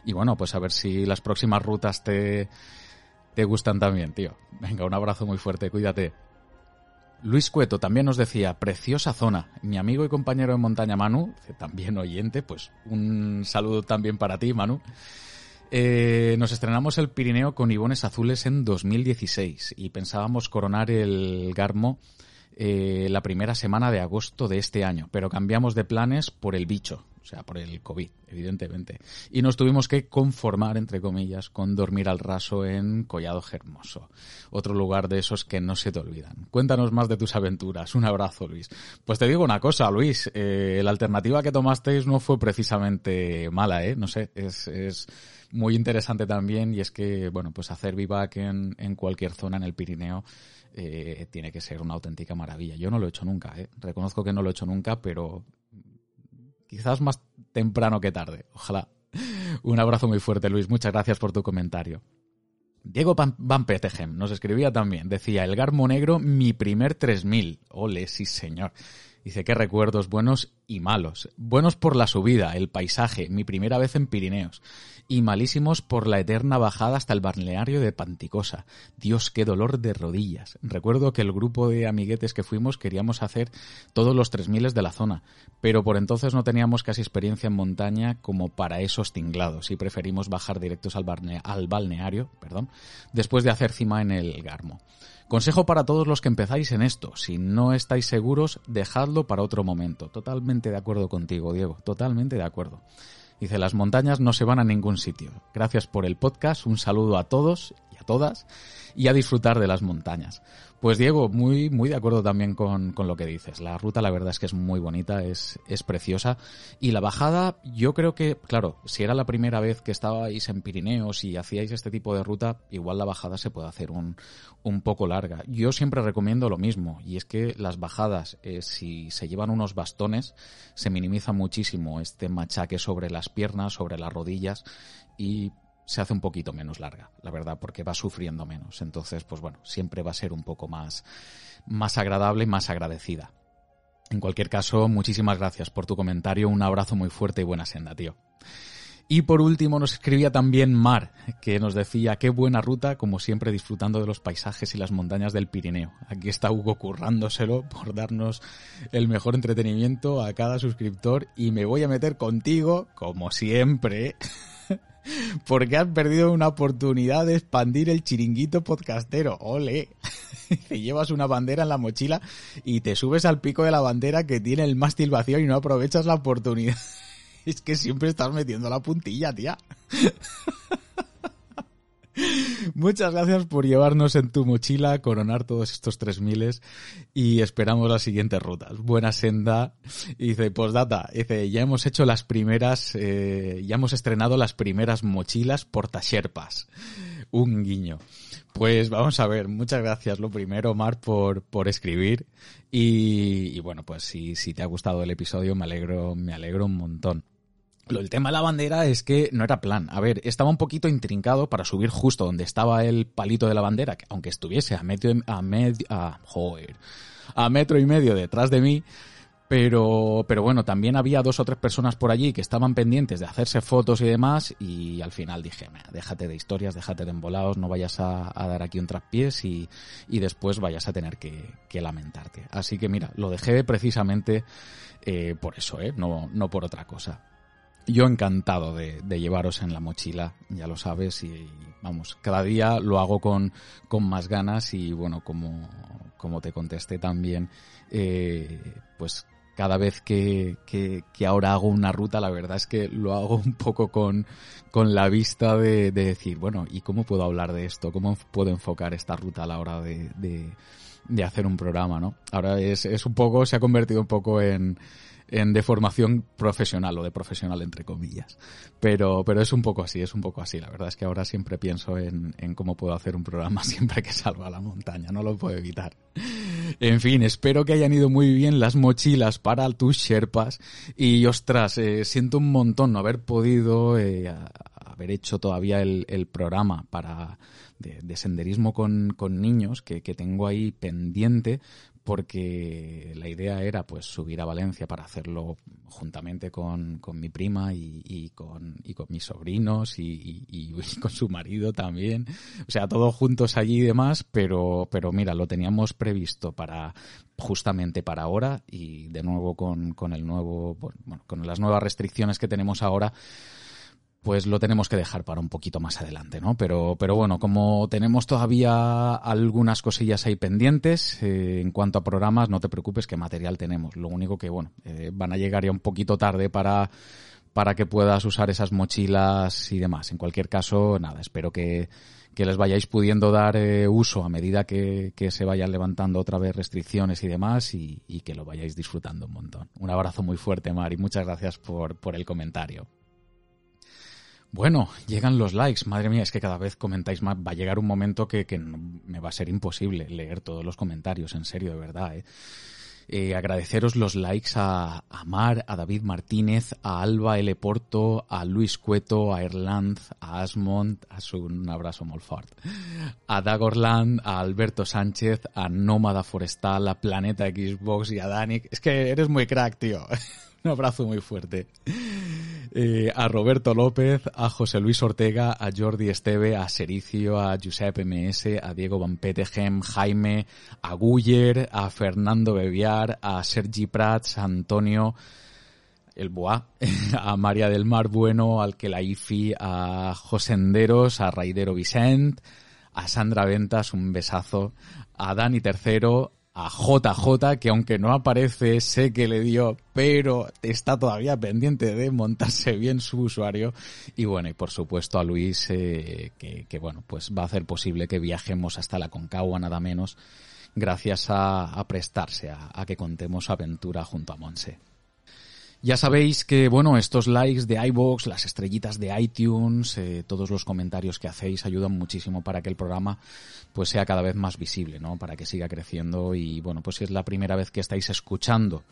y bueno, pues a ver si las próximas rutas te, te gustan también, tío. Venga, un abrazo muy fuerte, cuídate. Luis Cueto también nos decía, preciosa zona. Mi amigo y compañero de montaña Manu, también oyente, pues un saludo también para ti, Manu. Eh, nos estrenamos el Pirineo con Ibones Azules en 2016 y pensábamos coronar el Garmo eh, la primera semana de agosto de este año, pero cambiamos de planes por el bicho, o sea, por el COVID, evidentemente. Y nos tuvimos que conformar, entre comillas, con dormir al raso en Collado Hermoso, otro lugar de esos que no se te olvidan. Cuéntanos más de tus aventuras. Un abrazo, Luis. Pues te digo una cosa, Luis, eh, la alternativa que tomasteis no fue precisamente mala, ¿eh? No sé, es, es muy interesante también y es que, bueno, pues hacer vivac en, en cualquier zona en el Pirineo eh, tiene que ser una auténtica maravilla. Yo no lo he hecho nunca, ¿eh? Reconozco que no lo he hecho nunca, pero quizás más temprano que tarde. Ojalá. Un abrazo muy fuerte, Luis. Muchas gracias por tu comentario. Diego Van Petegem nos escribía también. Decía, el Garmo Negro, mi primer 3000. Ole, sí señor. Dice, qué recuerdos buenos y malos. Buenos por la subida, el paisaje, mi primera vez en Pirineos. Y malísimos por la eterna bajada hasta el balneario de Panticosa. Dios, qué dolor de rodillas. Recuerdo que el grupo de amiguetes que fuimos queríamos hacer todos los tres miles de la zona, pero por entonces no teníamos casi experiencia en montaña como para esos tinglados y preferimos bajar directos al, al balneario, perdón, después de hacer cima en el Garmo. Consejo para todos los que empezáis en esto. Si no estáis seguros, dejadlo para otro momento. Totalmente de acuerdo contigo, Diego. Totalmente de acuerdo. Dice, las montañas no se van a ningún sitio. Gracias por el podcast. Un saludo a todos y a todas y a disfrutar de las montañas. Pues Diego, muy, muy de acuerdo también con, con, lo que dices. La ruta la verdad es que es muy bonita, es, es preciosa. Y la bajada, yo creo que, claro, si era la primera vez que estabais en Pirineos y hacíais este tipo de ruta, igual la bajada se puede hacer un, un poco larga. Yo siempre recomiendo lo mismo, y es que las bajadas, eh, si se llevan unos bastones, se minimiza muchísimo este machaque sobre las piernas, sobre las rodillas, y se hace un poquito menos larga, la verdad, porque va sufriendo menos. Entonces, pues bueno, siempre va a ser un poco más, más agradable y más agradecida. En cualquier caso, muchísimas gracias por tu comentario, un abrazo muy fuerte y buena senda, tío. Y por último nos escribía también Mar, que nos decía qué buena ruta, como siempre disfrutando de los paisajes y las montañas del Pirineo. Aquí está Hugo currándoselo por darnos el mejor entretenimiento a cada suscriptor y me voy a meter contigo, como siempre, porque has perdido una oportunidad de expandir el chiringuito podcastero. ¡Ole! [laughs] te llevas una bandera en la mochila y te subes al pico de la bandera que tiene el mástil vacío y no aprovechas la oportunidad. [laughs] es que siempre estás metiendo la puntilla, tía. [laughs] Muchas gracias por llevarnos en tu mochila, coronar todos estos tres miles y esperamos las siguientes rutas. Buena senda. Y dice, postdata, dice, ya hemos hecho las primeras, eh, ya hemos estrenado las primeras mochilas portasherpas. Un guiño. Pues vamos a ver, muchas gracias lo primero, Mar, por, por escribir. Y, y bueno, pues si, si te ha gustado el episodio, me alegro, me alegro un montón. Del tema de la bandera es que no era plan. A ver, estaba un poquito intrincado para subir justo donde estaba el palito de la bandera, que aunque estuviese a metro, a medio, a, joder, a metro y medio detrás de mí, pero, pero bueno, también había dos o tres personas por allí que estaban pendientes de hacerse fotos y demás, y al final dije, déjate de historias, déjate de embolados, no vayas a, dar aquí un traspiés y, y después vayas a tener que, que lamentarte. Así que mira, lo dejé precisamente eh, por eso, ¿eh? no, no por otra cosa yo encantado de, llevaros en la mochila, ya lo sabes, y, vamos, cada día lo hago con, con más ganas y bueno, como, te contesté también, eh, pues cada vez que, ahora hago una ruta, la verdad es que lo hago un poco con, con la vista de, de, decir, bueno, ¿y cómo puedo hablar de esto? ¿Cómo puedo enfocar esta ruta a la hora de, de, de hacer un programa, no? Ahora es, es un poco, se ha convertido un poco en, en de formación profesional o de profesional entre comillas. Pero, pero es un poco así, es un poco así. La verdad es que ahora siempre pienso en, en cómo puedo hacer un programa [laughs] siempre que salga a la montaña, no lo puedo evitar. En fin, espero que hayan ido muy bien las mochilas para tus Sherpas y ostras, eh, siento un montón no haber podido eh, haber hecho todavía el, el programa para de, de senderismo con, con niños que, que tengo ahí pendiente porque la idea era pues subir a Valencia para hacerlo juntamente con, con mi prima y, con, y con mis sobrinos y, [laughs] con su marido también. O sea, todos juntos allí y demás, pero, pero mira, lo teníamos previsto para justamente para ahora y de nuevo con, con el nuevo, bueno, con las nuevas restricciones que tenemos ahora, pues lo tenemos que dejar para un poquito más adelante, ¿no? Pero, pero bueno, como tenemos todavía algunas cosillas ahí pendientes eh, en cuanto a programas, no te preocupes que material tenemos. Lo único que, bueno, eh, van a llegar ya un poquito tarde para, para que puedas usar esas mochilas y demás. En cualquier caso, nada, espero que, que les vayáis pudiendo dar eh, uso a medida que, que, se vayan levantando otra vez restricciones y demás y, y, que lo vayáis disfrutando un montón. Un abrazo muy fuerte, Mari. Muchas gracias por, por el comentario. Bueno, llegan los likes. Madre mía, es que cada vez comentáis más. Va a llegar un momento que, me va a ser imposible leer todos los comentarios, en serio, de verdad. ¿eh? Eh, agradeceros los likes a, a, Mar, a David Martínez, a Alba L. Porto, a Luis Cueto, a Erland, a Asmond, a su, un abrazo fuerte, a Dagorland, a Alberto Sánchez, a Nómada Forestal, a Planeta Xbox y a Danik. Es que eres muy crack, tío. [laughs] un abrazo muy fuerte. Eh, a Roberto López, a José Luis Ortega, a Jordi Esteve, a Sericio, a Giuseppe MS, a Diego Van Petegem, Jaime, a Guller, a Fernando Beviar, a Sergi Prats, a Antonio el Boa, [laughs] a María del Mar Bueno, al Kelaifi, a José Enderos, a Raidero Vicent, a Sandra Ventas, un besazo, a Dani Tercero, a JJ, que aunque no aparece, sé que le dio, pero está todavía pendiente de montarse bien su usuario. Y bueno, y por supuesto a Luis, eh, que, bueno, pues va a hacer posible que viajemos hasta la Concagua nada menos, gracias a, prestarse a, a, que contemos aventura junto a Monse. Ya sabéis que, bueno, estos likes de iVoox, las estrellitas de iTunes, eh, todos los comentarios que hacéis ayudan muchísimo para que el programa pues sea cada vez más visible, ¿no? Para que siga creciendo y, bueno, pues si es la primera vez que estáis escuchando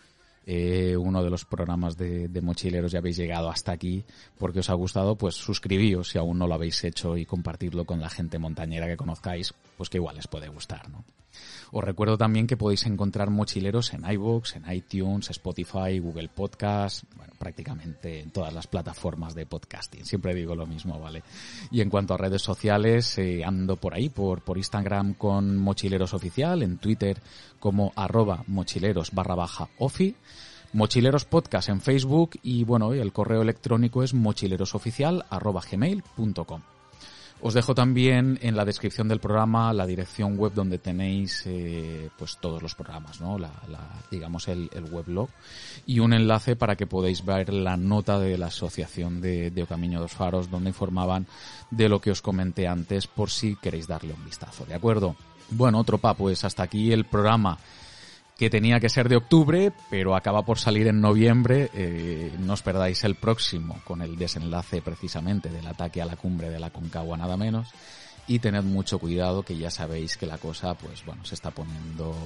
eh, uno de los programas de, mochileros y habéis llegado hasta aquí porque os ha gustado, pues suscribíos si aún no lo habéis hecho y compartirlo con la gente montañera que conozcáis, pues que igual les puede gustar, ¿no? Os recuerdo también que podéis encontrar mochileros en iVoox, en iTunes, Spotify, Google Podcast, bueno, prácticamente en todas las plataformas de podcasting. Siempre digo lo mismo, ¿vale? Y en cuanto a redes sociales, eh, ando por ahí, por, por Instagram con Mochileros Oficial, en Twitter como arroba mochileros barra baja ofi. Mochileros Podcast en Facebook y bueno, el correo electrónico es mochilerosoficial arroba gmail.com. Os dejo también en la descripción del programa la dirección web donde tenéis eh, pues todos los programas, ¿no? La, digamos el, el, weblog y un enlace para que podáis ver la nota de la asociación de, de Ocamiño dos Faros donde informaban de lo que os comenté antes por si queréis darle un vistazo, ¿de acuerdo? Bueno, otro pa, pues hasta aquí el programa que tenía que ser de octubre, pero acaba por salir en noviembre. Eh, no os perdáis el próximo con el desenlace precisamente del ataque a la cumbre de la Concagua nada menos. Y tened mucho cuidado que ya sabéis que la cosa pues bueno se está poniendo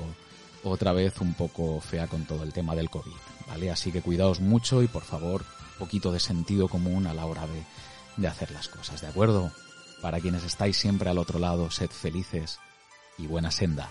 otra vez un poco fea con todo el tema del COVID, ¿vale? Así que cuidaos mucho y por favor, poquito de sentido común a la hora de, de hacer las cosas, ¿de acuerdo? Para quienes estáis siempre al otro lado, sed felices y buena senda.